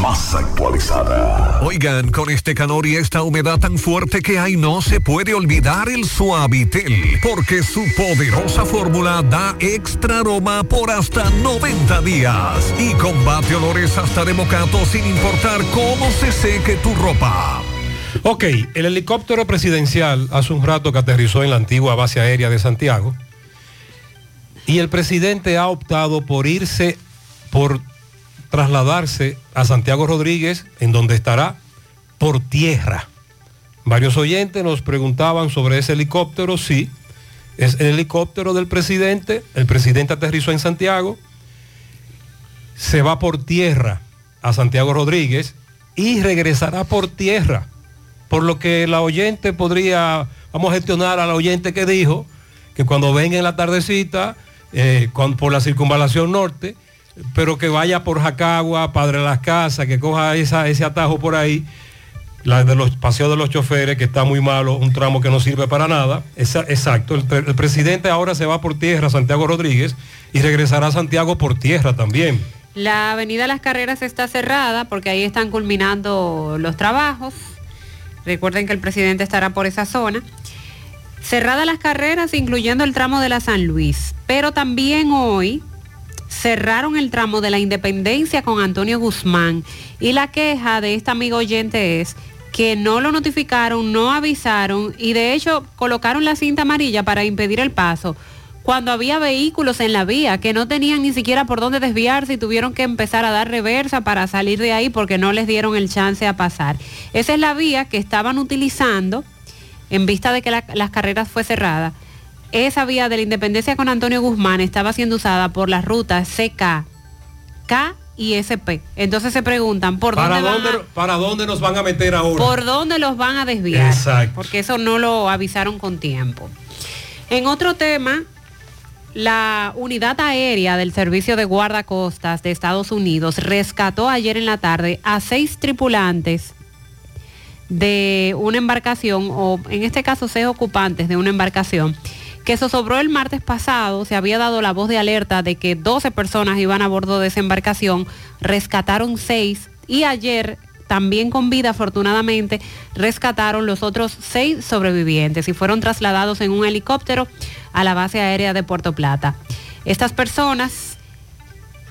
Más actualizada. Oigan, con este calor y esta humedad tan fuerte que hay, no se puede olvidar el Suavitel, porque su poderosa fórmula da extra aroma por hasta 90 días y combate olores hasta de mocato sin importar cómo se seque tu ropa. Ok, el helicóptero presidencial hace un rato que aterrizó en la antigua base aérea de Santiago y el presidente ha optado por irse, por trasladarse a Santiago Rodríguez, en donde estará por tierra. Varios oyentes nos preguntaban sobre ese helicóptero, sí, es el helicóptero del presidente, el presidente aterrizó en Santiago, se va por tierra a Santiago Rodríguez y regresará por tierra, por lo que la oyente podría, vamos a gestionar al oyente que dijo que cuando venga en la tardecita, eh, por la circunvalación norte, pero que vaya por Jacagua, Padre Las Casas, que coja ese atajo por ahí, la de los paseos de los choferes, que está muy malo, un tramo que no sirve para nada. Exacto, el, el presidente ahora se va por tierra, Santiago Rodríguez, y regresará a Santiago por tierra también. La avenida Las Carreras está cerrada porque ahí están culminando los trabajos. Recuerden que el presidente estará por esa zona. Cerradas las carreras, incluyendo el tramo de la San Luis. Pero también hoy cerraron el tramo de la Independencia con Antonio Guzmán. Y la queja de esta amigo oyente es que no lo notificaron, no avisaron y de hecho colocaron la cinta amarilla para impedir el paso cuando había vehículos en la vía que no tenían ni siquiera por dónde desviarse y tuvieron que empezar a dar reversa para salir de ahí porque no les dieron el chance a pasar. Esa es la vía que estaban utilizando en vista de que la- las carreras fue cerrada. Esa vía de la Independencia con Antonio Guzmán estaba siendo usada por las rutas CK, K y SP. Entonces se preguntan, ¿por ¿Para dónde, van a- ¿Para dónde nos van a meter ahora? ¿Por dónde los van a desviar? Exacto. Porque eso no lo avisaron con tiempo. En otro tema, la unidad aérea del Servicio de Guardacostas de Estados Unidos rescató ayer en la tarde a seis tripulantes de una embarcación, o en este caso seis ocupantes de una embarcación, que zozobró el martes pasado, se había dado la voz de alerta de que 12 personas iban a bordo de esa embarcación, rescataron seis y ayer también con vida afortunadamente rescataron los otros seis sobrevivientes y fueron trasladados en un helicóptero a la base aérea de Puerto Plata. Estas personas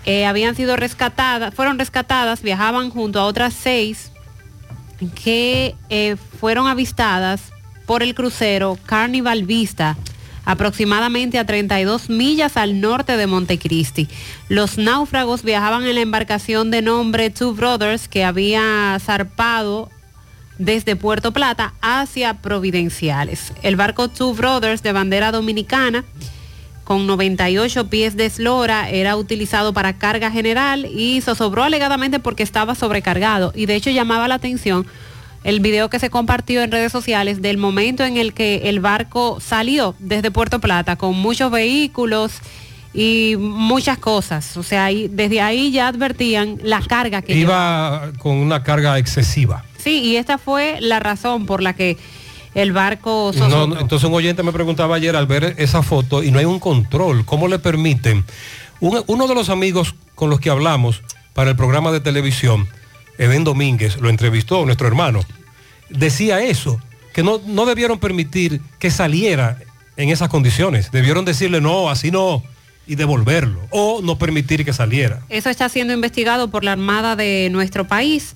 eh, habían sido rescatadas, fueron rescatadas, viajaban junto a otras seis que eh, fueron avistadas por el crucero Carnival Vista, aproximadamente a 32 millas al norte de Montecristi. Los náufragos viajaban en la embarcación de nombre Two Brothers que había zarpado desde Puerto Plata hacia Providenciales. El barco Two Brothers de bandera dominicana con 98 pies de eslora, era utilizado para carga general y zozobró alegadamente porque estaba sobrecargado. Y de hecho llamaba la atención el video que se compartió en redes sociales del momento en el que el barco salió desde Puerto Plata con muchos vehículos y muchas cosas. O sea, ahí- desde ahí ya advertían la carga que llevaba. Iba con una carga excesiva. Sí, y esta fue la razón por la que el barco No, no, entonces un oyente me preguntaba ayer al ver esa foto y no hay un control. ¿Cómo le permiten? Un- uno de los amigos con los que hablamos para el programa de televisión, Eben Domínguez, lo entrevistó, nuestro hermano, decía eso, que no, no debieron permitir que saliera en esas condiciones. Debieron decirle no, así no, y devolverlo, o no permitir que saliera. Eso está siendo investigado por la Armada de nuestro país.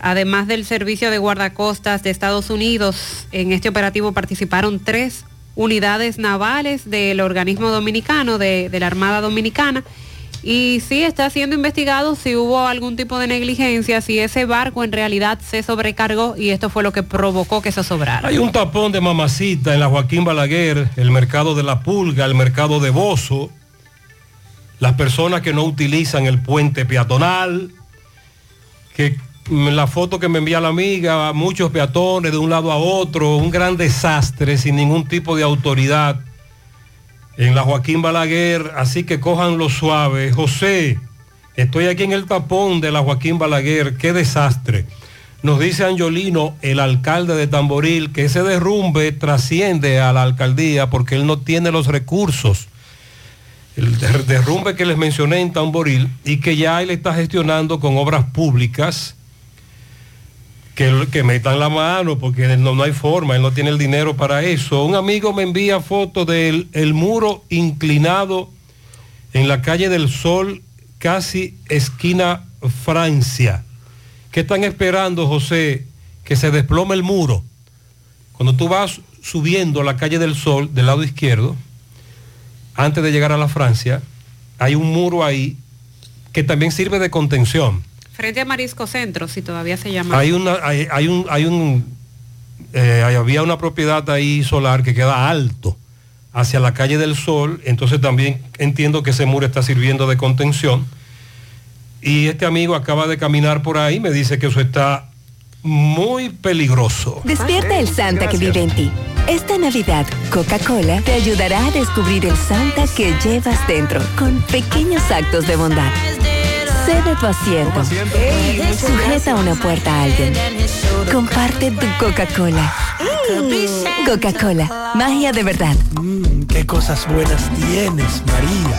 Además del Servicio de Guardacostas de Estados Unidos, en este operativo participaron tres unidades navales del organismo dominicano, de, de la Armada Dominicana. Y sí está siendo investigado si hubo algún tipo de negligencia, si ese barco en realidad se sobrecargó y esto fue lo que provocó que se sobrara. Hay un tapón de mamacita en la Joaquín Balaguer, el mercado de la pulga, el mercado de Bozo, las personas que no utilizan el puente peatonal, que mm, la foto que me envía la amiga, muchos peatones de un lado a otro, un gran desastre sin ningún tipo de autoridad en la Joaquín Balaguer, así que cojan lo suave. José, estoy aquí en el tapón de la Joaquín Balaguer, qué desastre. Nos dice Angiolino, el alcalde de Tamboril, que ese derrumbe trasciende a la alcaldía porque él no tiene los recursos. el der- derrumbe que les mencioné en Tamboril y que ya él está gestionando con obras públicas que, metan la mano porque no, no hay forma, él no tiene el dinero para eso. Un amigo me envía fotos del el muro inclinado en la calle del Sol, casi esquina Francia. ¿Qué están esperando, José? Que se desplome el muro. Cuando tú vas subiendo la calle del Sol del lado izquierdo, antes de llegar a la Francia, hay un muro ahí que también sirve de contención. Frente a Marisco Centro, si todavía se llama. Hay una, hay, hay un, hay un, eh, había una propiedad ahí solar que queda alto hacia la calle del Sol, entonces también entiendo que ese muro está sirviendo de contención. Y este amigo acaba de caminar por ahí, me dice que eso está muy peligroso. Despierta el Santa que vive en ti. Esta Navidad, Coca-Cola te ayudará a descubrir el Santa que llevas dentro con pequeños actos de bondad. Cede tu asiento. Sujeta una puerta a alguien. Comparte tu Coca-Cola. Coca-Cola, magia de verdad. Qué cosas buenas tienes, María.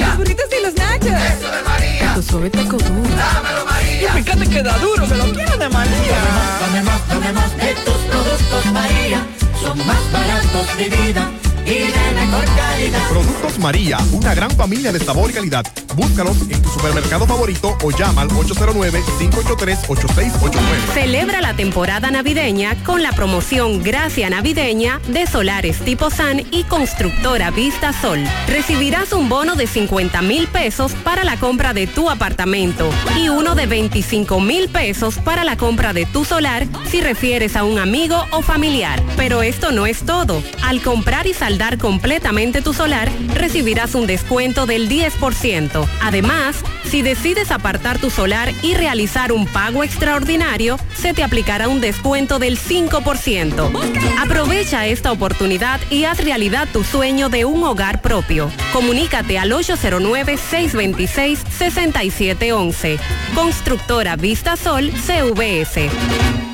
Los burritos y los nachos. Eso de María. Tu suave taco duro. Dámelo, María. Y fíjate que da duro, que lo quiero de María. Dame más, dame más de tus productos, María. Son más baratos de vida y de mejor calidad. Productos María, una gran familia de sabor y calidad. Búscalos en tu supermercado favorito o llama al 809-583-8689. Celebra la temporada navideña con la promoción Gracia Navideña de Solares Tipo San y Constructora Vista Sol. Recibirás un bono de 50 mil pesos para la compra de tu apartamento y uno de 25 mil pesos para la compra de tu solar si refieres a un amigo o familiar. Pero esto no es todo. Al comprar y saldar completamente tu solar, recibirás un descuento del 10%. Además, si decides apartar tu solar y realizar un pago extraordinario, se te aplicará un descuento del 5%. Aprovecha esta oportunidad y haz realidad tu sueño de un hogar propio. Comunícate al 809-626-6711. Constructora Vista Sol CVS.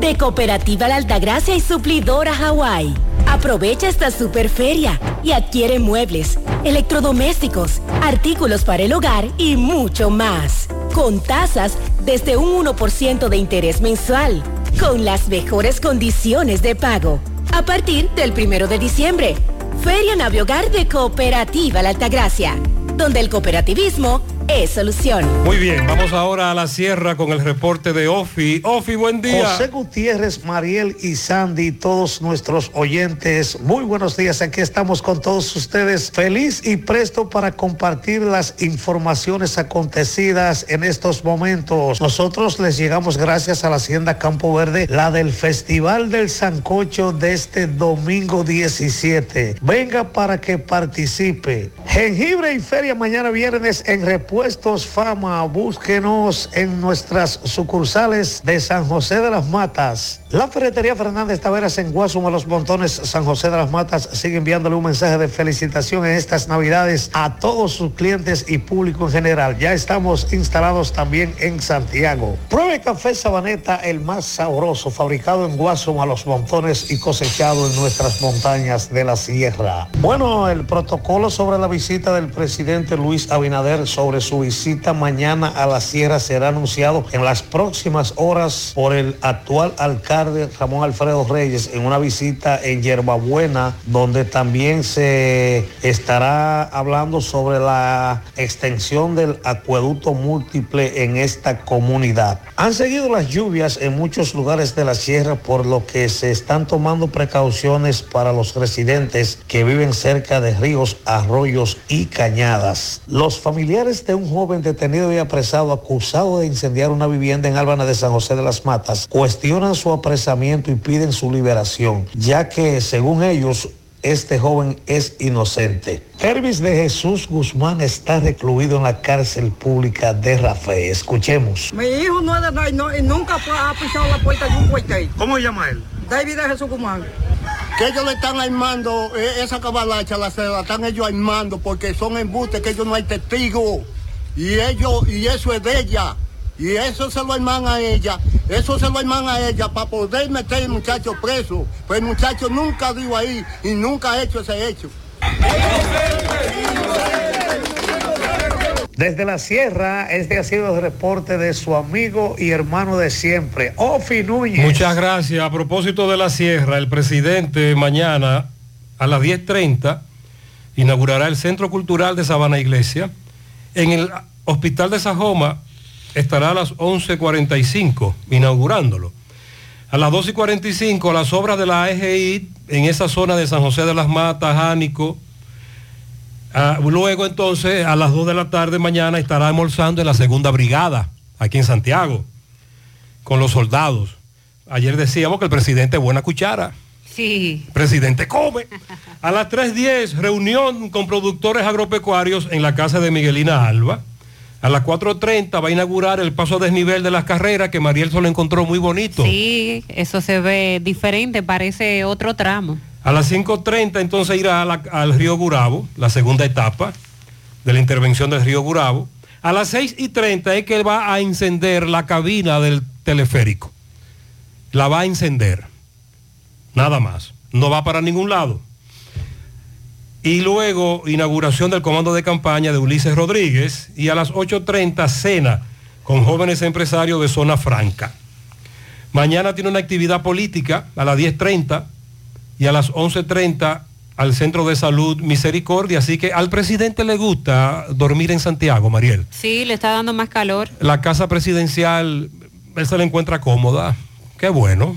de Cooperativa La Altagracia y Suplidora Hawái. Aprovecha esta super feria y adquiere muebles, electrodomésticos, artículos para el hogar y mucho más. Con tasas desde un 1% de interés mensual, con las mejores condiciones de pago. A partir del primero de diciembre, Feria Naviogar de Cooperativa La Altagracia, donde el cooperativismo es solución. Muy bien, vamos ahora a la sierra con el reporte de Ofi. Ofi, buen día. José Gutiérrez, Mariel y Sandy, todos nuestros oyentes, muy buenos días. Aquí estamos con todos ustedes, feliz y presto para compartir las informaciones acontecidas en estos momentos. Nosotros les llegamos gracias a la Hacienda Campo Verde, la del Festival del Sancocho de este domingo 17. Venga para que participe. Jengibre y feria mañana viernes en Repuestos Fama. Búsquenos en nuestras sucursales de San José de las Matas. La Ferretería Fernández Taveras en Guasuma, Los Montones, San José de las Matas sigue enviándole un mensaje de felicitación en estas Navidades a todos sus clientes y público en general. Ya estamos instalados también en Santiago. Pruebe café Sabaneta, el más sabroso, fabricado en Guasuma, Los Montones y cosechado en nuestras montañas de la sierra. Bueno, el protocolo sobre la visita del presidente Luis Abinader sobre su visita mañana a la sierra será anunciado en las próximas horas por el actual alcalde Ramón Alfredo Reyes en una visita en Yerbabuena, donde también se estará hablando sobre la extensión del acueducto múltiple en esta comunidad. Han seguido las lluvias en muchos lugares de la sierra, por lo que se están tomando precauciones para los residentes que viven cerca de ríos, arroyos y cañadas. Los familiares de un joven detenido y apresado acusado de incendiar una vivienda en Álvana de San José de las Matas cuestionan su apresamiento y piden su liberación, ya que según ellos este joven es inocente. Hervis de Jesús Guzmán está recluido en la cárcel pública de Rafael. Escuchemos. Mi hijo no es de no, no- y nunca ha pisado la puerta de un cuartel. ¿Cómo se llama él? David de Jesús Guzmán. que ellos le están armando eh, esa cabalacha, la, se la están ellos armando porque son embustes que ellos no hay testigos y ellos y eso es de ella y eso se lo arman a ella, eso se lo arman a ella para poder meter al muchacho preso, pues el muchacho nunca dio ahí y nunca ha hecho ese hecho. Desde la sierra, este ha sido el reporte de su amigo y hermano de siempre, Ofi Núñez. Muchas gracias. A propósito de la sierra, el presidente mañana a las 10.30 inaugurará el Centro Cultural de Sabana Iglesia. En el Hospital de Sajoma estará a las 11.45 inaugurándolo. A las 12.45 las obras de la EGI en esa zona de San José de las Matas, Jánico. Ah, luego entonces a las 2 de la tarde mañana estará almorzando en la segunda brigada, aquí en Santiago, con los soldados. Ayer decíamos que el presidente es buena cuchara. Sí. Presidente come. A las 3.10, reunión con productores agropecuarios en la casa de Miguelina Alba. A las 4.30 va a inaugurar el paso a desnivel de las carreras que Mariel solo encontró muy bonito. Sí, eso se ve diferente, parece otro tramo. A las 5.30 entonces irá a la- al río Gurabo, la segunda etapa de la intervención del río Gurabo. A las 6.30 es que va a encender la cabina del teleférico. La va a encender. Nada más. No va para ningún lado. Y luego inauguración del comando de campaña de Ulises Rodríguez y a las 8.30 cena con jóvenes empresarios de zona franca. Mañana tiene una actividad política a las 10.30 y a las 11.30 al Centro de Salud Misericordia. Así que al presidente le gusta dormir en Santiago, Mariel. Sí, le está dando más calor. La casa presidencial, él se la encuentra cómoda. Qué bueno.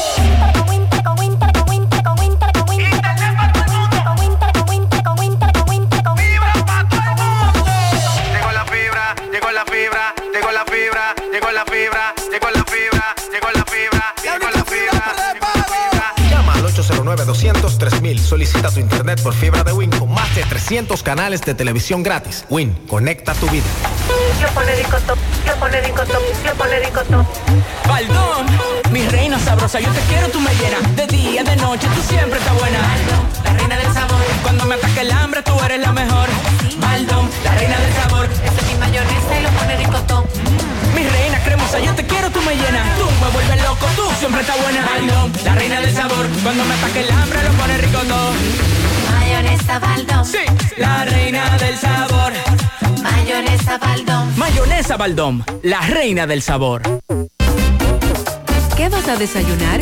Llegó la fibra, llegó la fibra, llegó la fibra, llegó la fibra. Llama al 809-200-3000. Solicita tu internet por fibra de Win con más de 300 canales de televisión gratis. Win, conecta tu vida. Lo pone ricotop, lo pone ricotop, lo pone ricotop. Baldón, mi reina sabrosa, yo te quiero, tú me llenas. De día, de noche, tú siempre estás buena. la reina del sabor. Cuando me ataque el hambre, tú eres la mejor. Baldón, la reina del sabor. Esa es mi mayonesa y lo pone ricotop. Cremosa, yo te quiero, tú me llenas. Tú me vuelves loco, tú siempre estás buena. Baldón, la reina del sabor. Cuando me ataque el hambre, lo pone rico todo. Mayonesa Baldón. Sí, la reina del sabor. Mayonesa Baldón. Mayonesa Baldón, la reina del sabor. ¿Qué vas a desayunar?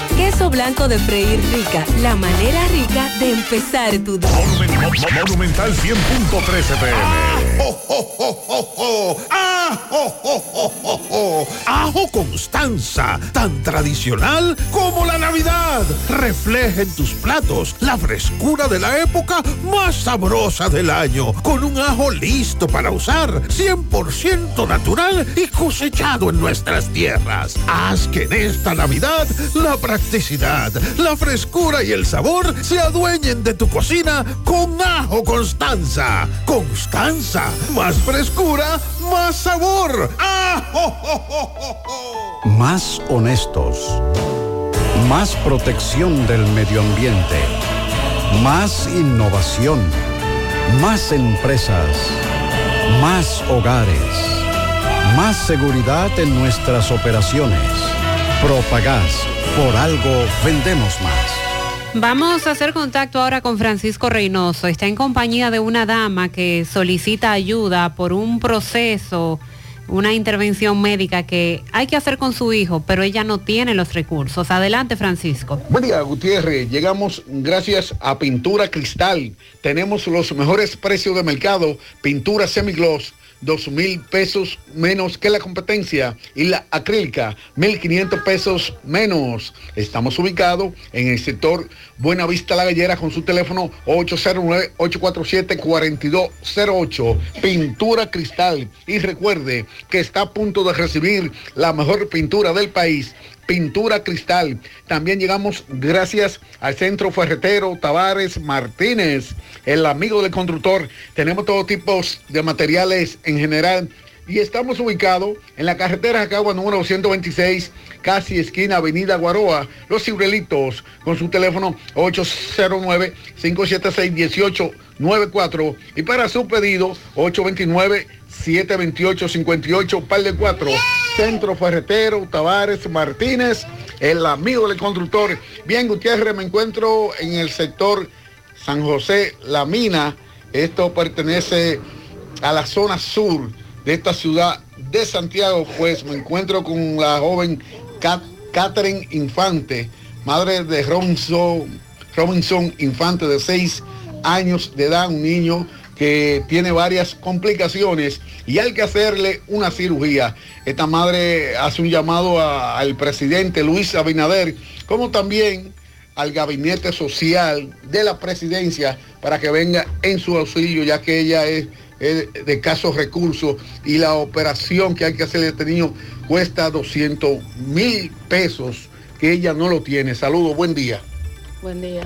Queso blanco de freír rica, la manera rica de empezar tu día. Monumental 100.13 pm. ¡Oh, oh, oh, oh, oh! ¡Ah, ¡Ajo, jo, jo, jo, jo! Ajo Constanza, tan tradicional como la Navidad. Refleja en tus platos la frescura de la época más sabrosa del año, con un ajo listo para usar, 100% natural y cosechado en nuestras tierras. Haz que en esta Navidad la la frescura y el sabor se adueñen de tu cocina con Ajo Constanza. Constanza, más frescura, más sabor. ¡Ajo! jo, jo, jo, jo! Más honestos. Más protección del medio ambiente. Más innovación. Más empresas. Más hogares. Más seguridad en nuestras operaciones. Propagás. Por algo vendemos más. Vamos a hacer contacto ahora con Francisco Reynoso. Está en compañía de una dama que solicita ayuda por un proceso, una intervención médica que hay que hacer con su hijo, pero ella no tiene los recursos. Adelante, Francisco. Buen día, Gutiérrez. Llegamos gracias a Pintura Cristal. Tenemos los mejores precios de mercado. Pintura semigloss, dos mil pesos menos que la competencia. Y la acrílica, mil quinientos pesos menos. Estamos ubicados en el sector Buenavista La Gallera con su teléfono 809-847-4208. Pintura Cristal. Y recuerde que está a punto de recibir la mejor pintura del país. Pintura Cristal. También llegamos gracias al Centro Ferretero Tavares Martínez, el amigo del constructor. Tenemos todo tipo de materiales en general y estamos ubicados en la carretera Jacagua número 126, casi esquina Avenida Guaroa, Los Cibrelitos, con su teléfono 809-576-1894 y para su pedido 829-728-58, par de 4. Centro Ferretero, Tavares, Martínez, el amigo del constructor. Bien, Gutiérrez, me encuentro en el sector San José, La Mina. Esto pertenece a la zona sur de esta ciudad de Santiago, pues me encuentro con la joven Cat- Catherine Infante, madre de Robinson, Robinson Infante de 6 años de edad, un niño que tiene varias complicaciones y hay que hacerle una cirugía. Esta madre hace un llamado al presidente Luis Abinader, como también al gabinete social de la presidencia para que venga en su auxilio, ya que ella es, de escasos recursos y la operación que hay que hacerle a este niño cuesta 200 mil pesos, que ella no lo tiene. Saludos, buen día. Buen día.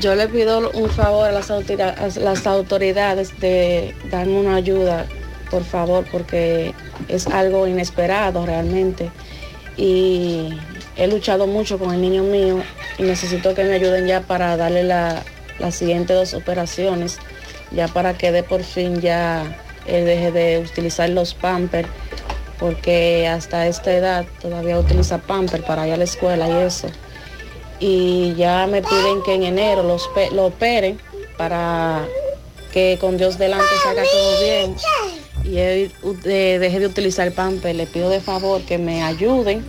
Yo le pido un favor a las, autori- a las autoridades de darme una ayuda, por favor, porque es algo inesperado realmente. Y he luchado mucho con el niño mío y necesito que me ayuden ya para darle la- las siguientes dos operaciones, ya para que de por fin ya él deje de utilizar los pampers, porque hasta esta edad todavía utiliza pamper para ir a la escuela y eso y ya me piden que en enero los lo operen para que con Dios delante salga todo bien y él deje de utilizar pamper. Le pido de favor que me ayuden.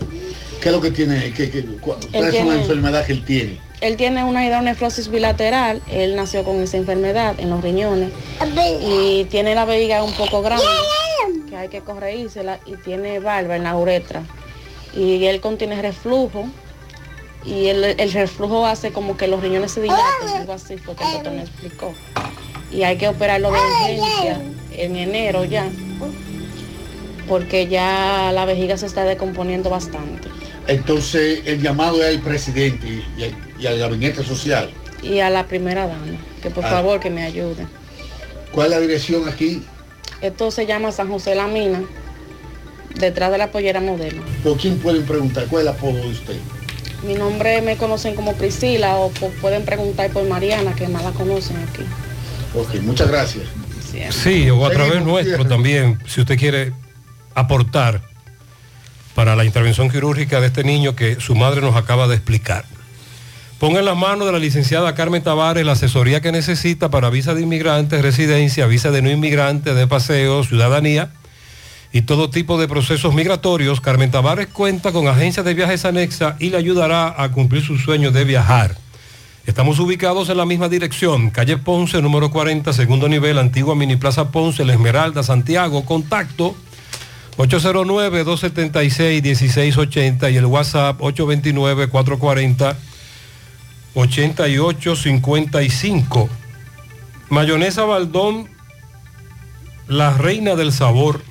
¿Qué es lo que tiene? ¿Qué, qué- cu- ¿Cuál es una enfermedad que él tiene? Él tiene una hidronefrosis bilateral, él nació con esa enfermedad en los riñones y tiene la vejiga un poco grande, que hay que corregírsela y tiene barba en la uretra y él contiene reflujo y el, reflujo hace como que los riñones se dilaten, algo así fue que el doctor me explicó. Y hay que operarlo de urgencia en enero ya, porque ya la vejiga se está descomponiendo bastante. Entonces, el llamado es al presidente y, y- y al gabinete social. Y a la primera dama, que por Ah. favor que me ayude. ¿Cuál es la dirección aquí? Esto se llama San José La Mina, detrás de la pollera modelo. ¿Por quién pueden preguntar? ¿Cuál es el apodo de usted? Mi nombre me conocen como Priscila o pueden preguntar por Mariana, que más la conocen aquí. Ok, muchas gracias. Sí, o a través nuestro también, si usted quiere aportar para la intervención quirúrgica de este niño que su madre nos acaba de explicar. Ponga en las manos de la licenciada Carmen Tavares la asesoría que necesita para visa de inmigrantes, residencia, visa de no inmigrante, de paseo, ciudadanía y todo tipo de procesos migratorios. Carmen Tavares cuenta con agencias de viajes anexa y le ayudará a cumplir su sueño de viajar. Estamos ubicados en la misma dirección, calle Ponce, número 40, segundo nivel, antigua Mini Plaza Ponce, La Esmeralda, Santiago. Contacto 809-276-1680 y el WhatsApp 829-440-8855. Mayonesa Baldón, la reina del sabor.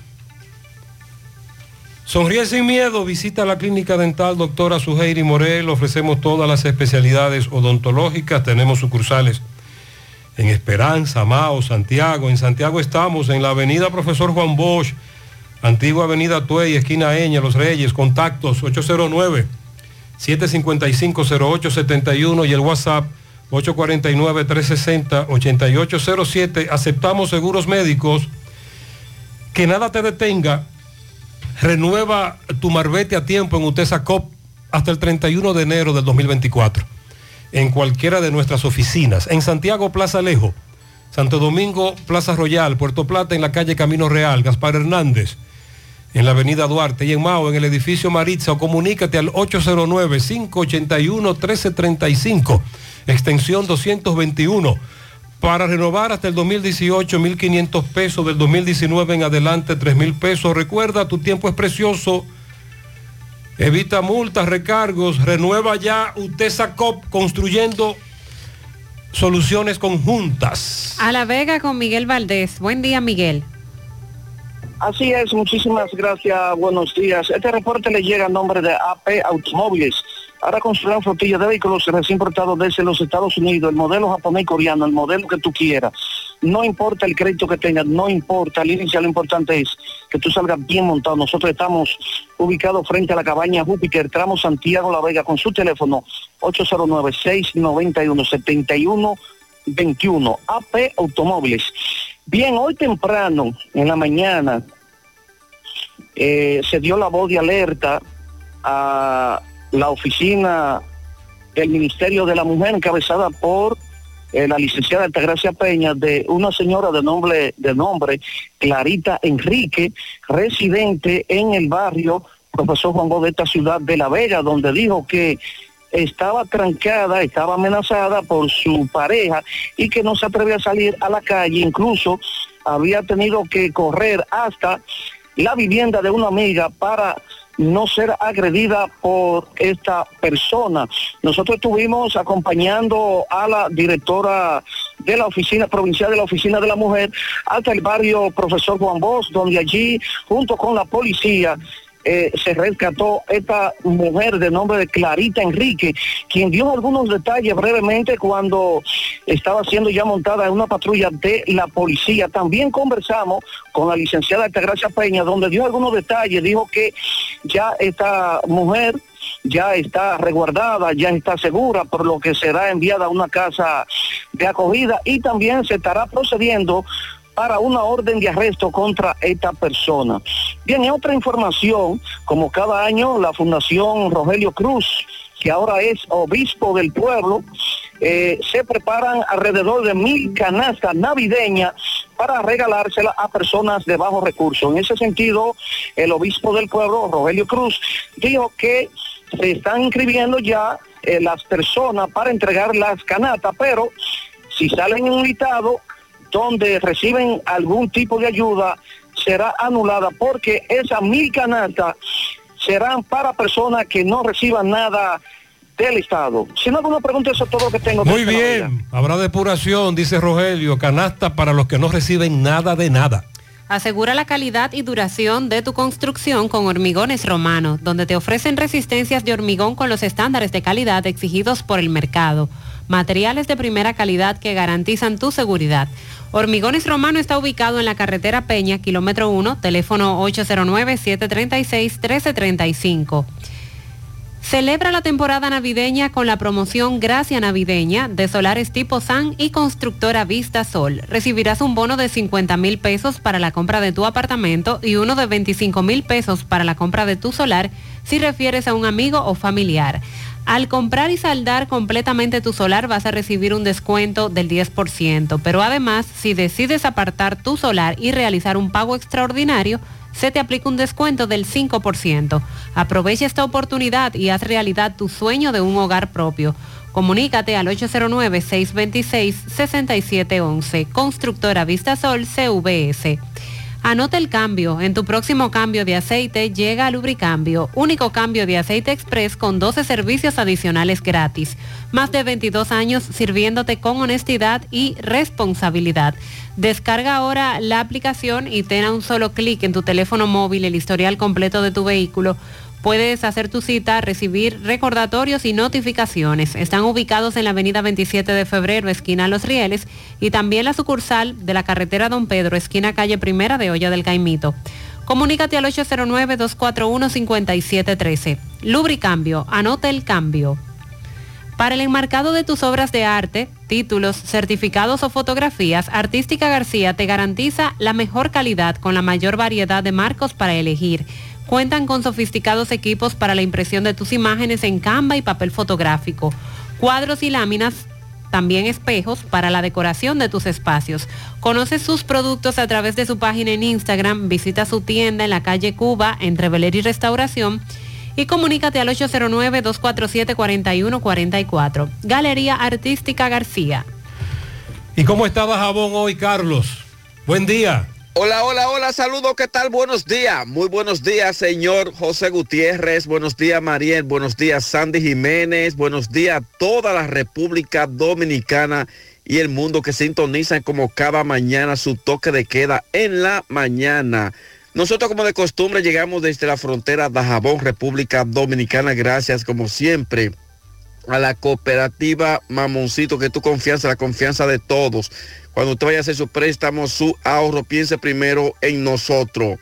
Sonríe sin miedo, visita la clínica dental doctora Suheiri Morel, ofrecemos todas las especialidades odontológicas, tenemos sucursales en Esperanza, Mao, Santiago. En Santiago estamos en la avenida Profesor Juan Bosch, antigua avenida Tuey, esquina Eña, Los Reyes, contactos 809-755-0871 y el WhatsApp 849-360-8807. Aceptamos seguros médicos. Que nada te detenga. Renueva tu marbete a tiempo en Utesa COP hasta el 31 de enero del 2024. En cualquiera de nuestras oficinas. En Santiago, Plaza Alejo. Santo Domingo, Plaza Royal. Puerto Plata, en la calle Camino Real. Gaspar Hernández. En la avenida Duarte. Y en Mao, en el edificio Maritza. O comunícate al 809-581-1335. Extensión 221 para renovar hasta el 2018 1.500 pesos, del 2019 en adelante 3.000 pesos. Recuerda, tu tiempo es precioso. Evita multas, recargos, renueva ya UTESA COP construyendo soluciones conjuntas. A La Vega con Miguel Valdés. Buen día, Miguel. Así es, muchísimas gracias, buenos días. Este reporte le llega a nombre de AP Automóviles. Ahora con su gran flotilla de vehículos recién importados desde los Estados Unidos, el modelo japonés y coreano, el modelo que tú quieras. No importa el crédito que tengas, no importa, el inicial lo importante es que tú salgas bien montado. Nosotros estamos ubicados frente a la cabaña Júpiter, tramo Santiago La Vega, con su teléfono 809-691-7121, AP Automóviles. Bien, hoy temprano, en la mañana, eh, se dio la voz de alerta a la oficina del Ministerio de la Mujer encabezada por eh, la licenciada Altagracia Peña de una señora de nombre, de nombre Clarita Enrique, residente en el barrio profesor Juan Gómez de esta ciudad de La Vega, donde dijo que estaba trancada, estaba amenazada por su pareja y que no se atrevía a salir a la calle, incluso había tenido que correr hasta la vivienda de una amiga para no ser agredida por esta persona. Nosotros estuvimos acompañando a la directora de la oficina provincial de la oficina de la mujer hasta el barrio profesor Juan Bosch, donde allí junto con la policía eh, se rescató esta mujer de nombre de Clarita Enrique, quien dio algunos detalles brevemente cuando estaba siendo ya montada en una patrulla de la policía. También conversamos con la licenciada Altagracia Peña, donde dio algunos detalles, dijo que ya esta mujer ya está resguardada, ya está segura, por lo que será enviada a una casa de acogida y también se estará procediendo para una orden de arresto contra esta persona. Bien, en otra información, como cada año, la Fundación Rogelio Cruz, que ahora es obispo del pueblo, eh, se preparan alrededor de mil canastas navideñas para regalársela a personas de bajos recursos. En ese sentido, el obispo del pueblo, Rogelio Cruz, dijo que se están inscribiendo ya eh, las personas para entregar las canastas, pero si salen en un listado, donde reciben algún tipo de ayuda será anulada porque esas mil canastas serán para personas que no reciban nada del Estado. Si no alguna pregunta, eso es todo lo que tengo. Muy bien, habrá depuración, dice Rogelio, canasta para los que no reciben nada de nada. Asegura la calidad y duración de tu construcción con Hormigones Romanos, donde te ofrecen resistencias de hormigón con los estándares de calidad exigidos por el mercado. Materiales de primera calidad que garantizan tu seguridad. Hormigones Romano está ubicado en la carretera Peña, kilómetro 1, teléfono 809-736-1335. Celebra la temporada navideña con la promoción Gracia Navideña de Solares Tipo San y Constructora Vista Sol. Recibirás un bono de 50 mil pesos para la compra de tu apartamento y uno de 25 mil pesos para la compra de tu solar si refieres a un amigo o familiar. Al comprar y saldar completamente tu solar vas a recibir un descuento del 10%, pero además si decides apartar tu solar y realizar un pago extraordinario, se te aplica un descuento del 5%. Aprovecha esta oportunidad y haz realidad tu sueño de un hogar propio. Comunícate al 809-626-6711. Constructora Vistasol CVS. Anota el cambio. En tu próximo cambio de aceite llega Lubricambio, único cambio de aceite express con 12 servicios adicionales gratis. Más de 22 años sirviéndote con honestidad y responsabilidad. Descarga ahora la aplicación y ten a un solo clic en tu teléfono móvil el historial completo de tu vehículo Puedes hacer tu cita, recibir recordatorios y notificaciones. Están ubicados en la avenida 27 de febrero, esquina Los Rieles, y también la sucursal de la carretera Don Pedro, esquina calle Primera de Olla del Caimito. Comunícate al 809-241-5713. Lubricambio, anota el cambio. Para el enmarcado de tus obras de arte, títulos, certificados o fotografías, Artística García te garantiza la mejor calidad con la mayor variedad de marcos para elegir Cuentan con sofisticados equipos para la impresión de tus imágenes en Canva y papel fotográfico, cuadros y láminas, también espejos para la decoración de tus espacios. Conoce sus productos a través de su página en Instagram, visita su tienda en la calle Cuba entre Beler y Restauración y comunícate al 809-247-4144. Galería Artística García. ¿Y cómo estaba Jabón hoy, Carlos? Buen día. Hola, hola, hola, saludos, ¿qué tal? Buenos días, muy buenos días, señor José Gutiérrez, buenos días, Mariel, buenos días, Sandy Jiménez, buenos días a toda la República Dominicana y el mundo que sintonizan como cada mañana su toque de queda en la mañana. Nosotros como de costumbre llegamos desde la frontera de Jabón, República Dominicana, gracias como siempre a la cooperativa Mamoncito, que tu confianza, la confianza de todos. Cuando usted vaya a hacer su préstamo, su ahorro, piense primero en nosotros.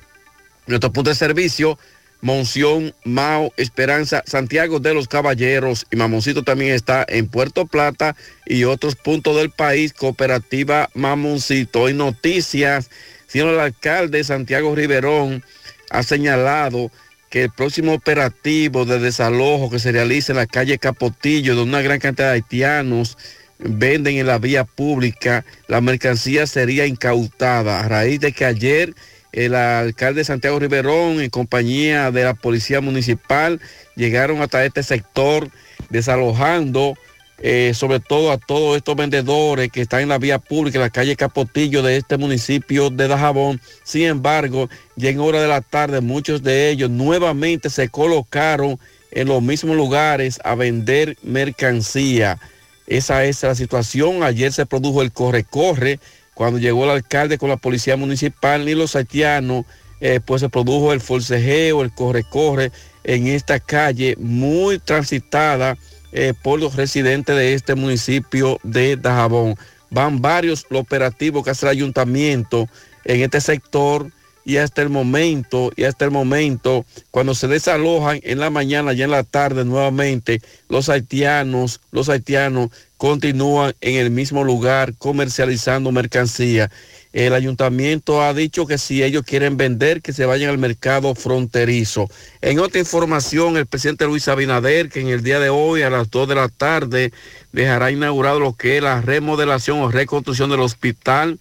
Nuestro punto de servicio, Monción, Mao, Esperanza, Santiago de los Caballeros y Mamoncito también está en Puerto Plata y otros puntos del país, Cooperativa Mamoncito. En noticias, señor el alcalde Santiago Riverón ha señalado que el próximo operativo de desalojo que se realice en la calle Capotillo, de una gran cantidad de haitianos, venden en la vía pública, la mercancía sería incautada. A raíz de que ayer el alcalde Santiago Riverón en compañía de la policía municipal llegaron hasta este sector desalojando eh, sobre todo a todos estos vendedores que están en la vía pública, en la calle Capotillo de este municipio de Dajabón. Sin embargo, ya en hora de la tarde muchos de ellos nuevamente se colocaron en los mismos lugares a vender mercancía. Esa es la situación. Ayer se produjo el corre-corre cuando llegó el alcalde con la policía municipal y los haitianos, eh, pues se produjo el forcejeo, el corre-corre en esta calle muy transitada eh, por los residentes de este municipio de Dajabón. Van varios los operativos que hace el ayuntamiento en este sector y hasta el momento, y hasta el momento, cuando se desalojan en la mañana y en la tarde nuevamente, los haitianos, los haitianos continúan en el mismo lugar comercializando mercancía. El ayuntamiento ha dicho que si ellos quieren vender, que se vayan al mercado fronterizo. En otra información, el presidente Luis Abinader, que en el día de hoy a las 2 de la tarde dejará inaugurado lo que es la remodelación o reconstrucción del hospital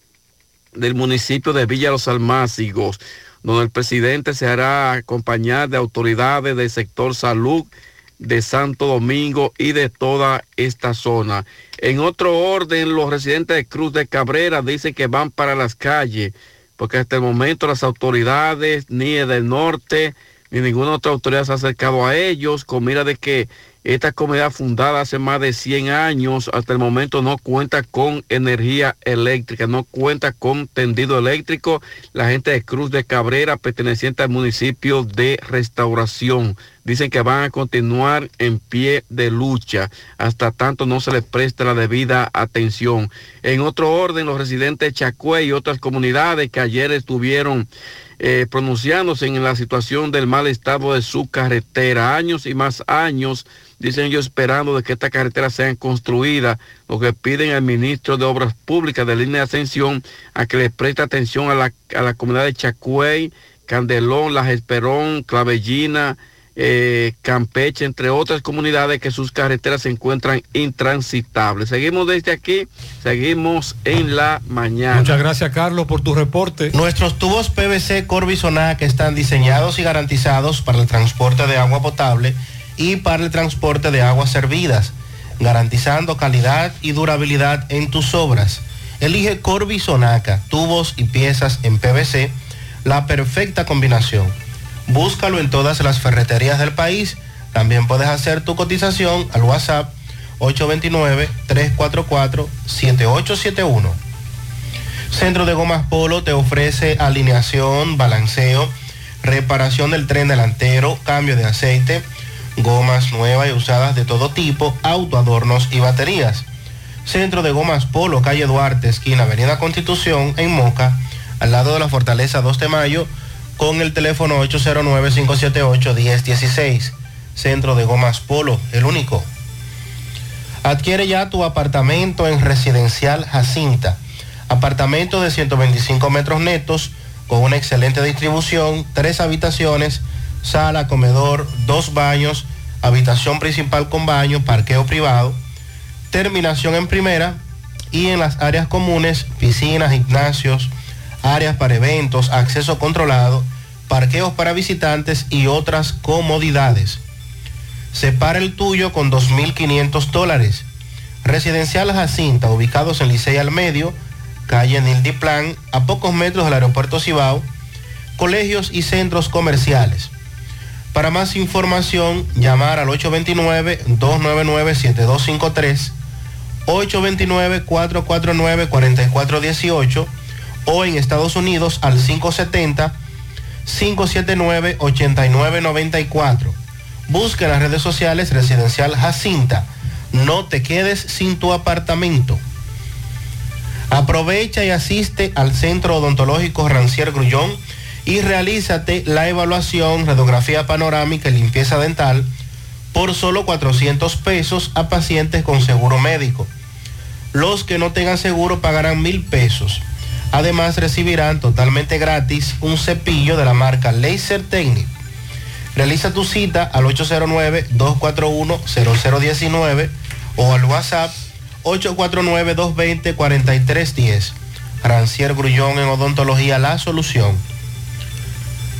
del municipio de Villa Los Almácigos, donde el presidente se hará acompañar de autoridades del sector salud de Santo Domingo y de toda esta zona. En otro orden, los residentes de Cruz de Cabrera dicen que van para las calles, porque hasta el momento las autoridades, ni del norte, ni ninguna otra autoridad se ha acercado a ellos con mira de que esta comunidad fundada hace más de 100 años, hasta el momento no cuenta con energía eléctrica, no cuenta con tendido eléctrico. La gente de Cruz de Cabrera, perteneciente al municipio de Restauración, dicen que van a continuar en pie de lucha hasta tanto no se les preste la debida atención. En otro orden, los residentes de Chacue y otras comunidades que ayer estuvieron eh, pronunciándose en la situación del mal estado de su carretera. Años y más años, dicen ellos, esperando de que esta carretera sea construida, lo que piden al ministro de Obras Públicas de Línea de Ascensión a que le preste atención a la, a la comunidad de Chacuey, Candelón, Las Esperón, Clavellina, eh, Campeche, entre otras comunidades que sus carreteras se encuentran intransitables. Seguimos desde aquí, seguimos en la mañana. Muchas gracias Carlos por tu reporte. Nuestros tubos PVC Corbisonac están diseñados y garantizados para el transporte de agua potable y para el transporte de aguas servidas, garantizando calidad y durabilidad en tus obras. Elige Corbisonaca, tubos y piezas en PVC, la perfecta combinación. Búscalo en todas las ferreterías del país. También puedes hacer tu cotización al WhatsApp 829-344-7871. Centro de Gomas Polo te ofrece alineación, balanceo, reparación del tren delantero, cambio de aceite, gomas nuevas y usadas de todo tipo, autoadornos y baterías. Centro de Gomas Polo, calle Duarte, esquina Avenida Constitución, en Moca, al lado de la Fortaleza 2 de Mayo, con el teléfono 809-578-1016. Centro de Gomas Polo, el único. Adquiere ya tu apartamento en Residencial Jacinta. Apartamento de 125 metros netos, con una excelente distribución, tres habitaciones, sala, comedor, dos baños, habitación principal con baño, parqueo privado, terminación en primera y en las áreas comunes, piscinas, gimnasios, áreas para eventos, acceso controlado, parqueos para visitantes y otras comodidades. Separa el tuyo con 2.500 dólares. Residencial Jacinta, ubicados en Licey al Medio, calle Nildiplan, a pocos metros del aeropuerto Cibao, colegios y centros comerciales. Para más información, llamar al 829-299-7253, 829-449-4418 o en Estados Unidos al 570-579-8994. Busca en las redes sociales Residencial Jacinta. No te quedes sin tu apartamento. Aprovecha y asiste al Centro Odontológico Rancier Grullón y realízate la evaluación, radiografía panorámica y limpieza dental por solo 400 pesos a pacientes con seguro médico. Los que no tengan seguro pagarán mil pesos. Además recibirán totalmente gratis un cepillo de la marca Laser Technic. Realiza tu cita al 809-241-0019 o al WhatsApp 849-220-4310. Rancier Grullón en Odontología La Solución.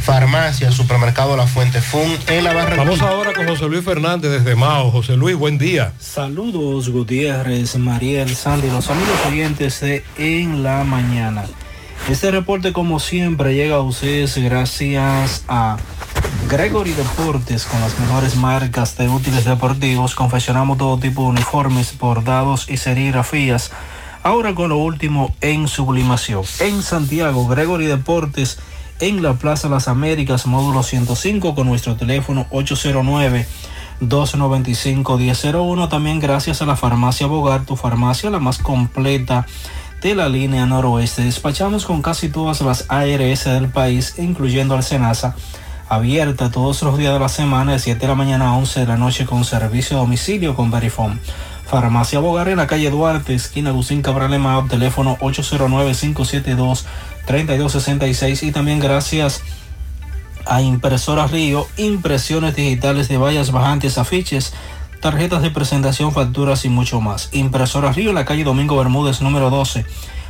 Farmacia, Supermercado La Fuente Fun en la Barra. Vamos ahora con José Luis Fernández desde Mao. José Luis, buen día. Saludos Gutiérrez, Mariel, Sandy, los amigos oyentes de En la Mañana. Este reporte como siempre llega a ustedes gracias a Gregory Deportes con las mejores marcas de útiles deportivos. Confeccionamos todo tipo de uniformes, bordados y serigrafías. Ahora con lo último en sublimación. En Santiago, Gregory Deportes en la Plaza Las Américas, módulo 105, con nuestro teléfono 809-295-1001. También gracias a la farmacia Bogar, tu farmacia la más completa de la línea noroeste. Despachamos con casi todas las ARS del país, incluyendo al Senasa, abierta todos los días de la semana, de 7 de la mañana a 11 de la noche, con servicio a domicilio con Verifone. Farmacia Bogar en la calle Duarte, esquina Lucín Cabral Emao, teléfono 809-572-3266 y también gracias a Impresora Río, impresiones digitales de vallas bajantes, afiches, tarjetas de presentación, facturas y mucho más. Impresora Río en la calle Domingo Bermúdez número 12,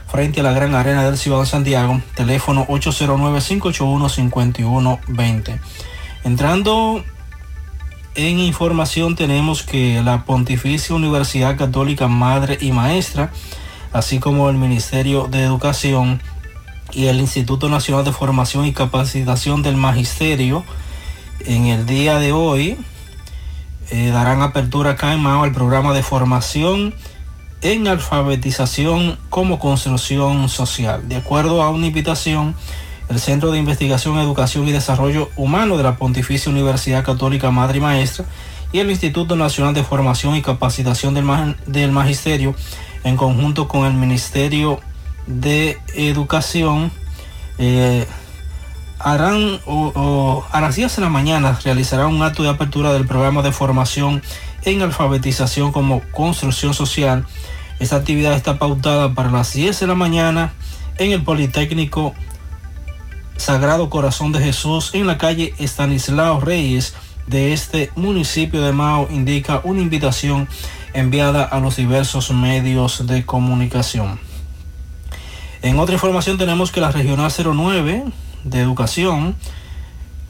frente a la Gran Arena del de Santiago, teléfono 809-581-5120. Entrando en información tenemos que la Pontificia Universidad Católica Madre y Maestra, así como el Ministerio de Educación y el Instituto Nacional de Formación y Capacitación del Magisterio, en el día de hoy eh, darán apertura acá en Mao al programa de formación en alfabetización como construcción social. De acuerdo a una invitación, el Centro de Investigación, Educación y Desarrollo Humano de la Pontificia Universidad Católica Madre y Maestra y el Instituto Nacional de Formación y Capacitación del, del Magisterio en conjunto con el Ministerio de Educación, eh, harán o a las 10 de la mañana realizará un acto de apertura del programa de formación en alfabetización como construcción social. Esta actividad está pautada para las 10 de la mañana en el Politécnico Sagrado Corazón de Jesús en la calle Estanislao Reyes de este municipio de Mao, indica una invitación enviada a los diversos medios de comunicación. En otra información tenemos que la Regional 09 de Educación,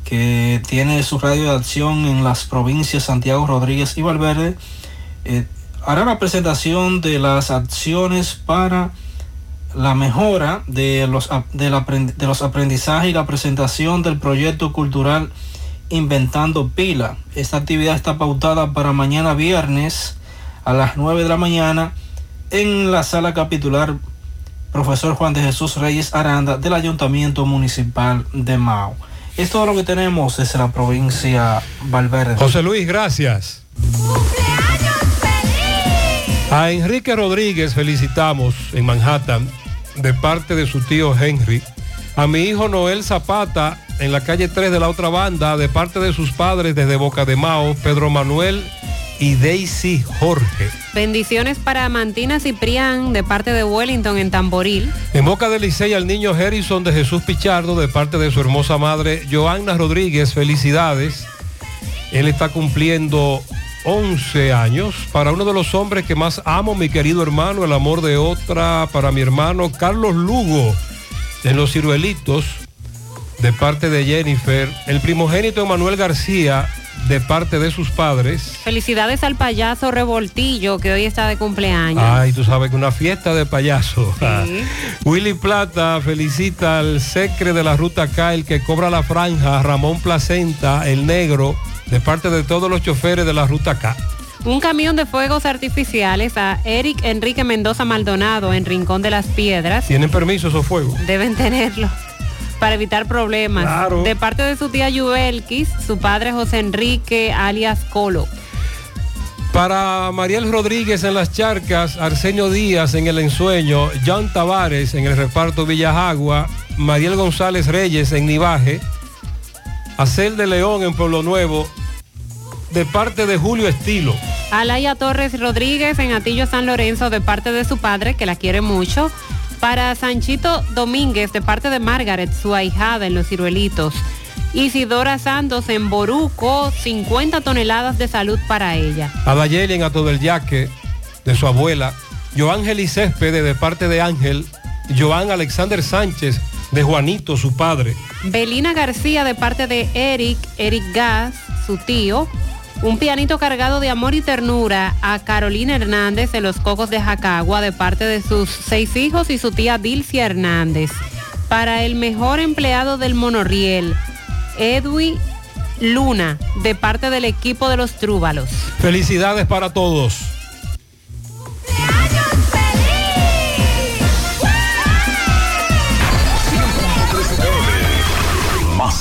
que tiene su radio de acción en las provincias Santiago Rodríguez y Valverde, eh, hará la presentación de las acciones para la mejora de los, del aprend- de los aprendizajes y la presentación del proyecto cultural Inventando Pila. Esta actividad está pautada para mañana viernes a las 9 de la mañana en la sala capitular profesor Juan de Jesús Reyes Aranda del Ayuntamiento Municipal de Mao. Es todo lo que tenemos desde la provincia Valverde. José Luis, gracias. A Enrique Rodríguez felicitamos en Manhattan de parte de su tío Henry. A mi hijo Noel Zapata en la calle 3 de la otra banda de parte de sus padres desde Boca de Mao, Pedro Manuel y Daisy Jorge. Bendiciones para Mantina Ciprián de parte de Wellington en Tamboril. En Boca del Licey al niño Harrison de Jesús Pichardo de parte de su hermosa madre Joanna Rodríguez, felicidades. Él está cumpliendo 11 años. Para uno de los hombres que más amo, mi querido hermano, el amor de otra, para mi hermano Carlos Lugo, en Los Ciruelitos, de parte de Jennifer. El primogénito Manuel García, de parte de sus padres. Felicidades al payaso Revoltillo que hoy está de cumpleaños. Ay, tú sabes que una fiesta de payaso. Willy Plata felicita al secre de la ruta K, el que cobra la franja, Ramón Placenta, el negro, de parte de todos los choferes de la ruta K. Un camión de fuegos artificiales a Eric Enrique Mendoza Maldonado en Rincón de las Piedras. ¿Tienen permiso esos fuegos? Deben tenerlo para evitar problemas. Claro. De parte de su tía Yubelkis, su padre José Enrique alias Colo. Para Mariel Rodríguez en las charcas, Arsenio Díaz en el ensueño, John Tavares en el reparto Villajagua, Mariel González Reyes en Nivaje, Acel de León en Pueblo Nuevo, de parte de Julio Estilo. Alaya Torres Rodríguez en Atillo San Lorenzo de parte de su padre, que la quiere mucho. Para Sanchito Domínguez de parte de Margaret, su ahijada en Los Ciruelitos. Isidora Santos en Boruco, 50 toneladas de salud para ella. A Dayeli en Ato del Yaque, de su abuela, Joángel y Céspedes de parte de Ángel, Joan Alexander Sánchez de Juanito, su padre. Belina García de parte de Eric, Eric Gas, su tío. Un pianito cargado de amor y ternura a Carolina Hernández en los Cocos de Jacagua de parte de sus seis hijos y su tía Dilcia Hernández. Para el mejor empleado del monorriel, Edwin Luna, de parte del equipo de los Trúbalos. Felicidades para todos.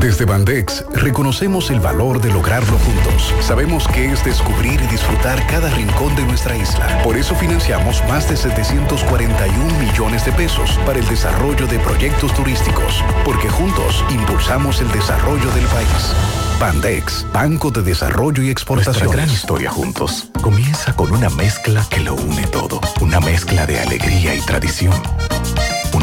Desde Bandex reconocemos el valor de lograrlo juntos. Sabemos que es descubrir y disfrutar cada rincón de nuestra isla. Por eso financiamos más de 741 millones de pesos para el desarrollo de proyectos turísticos, porque juntos impulsamos el desarrollo del país. Bandex, Banco de Desarrollo y Exportación. Nuestra gran historia juntos comienza con una mezcla que lo une todo. Una mezcla de alegría y tradición.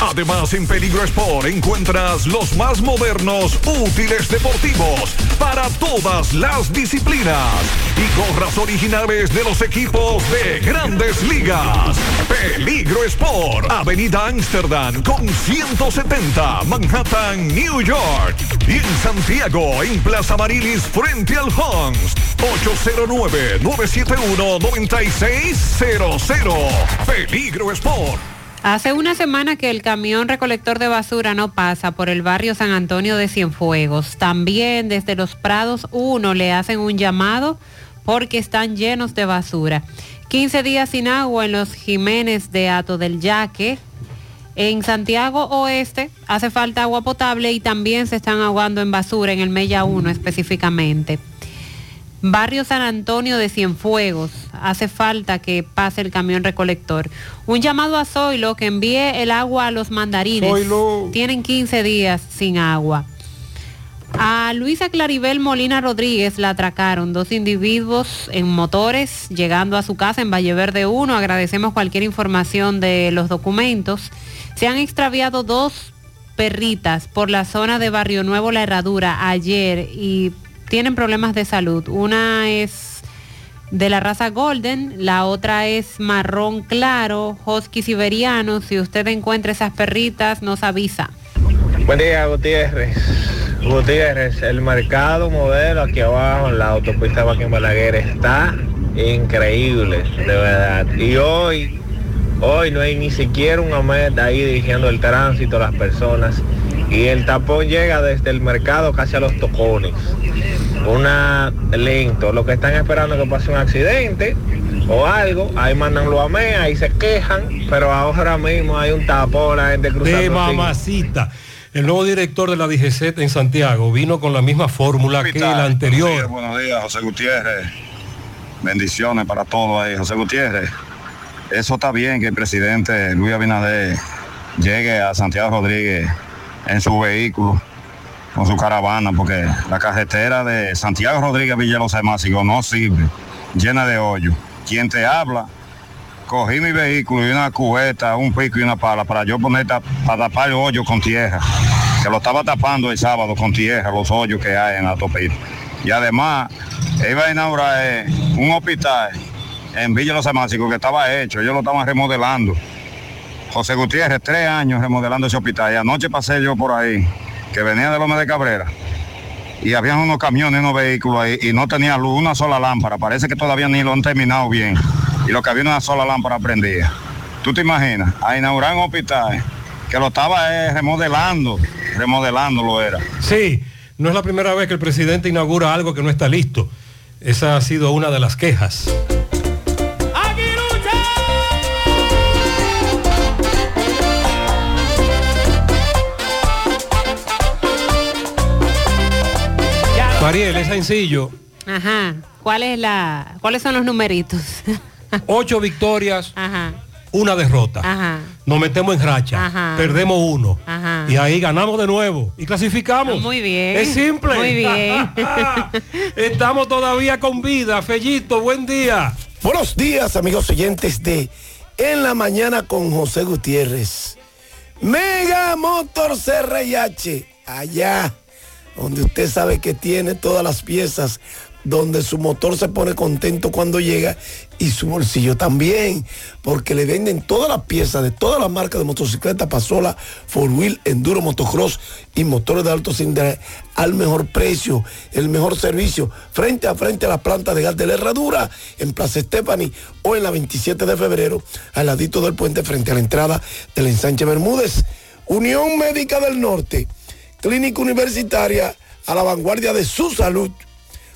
Además, en Peligro Sport encuentras los más modernos útiles deportivos para todas las disciplinas y gorras originales de los equipos de grandes ligas. Peligro Sport, Avenida Amsterdam con 170, Manhattan, New York. Y en Santiago, en Plaza Marilis, frente al Hans, 809-971-9600. Peligro Sport. Hace una semana que el camión recolector de basura no pasa por el barrio San Antonio de Cienfuegos. También desde Los Prados 1 le hacen un llamado porque están llenos de basura. 15 días sin agua en los Jiménez de Ato del Yaque. En Santiago Oeste hace falta agua potable y también se están ahogando en basura en el Mella 1 específicamente. Barrio San Antonio de Cienfuegos. Hace falta que pase el camión recolector. Un llamado a Zoilo que envíe el agua a los mandarines. Zoilo. Tienen 15 días sin agua. A Luisa Claribel Molina Rodríguez la atracaron dos individuos en motores llegando a su casa en Valle Verde 1. Agradecemos cualquier información de los documentos. Se han extraviado dos perritas por la zona de Barrio Nuevo La Herradura ayer y tienen problemas de salud. Una es de la raza Golden, la otra es marrón claro, husky siberiano. Si usted encuentra esas perritas, nos avisa. Buen día, Gutiérrez. Gutiérrez, el mercado modelo aquí abajo en la autopista Joaquín Balaguer está increíble, de verdad. Y hoy, hoy no hay ni siquiera un AMED ahí dirigiendo el tránsito a las personas. Y el tapón llega desde el mercado casi a los tocones. Una lento. Lo que están esperando es que pase un accidente o algo, ahí mandan los AME, ahí se quejan, pero ahora mismo hay un tapón, la gente cruzando. De mamacita. El nuevo director de la DGC en Santiago vino con la misma fórmula que el Buenos días, anterior. buenos días, José Gutiérrez. Bendiciones para todos ahí, José Gutiérrez. Eso está bien que el presidente Luis Abinader llegue a Santiago Rodríguez en su vehículo, con su caravana, porque la carretera de Santiago Rodríguez Villa Los Almácigos no sirve, llena de hoyo. Quien te habla, cogí mi vehículo y una cubeta, un pico y una pala para yo poner para tapar el hoyo con tierra, que lo estaba tapando el sábado con tierra, los hoyos que hay en la autopista. Y además, iba a inaugurar eh, un hospital en Villa Los Almácigos que estaba hecho, ellos lo estaban remodelando. José Gutiérrez, tres años remodelando ese hospital. Y anoche pasé yo por ahí, que venía de Loma de Cabrera. Y habían unos camiones, unos vehículos ahí, y no tenía luz, una sola lámpara. Parece que todavía ni lo han terminado bien. Y lo que había una sola lámpara prendida. ¿Tú te imaginas? A inaugurar un hospital que lo estaba eh, remodelando, remodelando lo era. Sí, no es la primera vez que el presidente inaugura algo que no está listo. Esa ha sido una de las quejas. Mariel, es sencillo. Ajá. ¿Cuál es la, ¿Cuáles son los numeritos? Ocho victorias, Ajá. una derrota. Ajá. Nos metemos en racha, Ajá. perdemos uno. Ajá. Y ahí ganamos de nuevo y clasificamos. Ah, muy bien. Es simple. Muy bien. Estamos todavía con vida. Fellito, buen día. Buenos días, amigos oyentes de En la Mañana con José Gutiérrez. Mega Motor CRIH, allá donde usted sabe que tiene todas las piezas, donde su motor se pone contento cuando llega y su bolsillo también, porque le venden todas las piezas de todas las marcas de motocicleta, pasola, four wheel, enduro, motocross y motores de alto cilindraje al mejor precio, el mejor servicio, frente a frente a la planta de gas de la Herradura, en Plaza Estefani o en la 27 de febrero, al ladito del puente frente a la entrada del ensanche Bermúdez. Unión Médica del Norte, clínica universitaria a la vanguardia de su salud.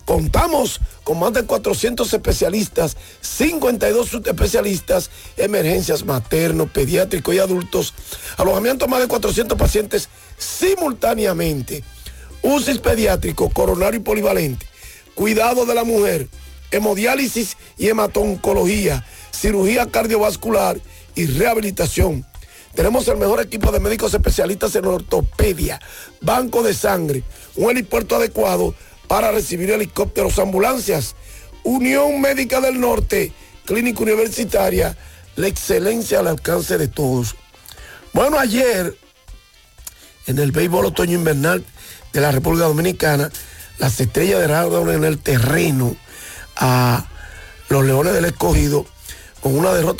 Contamos con más de 400 especialistas, 52 subespecialistas, emergencias materno, pediátrico y adultos, alojamiento a más de 400 pacientes simultáneamente, UCI pediátrico, coronario y polivalente, cuidado de la mujer, hemodiálisis y hematoncología, cirugía cardiovascular y rehabilitación. Tenemos el mejor equipo de médicos especialistas en ortopedia, banco de sangre, un helipuerto adecuado para recibir helicópteros, ambulancias. Unión Médica del Norte, Clínica Universitaria, la excelencia al alcance de todos. Bueno, ayer, en el béisbol otoño invernal de la República Dominicana, las estrellas de en el terreno a los Leones del Escogido con una derrota